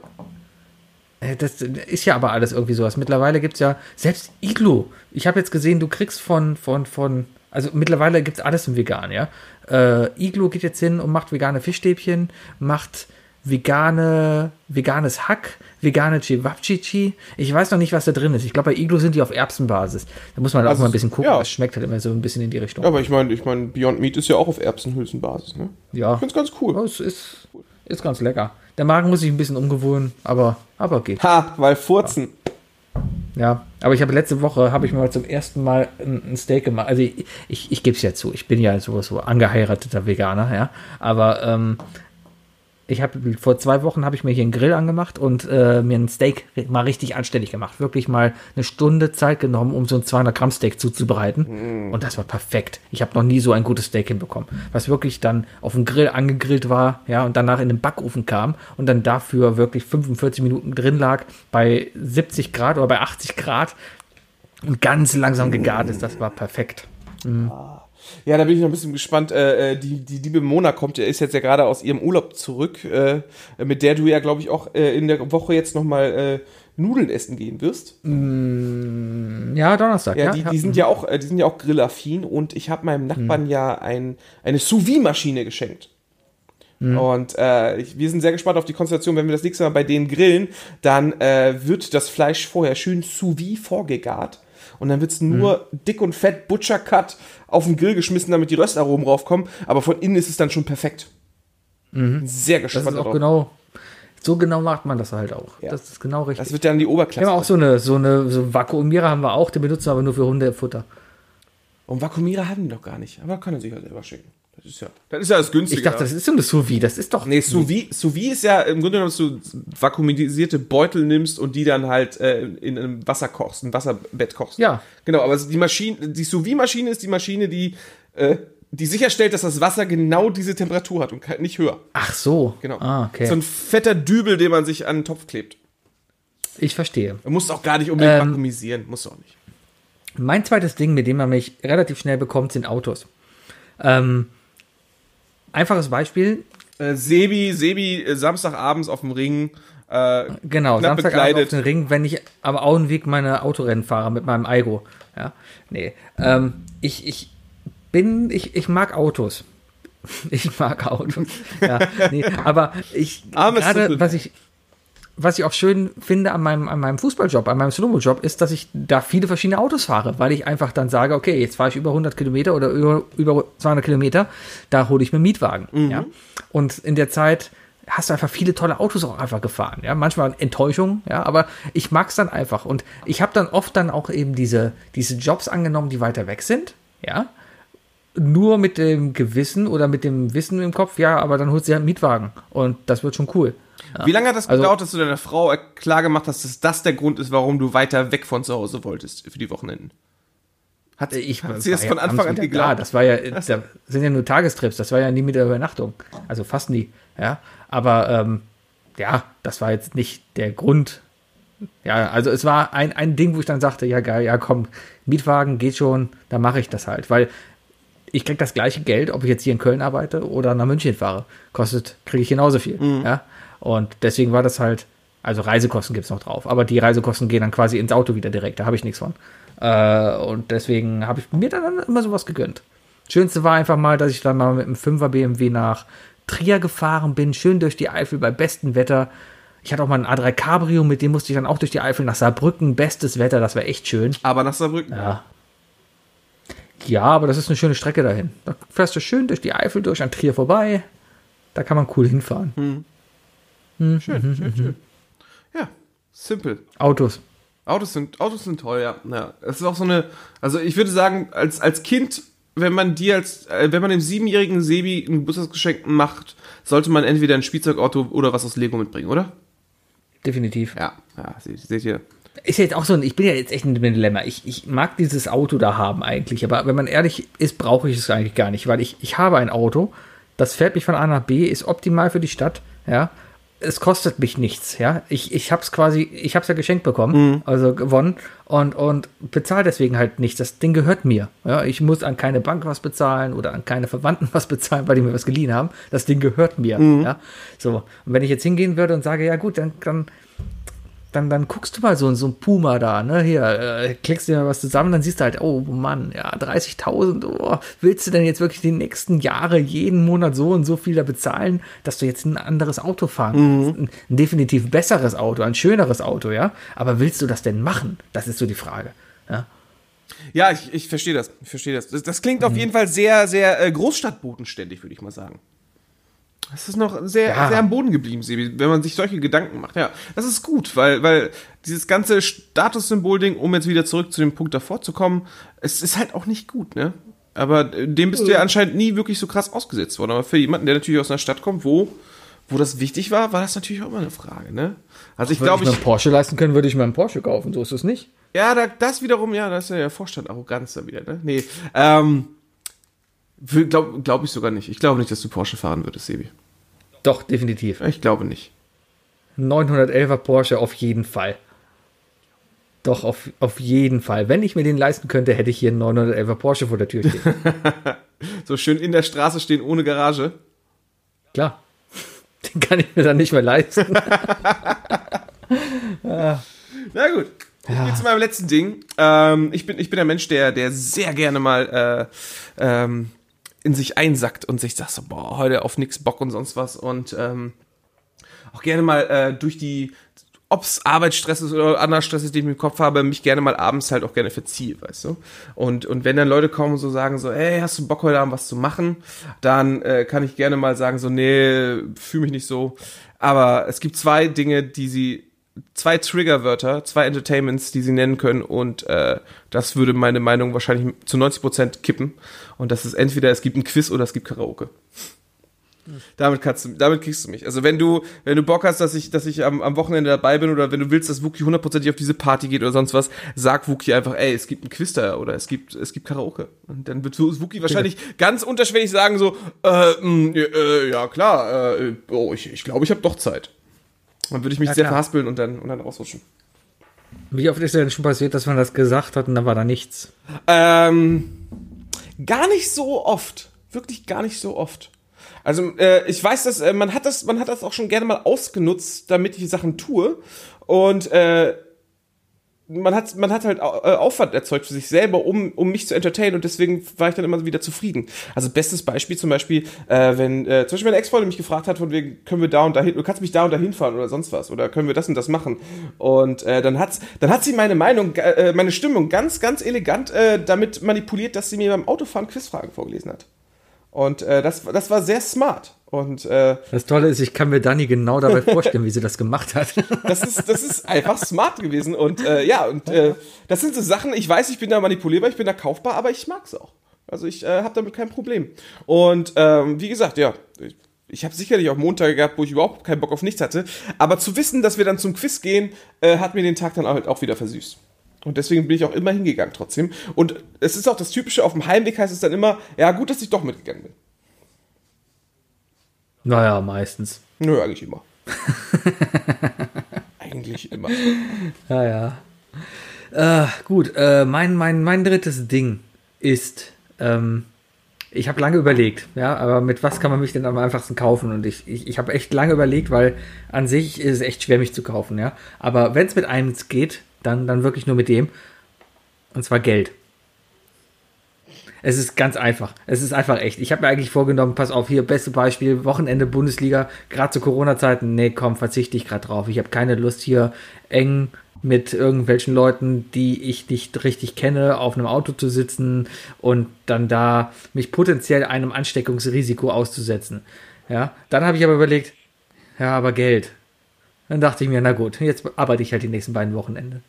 [SPEAKER 2] Äh, Das ist ja aber alles irgendwie sowas. Mittlerweile gibt es ja, selbst Iglo. Ich habe jetzt gesehen, du kriegst von, von, von, also mittlerweile gibt es alles im Vegan, ja. Äh, Iglo geht jetzt hin und macht vegane Fischstäbchen, macht vegane, veganes Hack, vegane Cevapcici. Ich weiß noch nicht, was da drin ist. Ich glaube, bei Iglo sind die auf Erbsenbasis. Da muss man auch
[SPEAKER 3] Also,
[SPEAKER 2] mal ein bisschen gucken.
[SPEAKER 3] ja.
[SPEAKER 2] Das schmeckt halt immer so ein bisschen in die Richtung.
[SPEAKER 3] Ja, aber ich meine, ich meine, Beyond Meat ist ja auch auf Erbsenhülsenbasis, ne?
[SPEAKER 2] Ja,
[SPEAKER 3] Ich find's ganz cool.
[SPEAKER 2] Ja, es ist, ist ganz lecker. Der Magen muss sich ein bisschen umgewöhnen, aber, aber geht.
[SPEAKER 3] Ha, weil Furzen.
[SPEAKER 2] Ja, aber ich habe letzte Woche, habe ich mal zum ersten Mal ein, Steak gemacht. Also ich, ich, ich gebe es ja zu, ich bin ja sowieso angeheirateter Veganer, ja. Aber ähm, ich habe vor zwei Wochen habe ich mir hier einen Grill angemacht und äh, mir ein Steak mal richtig anständig gemacht. Wirklich mal eine Stunde Zeit genommen, um so ein 200 Gramm Steak zuzubereiten. Und das war perfekt. Ich habe noch nie so ein gutes Steak hinbekommen. Was wirklich dann auf dem Grill angegrillt war, ja, und danach in den Backofen kam und dann dafür wirklich 45 Minuten drin lag bei 70 Grad oder bei 80 Grad und ganz langsam gegart ist. Das war perfekt.
[SPEAKER 3] Ja, da bin ich noch ein bisschen gespannt. Äh, äh, die, die liebe Mona kommt, ist jetzt ja gerade aus ihrem Urlaub zurück, äh, mit der du ja, glaube ich, auch äh, in der Woche jetzt nochmal äh, Nudeln essen gehen wirst.
[SPEAKER 2] Ja, Donnerstag.
[SPEAKER 3] Ja,
[SPEAKER 2] Ja,
[SPEAKER 3] die, die sind ja auch, äh, die sind ja auch grillaffin und ich habe meinem Nachbarn ja ein, eine Sous-Vide-Maschine geschenkt. Und äh, ich, wir sind sehr gespannt auf die Konstellation, wenn wir das nächste Mal bei denen grillen, dann äh, wird das Fleisch vorher schön sous vide vorgegart und dann wird's nur dick und fett Butcher Cut auf den Grill geschmissen, damit die Röstaromen raufkommen, aber von innen ist es dann schon perfekt. Sehr
[SPEAKER 2] Das
[SPEAKER 3] gespannt
[SPEAKER 2] ist auch
[SPEAKER 3] darauf.
[SPEAKER 2] genau, so genau macht man das halt auch.
[SPEAKER 3] Ja.
[SPEAKER 2] Das ist genau richtig.
[SPEAKER 3] Das wird dann die
[SPEAKER 2] wir haben
[SPEAKER 3] Oberklasse.
[SPEAKER 2] auch so eine, so eine, so Vakuumierer haben wir auch, den benutzen wir aber nur für Hundefutter.
[SPEAKER 3] Und Vakuumierer haben die doch gar nicht, aber kann er sich ja selber schicken. Das ist ja, das ist ja das Günstige.
[SPEAKER 2] Ich dachte, das ist so eine Sous vide, das ist doch.
[SPEAKER 3] Nee, sous vide, sous vide ist ja im Grunde genommen, dass du vakuumisierte Beutel nimmst und die dann halt äh, in einem Wasser kochst, ein Wasserbett kochst.
[SPEAKER 2] Ja.
[SPEAKER 3] Genau, aber die Maschine, die sous Maschine ist die Maschine, die, äh, die sicherstellt, dass das Wasser genau diese Temperatur hat und nicht höher.
[SPEAKER 2] Ach so.
[SPEAKER 3] Genau.
[SPEAKER 2] Ah, okay.
[SPEAKER 3] So ein fetter Dübel, den man sich an den Topf klebt.
[SPEAKER 2] ich verstehe.
[SPEAKER 3] Du musst auch gar nicht unbedingt
[SPEAKER 2] Ähm,
[SPEAKER 3] vakuumisieren, musst du auch nicht.
[SPEAKER 2] Mein zweites Ding, mit dem man mich relativ schnell bekommt, sind Autos. Ähm, einfaches Beispiel,
[SPEAKER 3] Äh, Sebi, Sebi, äh, Samstagabends auf dem Ring. Äh,
[SPEAKER 2] Genau, Samstagabend auf den Ring, wenn ich am Auenweg meine Autorennen fahre mit meinem Aigo. Ja, nee. Ähm, ich, ich bin, ich, ich mag Autos. Ich mag Autos. Ja, nee, aber ich, gerade, was ich, was ich auch schön finde an meinem, an meinem Fußballjob, an meinem Slomo-Job, ist, dass ich da viele verschiedene Autos fahre, weil ich einfach dann sage, okay, jetzt fahre ich über 100 Kilometer oder über, über 200 Kilometer, da hole ich mir einen Mietwagen. Ja? Und in der Zeit hast du einfach viele tolle Autos auch einfach gefahren. Ja, manchmal Enttäuschung, ja, aber ich mag's dann einfach. Und ich habe dann oft dann auch eben diese, diese Jobs angenommen, die weiter weg sind, ja. Nur mit dem Gewissen oder mit dem Wissen im Kopf, ja, aber dann holst du ja einen Mietwagen und das wird schon cool.
[SPEAKER 3] Wie lange hat das
[SPEAKER 2] Also-
[SPEAKER 3] gedauert, dass du deiner Frau klar gemacht hast, dass das der Grund ist, warum du weiter weg von zu Hause wolltest für die Wochenenden? Hat,
[SPEAKER 2] Ich
[SPEAKER 3] hat sie das
[SPEAKER 2] ja
[SPEAKER 3] von Anfang an geglaubt?
[SPEAKER 2] Da. Das war ja, das sind ja nur Tagestrips, das war ja nie mit der Übernachtung. Also fast nie, ja. Aber ähm, ja, das war jetzt nicht der Grund. Ja, also es war ein, ein Ding, wo ich dann sagte, ja geil, ja komm, Mietwagen geht schon, dann mache ich das halt, weil ich krieg das gleiche Geld, ob ich jetzt hier in Köln arbeite oder nach München fahre. Kostet, kriege ich genauso viel. Ja? Und deswegen war das halt, also Reisekosten gibt's noch drauf, aber die Reisekosten gehen dann quasi ins Auto wieder direkt, da habe ich nichts von. Äh, und deswegen habe ich mir dann immer sowas gegönnt. Schönste war einfach mal, dass ich dann mal mit einem 5er BMW nach Trier gefahren bin, schön durch die Eifel bei bestem Wetter. Ich hatte auch mal ein A3 Cabrio, mit dem musste ich dann auch durch die Eifel nach Saarbrücken, bestes Wetter, das war echt schön.
[SPEAKER 3] Aber nach Saarbrücken.
[SPEAKER 2] Ja. Ja, aber das ist eine schöne Strecke dahin. Da fährst du schön durch die Eifel durch an Trier vorbei. Da kann man cool hinfahren.
[SPEAKER 3] Schön, schön, schön. Ja, simple.
[SPEAKER 2] Autos.
[SPEAKER 3] Autos sind, Autos sind toll, ja. ja. Es ist auch so eine, also ich würde sagen, als, als Kind, wenn man dir als, äh, wenn man dem siebenjährigen Sebi ein Geburtstagsgeschenk macht, sollte man entweder ein Spielzeugauto oder was aus Lego mitbringen, oder?
[SPEAKER 2] Definitiv.
[SPEAKER 3] Ja, ja, seht, seht ihr.
[SPEAKER 2] Ist ja jetzt auch so ein, ich bin ja jetzt echt in einem Dilemma. Ich, ich mag dieses Auto da haben eigentlich, aber wenn man ehrlich ist, brauche ich es eigentlich gar nicht, weil ich, ich habe ein Auto, das fährt mich von A nach B, ist optimal für die Stadt, ja. Es kostet mich nichts, ja. Ich, ich habe es quasi, ich habe es ja geschenkt bekommen, also gewonnen und, und bezahle deswegen halt nichts. Das Ding gehört mir. Ja. Ich muss an keine Bank was bezahlen oder an keine Verwandten was bezahlen, weil die mir was geliehen haben. Das Ding gehört mir, ja. So. Und wenn ich jetzt hingehen würde und sage, ja gut, dann, dann dann, dann guckst du mal so, so ein Puma da, ne, hier, äh, klickst dir mal was zusammen, dann siehst du halt, oh Mann, ja, 30.000, oh, willst du denn jetzt wirklich die nächsten Jahre jeden Monat so und so viel da bezahlen, dass du jetzt ein anderes Auto fahren kannst? Ein, ein definitiv besseres Auto, ein schöneres Auto, ja, aber willst du das denn machen? Das ist so die Frage, ja.
[SPEAKER 3] Ja, ich, ich verstehe das. Ich verstehe das. das. Das klingt auf jeden Fall sehr, sehr äh, großstadtbodenständig, würde ich mal sagen. Das ist noch sehr,
[SPEAKER 2] Ja.
[SPEAKER 3] sehr am Boden geblieben, Sebi, wenn man sich solche Gedanken macht. Ja, das ist gut, weil, weil dieses ganze Statussymbol-Ding, um jetzt wieder zurück zu dem Punkt davor zu kommen, es ist halt auch nicht gut, ne? Aber dem bist du ja anscheinend nie wirklich so krass ausgesetzt worden. Aber für jemanden, der natürlich aus einer Stadt kommt, wo, wo das wichtig war, war das natürlich auch immer eine Frage, ne? Also ich glaube,
[SPEAKER 2] ich mir
[SPEAKER 3] ich,
[SPEAKER 2] einen Porsche leisten können, würde ich mir einen Porsche kaufen, so ist es nicht.
[SPEAKER 3] ja, da, das wiederum, ja, das ist ja Vorstand-Arroganz da wieder, ne? Nee, ähm, glaube glaub ich sogar nicht. Ich glaube nicht, dass du Porsche fahren würdest, Sebi.
[SPEAKER 2] Doch, definitiv.
[SPEAKER 3] Ich glaube nicht.
[SPEAKER 2] 911er Porsche auf jeden Fall. Doch, auf, auf jeden Fall. Wenn ich mir den leisten könnte, hätte ich hier einen 911er Porsche vor der Tür stehen.
[SPEAKER 3] So schön in der Straße stehen ohne Garage.
[SPEAKER 2] Klar. Den kann ich mir dann nicht mehr leisten.
[SPEAKER 3] Na gut. Ja. Jetzt zu meinem letzten Ding. Ähm, ich, bin, ich bin ein Mensch, der, der sehr gerne mal äh, ähm, in sich einsackt und sich sagt so, boah, heute auf nix Bock und sonst was. Und ähm, auch gerne mal äh, durch die, ob's Arbeitsstress ist oder anderer Stress ist, den ich im Kopf habe, mich gerne mal abends halt auch gerne verziehe, weißt du? Und, und wenn dann Leute kommen und so sagen so, ey, hast du Bock heute Abend was zu machen? Dann äh, kann ich gerne mal sagen so, nee, fühle mich nicht so. Aber es gibt zwei Dinge, die sie zwei Triggerwörter, zwei Entertainments, die sie nennen können und äh, das würde meine Meinung wahrscheinlich zu 90% kippen. Und das ist entweder es gibt ein Quiz oder es gibt Karaoke. Damit kannst du, damit kriegst du mich. Also wenn du, wenn du Bock hast, dass ich, dass ich am, am Wochenende dabei bin oder wenn du willst, dass Wookie hundertprozentig auf diese Party geht oder sonst was, sag Wookie einfach, ey, es gibt ein Quiz da oder es gibt, es gibt Karaoke. Und dann wird Wookie wahrscheinlich ja. ganz unterschwellig sagen so, äh, mh, äh, ja klar, äh, oh, ich, ich glaube, ich habe doch Zeit. Dann würde ich mich ja, sehr klar. verhaspeln und dann, und dann rausrutschen.
[SPEAKER 2] Wie oft ist denn schon passiert, dass man das gesagt hat und dann war da nichts?
[SPEAKER 3] Ähm, gar nicht so oft. Wirklich gar nicht so oft. Also äh, ich weiß, dass äh, man hat das, man hat das auch schon gerne mal ausgenutzt, damit ich Sachen tue. Und äh, man hat, man hat halt äh, Aufwand erzeugt für sich selber, um, um mich zu entertainen und deswegen war ich dann immer wieder zufrieden. Also bestes Beispiel zum Beispiel, äh, wenn äh, zum Beispiel meine Ex-Freundin mich gefragt hat, von wegen, können wir da und dahin, du kannst mich da und dahin fahren oder sonst was oder können wir das und das machen. Und äh, dann hat's, dann hat sie meine Meinung, äh, meine Stimmung ganz, ganz elegant äh, damit manipuliert, dass sie mir beim Autofahren Quizfragen vorgelesen hat. Und äh, das, das war sehr smart. Und äh,
[SPEAKER 2] das Tolle ist, ich kann mir Dani genau dabei vorstellen, wie sie das gemacht hat.
[SPEAKER 3] Das ist, das ist einfach smart gewesen. Und äh, ja, und äh, das sind so Sachen, ich weiß, ich bin da manipulierbar, ich bin da kaufbar, aber ich mag's auch. Also ich äh, habe damit kein Problem. Und ähm, wie gesagt, ja, ich, ich habe sicherlich auch Montage gehabt, wo ich überhaupt keinen Bock auf nichts hatte. Aber zu wissen, dass wir dann zum Quiz gehen, äh, hat mir den Tag dann halt auch wieder versüßt. Und deswegen bin ich auch immer hingegangen trotzdem. Und es ist auch das Typische, auf dem Heimweg heißt es dann immer, ja gut, dass ich doch mitgegangen bin.
[SPEAKER 2] Naja, meistens.
[SPEAKER 3] Nö, eigentlich immer. eigentlich immer.
[SPEAKER 2] Ja, ja. Äh, gut, äh, mein, mein, mein drittes Ding ist, ähm, ich habe lange überlegt, ja, aber mit was kann man mich denn am einfachsten kaufen? Und ich, ich, ich habe echt lange überlegt, weil an sich ist es echt schwer, mich zu kaufen, ja. Aber wenn es mit einem geht, dann, dann wirklich nur mit dem. Und zwar Geld. Es ist ganz einfach. Es ist einfach echt. Ich habe mir eigentlich vorgenommen, pass auf, hier, beste Beispiel, Wochenende Bundesliga, gerade zu Corona-Zeiten, nee, komm, verzichte ich gerade drauf. Ich habe keine Lust hier eng mit irgendwelchen Leuten, die ich nicht richtig kenne, auf einem Auto zu sitzen und dann da mich potenziell einem Ansteckungsrisiko auszusetzen. Ja, dann habe ich aber überlegt, ja, aber Geld. Dann dachte ich mir, na gut, jetzt arbeite ich halt die nächsten beiden Wochenende.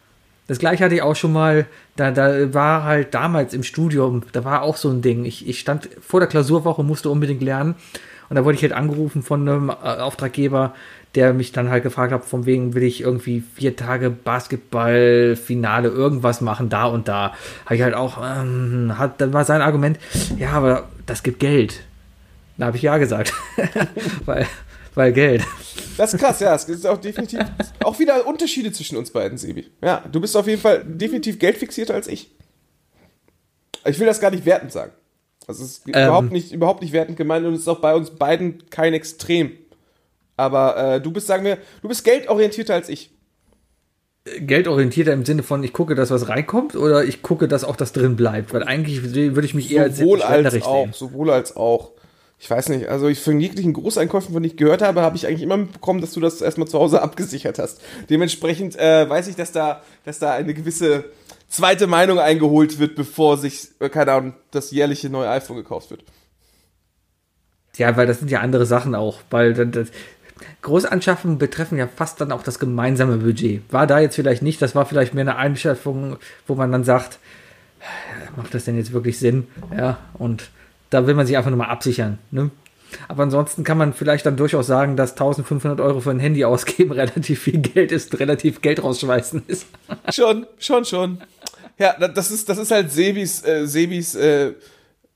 [SPEAKER 2] Das gleiche hatte ich auch schon mal, da, da war halt damals im Studium, da war auch so ein Ding. Ich, ich stand vor der Klausurwoche, musste unbedingt lernen. Und da wurde ich halt angerufen von einem äh, Auftraggeber, der mich dann halt gefragt hat, von wegen will ich irgendwie vier Tage Basketballfinale irgendwas machen, da und da. Habe ich halt auch, ähm, hat, dann war sein Argument, ja, aber das gibt Geld. Da habe ich ja gesagt. weil, weil Geld.
[SPEAKER 3] Das ist krass, ja. Es gibt auch definitiv auch wieder Unterschiede zwischen uns beiden, Sebi. Ja, du bist auf jeden Fall definitiv geldfixierter als ich. Ich will das gar nicht wertend sagen. Es ist ähm, überhaupt, nicht, überhaupt nicht wertend gemeint und es ist auch bei uns beiden kein Extrem. Aber äh, du bist, sagen wir, du bist geldorientierter als ich.
[SPEAKER 2] Geldorientierter im Sinne von, ich gucke, dass was reinkommt oder ich gucke, dass auch das drin bleibt? Weil eigentlich würde ich mich eher
[SPEAKER 3] sowohl als, als auch, Sowohl als auch ich weiß nicht, also ich von jeglichen Großeinkäufen, von denen ich gehört habe, habe ich eigentlich immer mitbekommen, dass du das erstmal zu Hause abgesichert hast. Dementsprechend äh, weiß ich, dass da, dass da eine gewisse zweite Meinung eingeholt wird, bevor sich, äh, keine Ahnung, das jährliche neue iPhone gekauft wird.
[SPEAKER 2] Ja, weil das sind ja andere Sachen auch, weil das, Großanschaffungen betreffen ja fast dann auch das gemeinsame Budget. War da jetzt vielleicht nicht, das war vielleicht mehr eine Einschaffung, wo man dann sagt, macht das denn jetzt wirklich Sinn? Ja, und da will man sich einfach nur mal absichern. Ne? Aber ansonsten kann man vielleicht dann durchaus sagen, dass 1500 Euro für ein Handy ausgeben relativ viel Geld ist, relativ Geld rausschmeißen ist.
[SPEAKER 3] schon, schon, schon. Ja, das ist, das ist halt Sebis, äh, Sebis äh,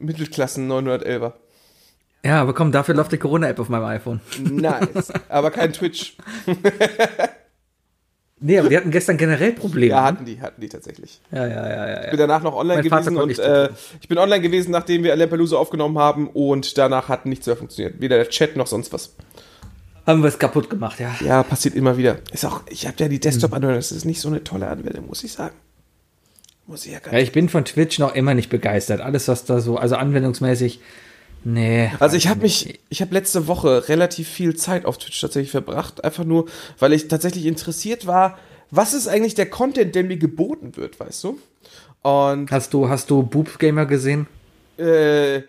[SPEAKER 3] Mittelklassen 911er.
[SPEAKER 2] Ja, aber komm, dafür läuft die Corona-App auf meinem iPhone.
[SPEAKER 3] Nice. Aber kein Twitch.
[SPEAKER 2] Nee, aber die hatten gestern generell Probleme.
[SPEAKER 3] Ja, hatten die, hatten die tatsächlich.
[SPEAKER 2] ja, ja, ja. ja,
[SPEAKER 3] Ich bin danach noch online
[SPEAKER 2] Mein
[SPEAKER 3] gewesen und
[SPEAKER 2] nicht
[SPEAKER 3] äh, ich bin online gewesen, nachdem wir Lampelusa aufgenommen haben und danach hat nichts mehr funktioniert. Weder der Chat noch sonst was.
[SPEAKER 2] Haben wir es kaputt gemacht, ja.
[SPEAKER 3] Ja, passiert immer wieder. Ist auch, ich habe ja die Desktop-Anwendung, das ist nicht so eine tolle Anwendung, muss ich sagen. Muss ich ja gar
[SPEAKER 2] Ja, ich bin von Twitch noch immer nicht begeistert. Alles, was da so, also anwendungsmäßig, nee.
[SPEAKER 3] Also ich habe mich, ich habe letzte Woche relativ viel Zeit auf Twitch tatsächlich verbracht, einfach nur, weil ich tatsächlich interessiert war, was ist eigentlich der Content, der mir geboten wird, weißt du? Und
[SPEAKER 2] Hast du, hast du Boob Gamer gesehen?
[SPEAKER 3] äh,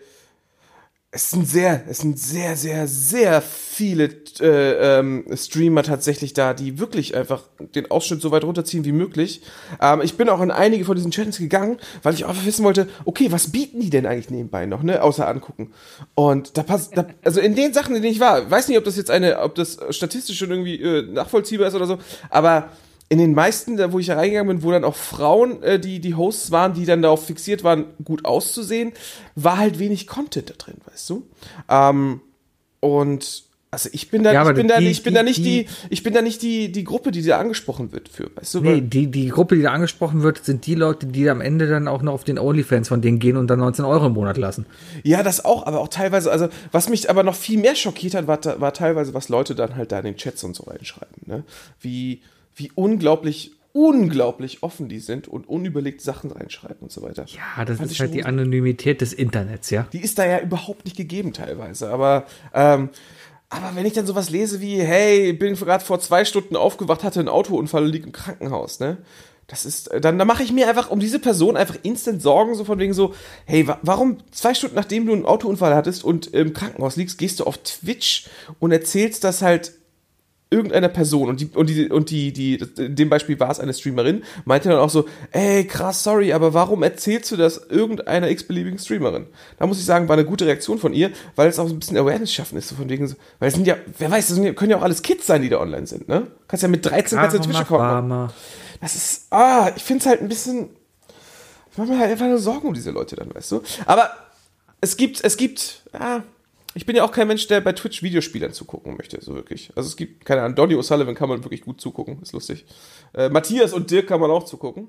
[SPEAKER 3] es sind sehr, es sind sehr, sehr, sehr viele äh, ähm, Streamer tatsächlich da, die wirklich einfach den Ausschnitt so weit runterziehen wie möglich. Ähm, ich bin auch in einige von diesen Channels gegangen, weil ich einfach wissen wollte, okay, was bieten die denn eigentlich nebenbei noch, ne, außer angucken. Und da passt, da, also in den Sachen, in denen ich war, weiß nicht, ob das jetzt eine, ob das statistisch schon irgendwie äh, nachvollziehbar ist oder so, aber in den meisten, da wo ich da reingegangen bin, wo dann auch Frauen, äh, die die Hosts waren, die dann darauf fixiert waren, gut auszusehen, war halt wenig Content da drin, weißt du? Ähm, und also ich bin da,
[SPEAKER 2] Ja,
[SPEAKER 3] ich bin da,
[SPEAKER 2] die-
[SPEAKER 3] ich bin da
[SPEAKER 2] die-
[SPEAKER 3] nicht die,
[SPEAKER 2] die-
[SPEAKER 3] ich bin da nicht die die Gruppe, die da angesprochen wird für, weißt du?
[SPEAKER 2] Nee, die, die Gruppe, die da angesprochen wird, sind die Leute, die am Ende dann auch noch auf den OnlyFans von denen gehen und dann 19 Euro im Monat lassen.
[SPEAKER 3] Ja, das auch, aber auch teilweise, also was mich aber noch viel mehr schockiert hat, war, war teilweise, was Leute dann halt da in den Chats und so reinschreiben, ne? Wie, wie unglaublich, unglaublich offen die sind und unüberlegt Sachen reinschreiben und so weiter.
[SPEAKER 2] Ja, das
[SPEAKER 3] Fand
[SPEAKER 2] ist halt die. Anonymität des Internets, ja.
[SPEAKER 3] Die ist da ja überhaupt nicht gegeben teilweise, aber, ähm, aber wenn ich dann sowas lese wie, hey, bin gerade vor zwei Stunden aufgewacht, hatte einen Autounfall und liegt im Krankenhaus, ne? Das ist, äh, dann, dann mache ich mir einfach um diese Person einfach instant Sorgen, so von wegen so, hey, wa warum zwei Stunden nachdem du einen Autounfall hattest und im Krankenhaus liegst, gehst du auf Twitch und erzählst das halt irgendeiner Person und die und die und die die in dem Beispiel war es eine Streamerin meinte dann auch so ey krass sorry aber warum erzählst du das irgendeiner x-beliebigen Streamerin? Da muss ich sagen war eine gute Reaktion von ihr weil es auch so ein bisschen Awareness schaffen ist so von wegen so, weil es sind ja wer weiß das sind ja, können ja auch alles Kids sein die da online sind ne? Kannst ja mit 13 kannst du einen Twitch Account das ist ah ich finde es halt ein bisschen ich mache mir halt einfach nur Sorgen um diese Leute dann weißt du? Aber es gibt es gibt ah, ich bin ja auch kein Mensch, der bei Twitch Videospielern zugucken möchte, so wirklich. Also es gibt, keine Ahnung, Donny O'Sullivan kann man wirklich gut zugucken, ist lustig. Äh, Matthias und Dirk kann man auch zugucken.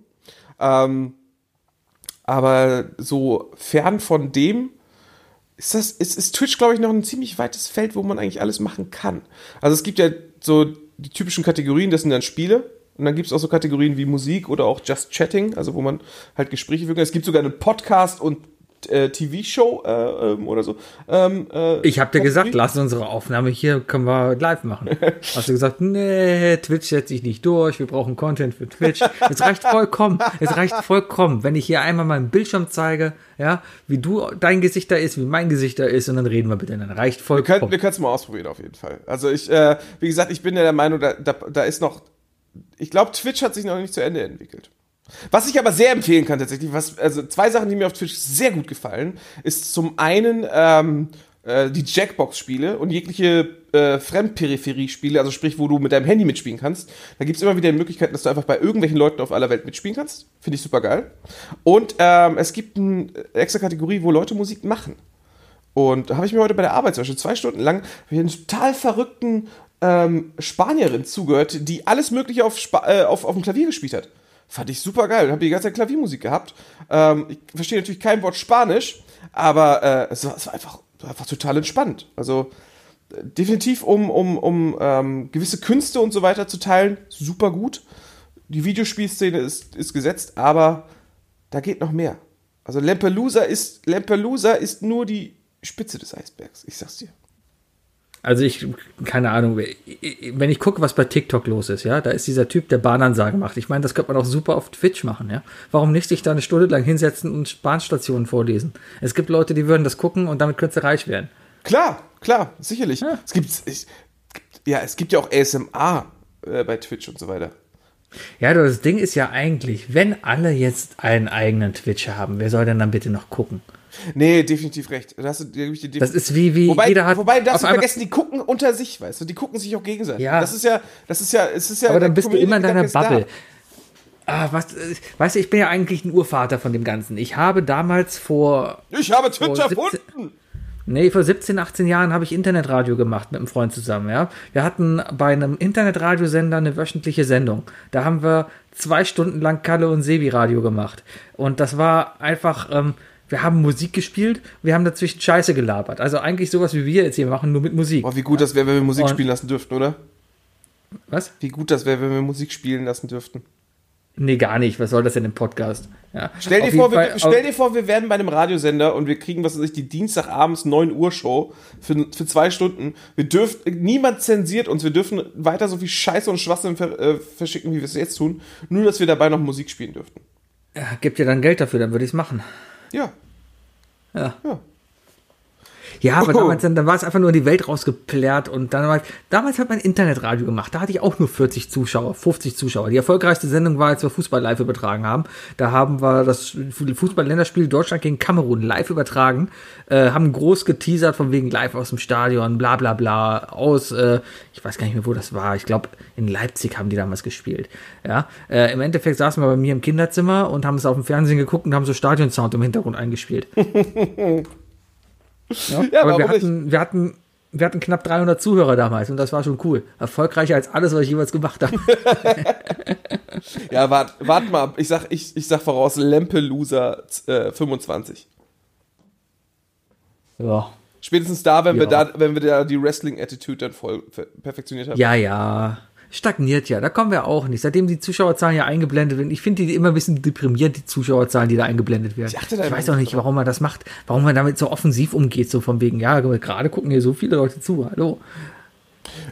[SPEAKER 3] Ähm, aber so fern von dem ist das, ist, ist Twitch, glaube ich, noch ein ziemlich weites Feld, wo man eigentlich alles machen kann. Also es gibt ja so die typischen Kategorien, das sind dann Spiele. Und dann gibt es auch so Kategorien wie Musik oder auch Just Chatting, also wo man halt Gespräche führen kann. Es gibt sogar einen Podcast und äh, TV-Show äh, ähm, oder so. Ähm, äh,
[SPEAKER 2] Ich habe dir gesagt, lass unsere Aufnahme hier, können wir live machen. Hast du gesagt, nee, Twitch setzt sich nicht durch, wir brauchen Content für Twitch. Es reicht vollkommen, es reicht vollkommen, wenn ich hier einmal meinen Bildschirm zeige, ja, wie du, dein Gesicht da ist, wie mein Gesicht da ist und dann reden wir bitte, dann reicht vollkommen.
[SPEAKER 3] wir können es mal ausprobieren auf jeden Fall. Also ich, äh, wie gesagt, ich bin ja der Meinung, da, da, da ist noch, ich glaube, Twitch hat sich noch nicht zu Ende entwickelt. Was ich aber sehr empfehlen kann tatsächlich, was, also zwei Sachen, die mir auf Twitch sehr gut gefallen, ist zum einen ähm, äh, die Jackbox-Spiele und jegliche äh, Fremdperipherie-Spiele, also sprich, wo du mit deinem Handy mitspielen kannst. Da gibt's immer wieder die Möglichkeit, dass du einfach bei irgendwelchen Leuten auf aller Welt mitspielen kannst. Finde ich super geil. Und ähm, es gibt eine extra Kategorie, wo Leute Musik machen. Und da habe ich mir heute bei der Arbeit zum Beispiel zwei Stunden lang einen total verrückten ähm, Spanierin zugehört, die alles Mögliche auf, Spa äh, auf, auf dem Klavier gespielt hat. Fand ich super geil. Habe die ganze Zeit Klaviermusik gehabt. Ähm, ich verstehe natürlich kein Wort Spanisch, aber äh, es, war, es war einfach, einfach total entspannt. Also definitiv, um, um, um ähm, gewisse Künste und so weiter zu teilen, super gut. Die Videospielszene ist, ist gesetzt, aber da geht noch mehr. Also Lampelusa ist, Lampelusa ist nur die Spitze des Eisbergs, ich sag's dir.
[SPEAKER 2] Also ich, keine Ahnung, wenn ich gucke, was bei TikTok los ist, ja, da ist dieser Typ, der Bahnansage macht. Ich meine, das könnte man auch super auf Twitch machen, ja. Warum nicht sich da eine Stunde lang hinsetzen und Bahnstationen vorlesen? Es gibt Leute, die würden das gucken und damit könntest du reich werden.
[SPEAKER 3] Klar, klar, sicherlich. Es gibt, es, ja, es gibt ja auch ASMR äh, bei Twitch und so weiter.
[SPEAKER 2] Ja, das Ding ist ja eigentlich, wenn alle jetzt einen eigenen Twitch haben, wer soll denn dann bitte noch gucken?
[SPEAKER 3] Nee, definitiv recht. Da hast du, da ich dir
[SPEAKER 2] Das ist wie, wie
[SPEAKER 3] wobei,
[SPEAKER 2] jeder hat.
[SPEAKER 3] wobei darfst du vergessen, die gucken unter sich, weißt du, die gucken sich auch gegenseitig.
[SPEAKER 2] Ja.
[SPEAKER 3] Das ist ja, das ist ja, es ist ja.
[SPEAKER 2] Aber dann bist du immer in deiner Bubble. Ah, was, weißt du, ich bin ja eigentlich ein Urvater von dem Ganzen. Ich habe damals vor
[SPEAKER 3] Ich habe
[SPEAKER 2] 17
[SPEAKER 3] erfunden.
[SPEAKER 2] Nee, vor 17, 18 Jahren habe ich Internetradio gemacht mit einem Freund zusammen, ja. Wir hatten bei einem Internetradiosender eine wöchentliche Sendung. Da haben wir zwei Stunden lang Kalle und Sebi Radio gemacht. Und das war einfach, ähm, wir haben Musik gespielt, wir haben dazwischen Scheiße gelabert. Also eigentlich sowas wie wir jetzt hier machen, nur mit Musik.
[SPEAKER 3] Boah, wie gut das wäre, wenn wir Musik
[SPEAKER 2] Und-
[SPEAKER 3] spielen lassen dürften, oder?
[SPEAKER 2] Was?
[SPEAKER 3] Wie gut das wäre, wenn wir Musik spielen lassen dürften.
[SPEAKER 2] Nee, gar nicht. Was soll das denn im Podcast? Ja.
[SPEAKER 3] Stell dir, vor,
[SPEAKER 2] jeden
[SPEAKER 3] wir,
[SPEAKER 2] Fall-
[SPEAKER 3] stell dir vor, wir werden bei einem Radiosender und wir kriegen, was weiß ich, die Dienstagabends 9 Uhr Show für, für zwei Stunden. Wir dürfen, niemand zensiert uns, wir dürfen weiter so viel Scheiße und Schwachsinn ver, äh, verschicken, wie wir es jetzt tun. Nur, dass wir dabei noch Musik spielen dürften.
[SPEAKER 2] Ja, Gibt ihr dann Geld dafür, dann würde ich es machen.
[SPEAKER 3] Ja.
[SPEAKER 2] Ja.
[SPEAKER 3] Ja.
[SPEAKER 2] Ja, aber
[SPEAKER 3] Oh.
[SPEAKER 2] damals, dann, dann war es einfach nur in die Welt rausgeplärt und dann war, damals hat man Internetradio gemacht. Da hatte ich auch nur 40 Zuschauer, 50 Zuschauer. Die erfolgreichste Sendung war, als wir Fußball live übertragen haben. Da haben wir das Fußball-Länderspiel Deutschland gegen Kamerun live übertragen, äh, haben groß geteasert von wegen live aus dem Stadion, bla bla bla, aus, äh, ich weiß gar nicht mehr, wo das war. Ich glaube, in Leipzig haben die damals gespielt. Ja, äh, im Endeffekt saßen wir bei mir im Kinderzimmer und haben es auf dem Fernsehen geguckt und haben so Stadionsound im Hintergrund eingespielt. Ja,
[SPEAKER 3] Ja,
[SPEAKER 2] aber wir hatten, wir hatten, wir hatten knapp 300 Zuhörer damals und das war schon cool. Erfolgreicher als alles, was ich jemals gemacht habe.
[SPEAKER 3] Ja, wart, wart mal ab. Ich sag, ich, ich sag voraus, Lampeloser äh, 25.
[SPEAKER 2] ja.
[SPEAKER 3] Spätestens da, wenn wir
[SPEAKER 2] Ja.
[SPEAKER 3] da, wenn wir da die Wrestling-Attitude dann voll per- perfektioniert haben.
[SPEAKER 2] ja, ja. Stagniert ja, da kommen wir auch nicht. Seitdem die Zuschauerzahlen ja eingeblendet werden, ich finde die immer ein bisschen deprimierend, die Zuschauerzahlen, die da eingeblendet werden.
[SPEAKER 3] Ich
[SPEAKER 2] Ich weiß auch
[SPEAKER 3] nicht
[SPEAKER 2] warum man das macht, warum man damit so offensiv umgeht, so von wegen, ja, gerade gucken hier so viele Leute zu, hallo.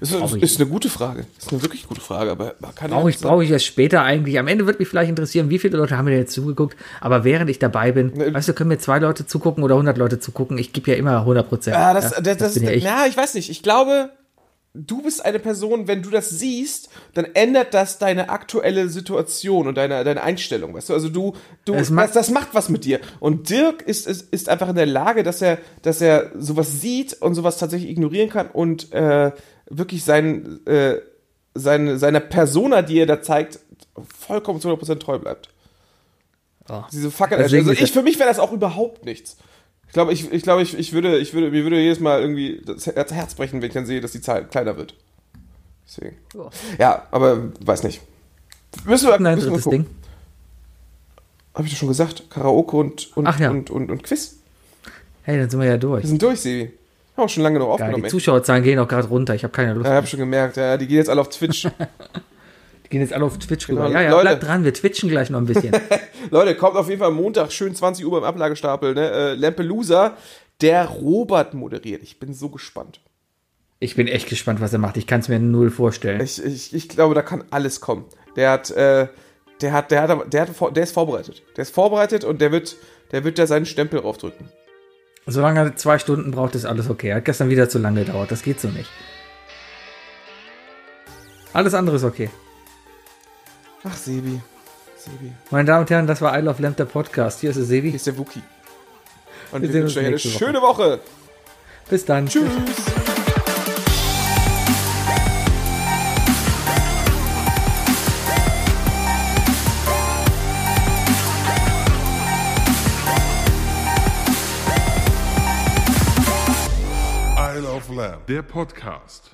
[SPEAKER 3] Ist, ist, eine gute Frage. Ist eine wirklich gute Frage, aber man kann
[SPEAKER 2] Brauche ich, brauche ich erst später eigentlich. Am Ende wird mich vielleicht interessieren, wie viele Leute haben mir denn jetzt zugeguckt. Aber während ich dabei bin,
[SPEAKER 3] Ne.
[SPEAKER 2] weißt du, können mir zwei Leute zugucken oder 100 Leute zugucken. Ich gebe ja immer 100 Prozent.
[SPEAKER 3] Ja, das, das, das,
[SPEAKER 2] bin ja ich.
[SPEAKER 3] ja, ich weiß nicht. Ich glaube, du bist eine Person, wenn du das siehst, dann ändert das deine aktuelle Situation und deine, deine Einstellung, weißt du? Also du, du, das,
[SPEAKER 2] macht-
[SPEAKER 3] das macht was mit dir. Und Dirk ist, ist, ist einfach in der Lage, dass er, dass er sowas sieht und sowas tatsächlich ignorieren kann und äh, wirklich sein, äh, seine, seiner Persona, die er da zeigt, vollkommen zu 100% treu bleibt.
[SPEAKER 2] Ja.
[SPEAKER 3] Diese
[SPEAKER 2] Deswegen
[SPEAKER 3] Also ich, für mich wäre das auch überhaupt nichts. Ich glaube, ich, ich, glaube, ich, ich, würde, ich würde, mir würde jedes Mal irgendwie das Herz brechen, wenn ich dann sehe, dass die Zahl kleiner wird. Deswegen.
[SPEAKER 2] Ja.
[SPEAKER 3] Ja, aber weiß nicht. Müssen wir,
[SPEAKER 2] Ein
[SPEAKER 3] müssen wir gucken.
[SPEAKER 2] Ding.
[SPEAKER 3] Habe ich doch schon gesagt. Karaoke und, und,
[SPEAKER 2] Ach ja.
[SPEAKER 3] und, und, und Quiz.
[SPEAKER 2] Hey, dann sind wir ja durch.
[SPEAKER 3] Wir sind durch, Sebi. Haben auch schon lange noch aufgenommen.
[SPEAKER 2] die
[SPEAKER 3] ey.
[SPEAKER 2] Zuschauerzahlen gehen auch gerade runter. Ich habe keine Lust.
[SPEAKER 3] Ja, hab schon gemerkt. Ja, die gehen jetzt alle auf Twitch.
[SPEAKER 2] Die gehen jetzt alle auf Twitch rüber.
[SPEAKER 3] Genau,
[SPEAKER 2] Ja, ja,
[SPEAKER 3] Leute.
[SPEAKER 2] bleibt dran. Wir twitchen gleich noch ein bisschen.
[SPEAKER 3] Leute, kommt auf jeden Fall Montag, schön 20 Uhr beim Ablagestapel. Ne? Äh, Lampelusa, der Robert moderiert. Ich bin so gespannt.
[SPEAKER 2] ich bin echt gespannt, was er macht. Ich kann es mir null vorstellen.
[SPEAKER 3] Ich, ich, ich glaube, da kann alles kommen. Der hat, äh, der hat, der hat, der hat, der ist vorbereitet. Der ist vorbereitet und der wird, der wird da seinen Stempel draufdrücken.
[SPEAKER 2] Solange er zwei Stunden braucht, ist alles okay. Hat gestern wieder zu lange gedauert. Das geht so nicht. Alles andere ist okay.
[SPEAKER 3] Ach, Sebi. Sebi.
[SPEAKER 2] Meine Damen und Herren, das war I Love Lamp, der Podcast. Hier ist der
[SPEAKER 3] Hier
[SPEAKER 2] Sebi.
[SPEAKER 3] ist der Wookie. Und
[SPEAKER 2] Wir
[SPEAKER 3] wir
[SPEAKER 2] sehen uns
[SPEAKER 3] wünschen euch eine
[SPEAKER 2] nächste Woche.
[SPEAKER 3] schöne Woche.
[SPEAKER 2] Bis dann.
[SPEAKER 3] Tschüss.
[SPEAKER 1] Isle of Lamb, der Podcast.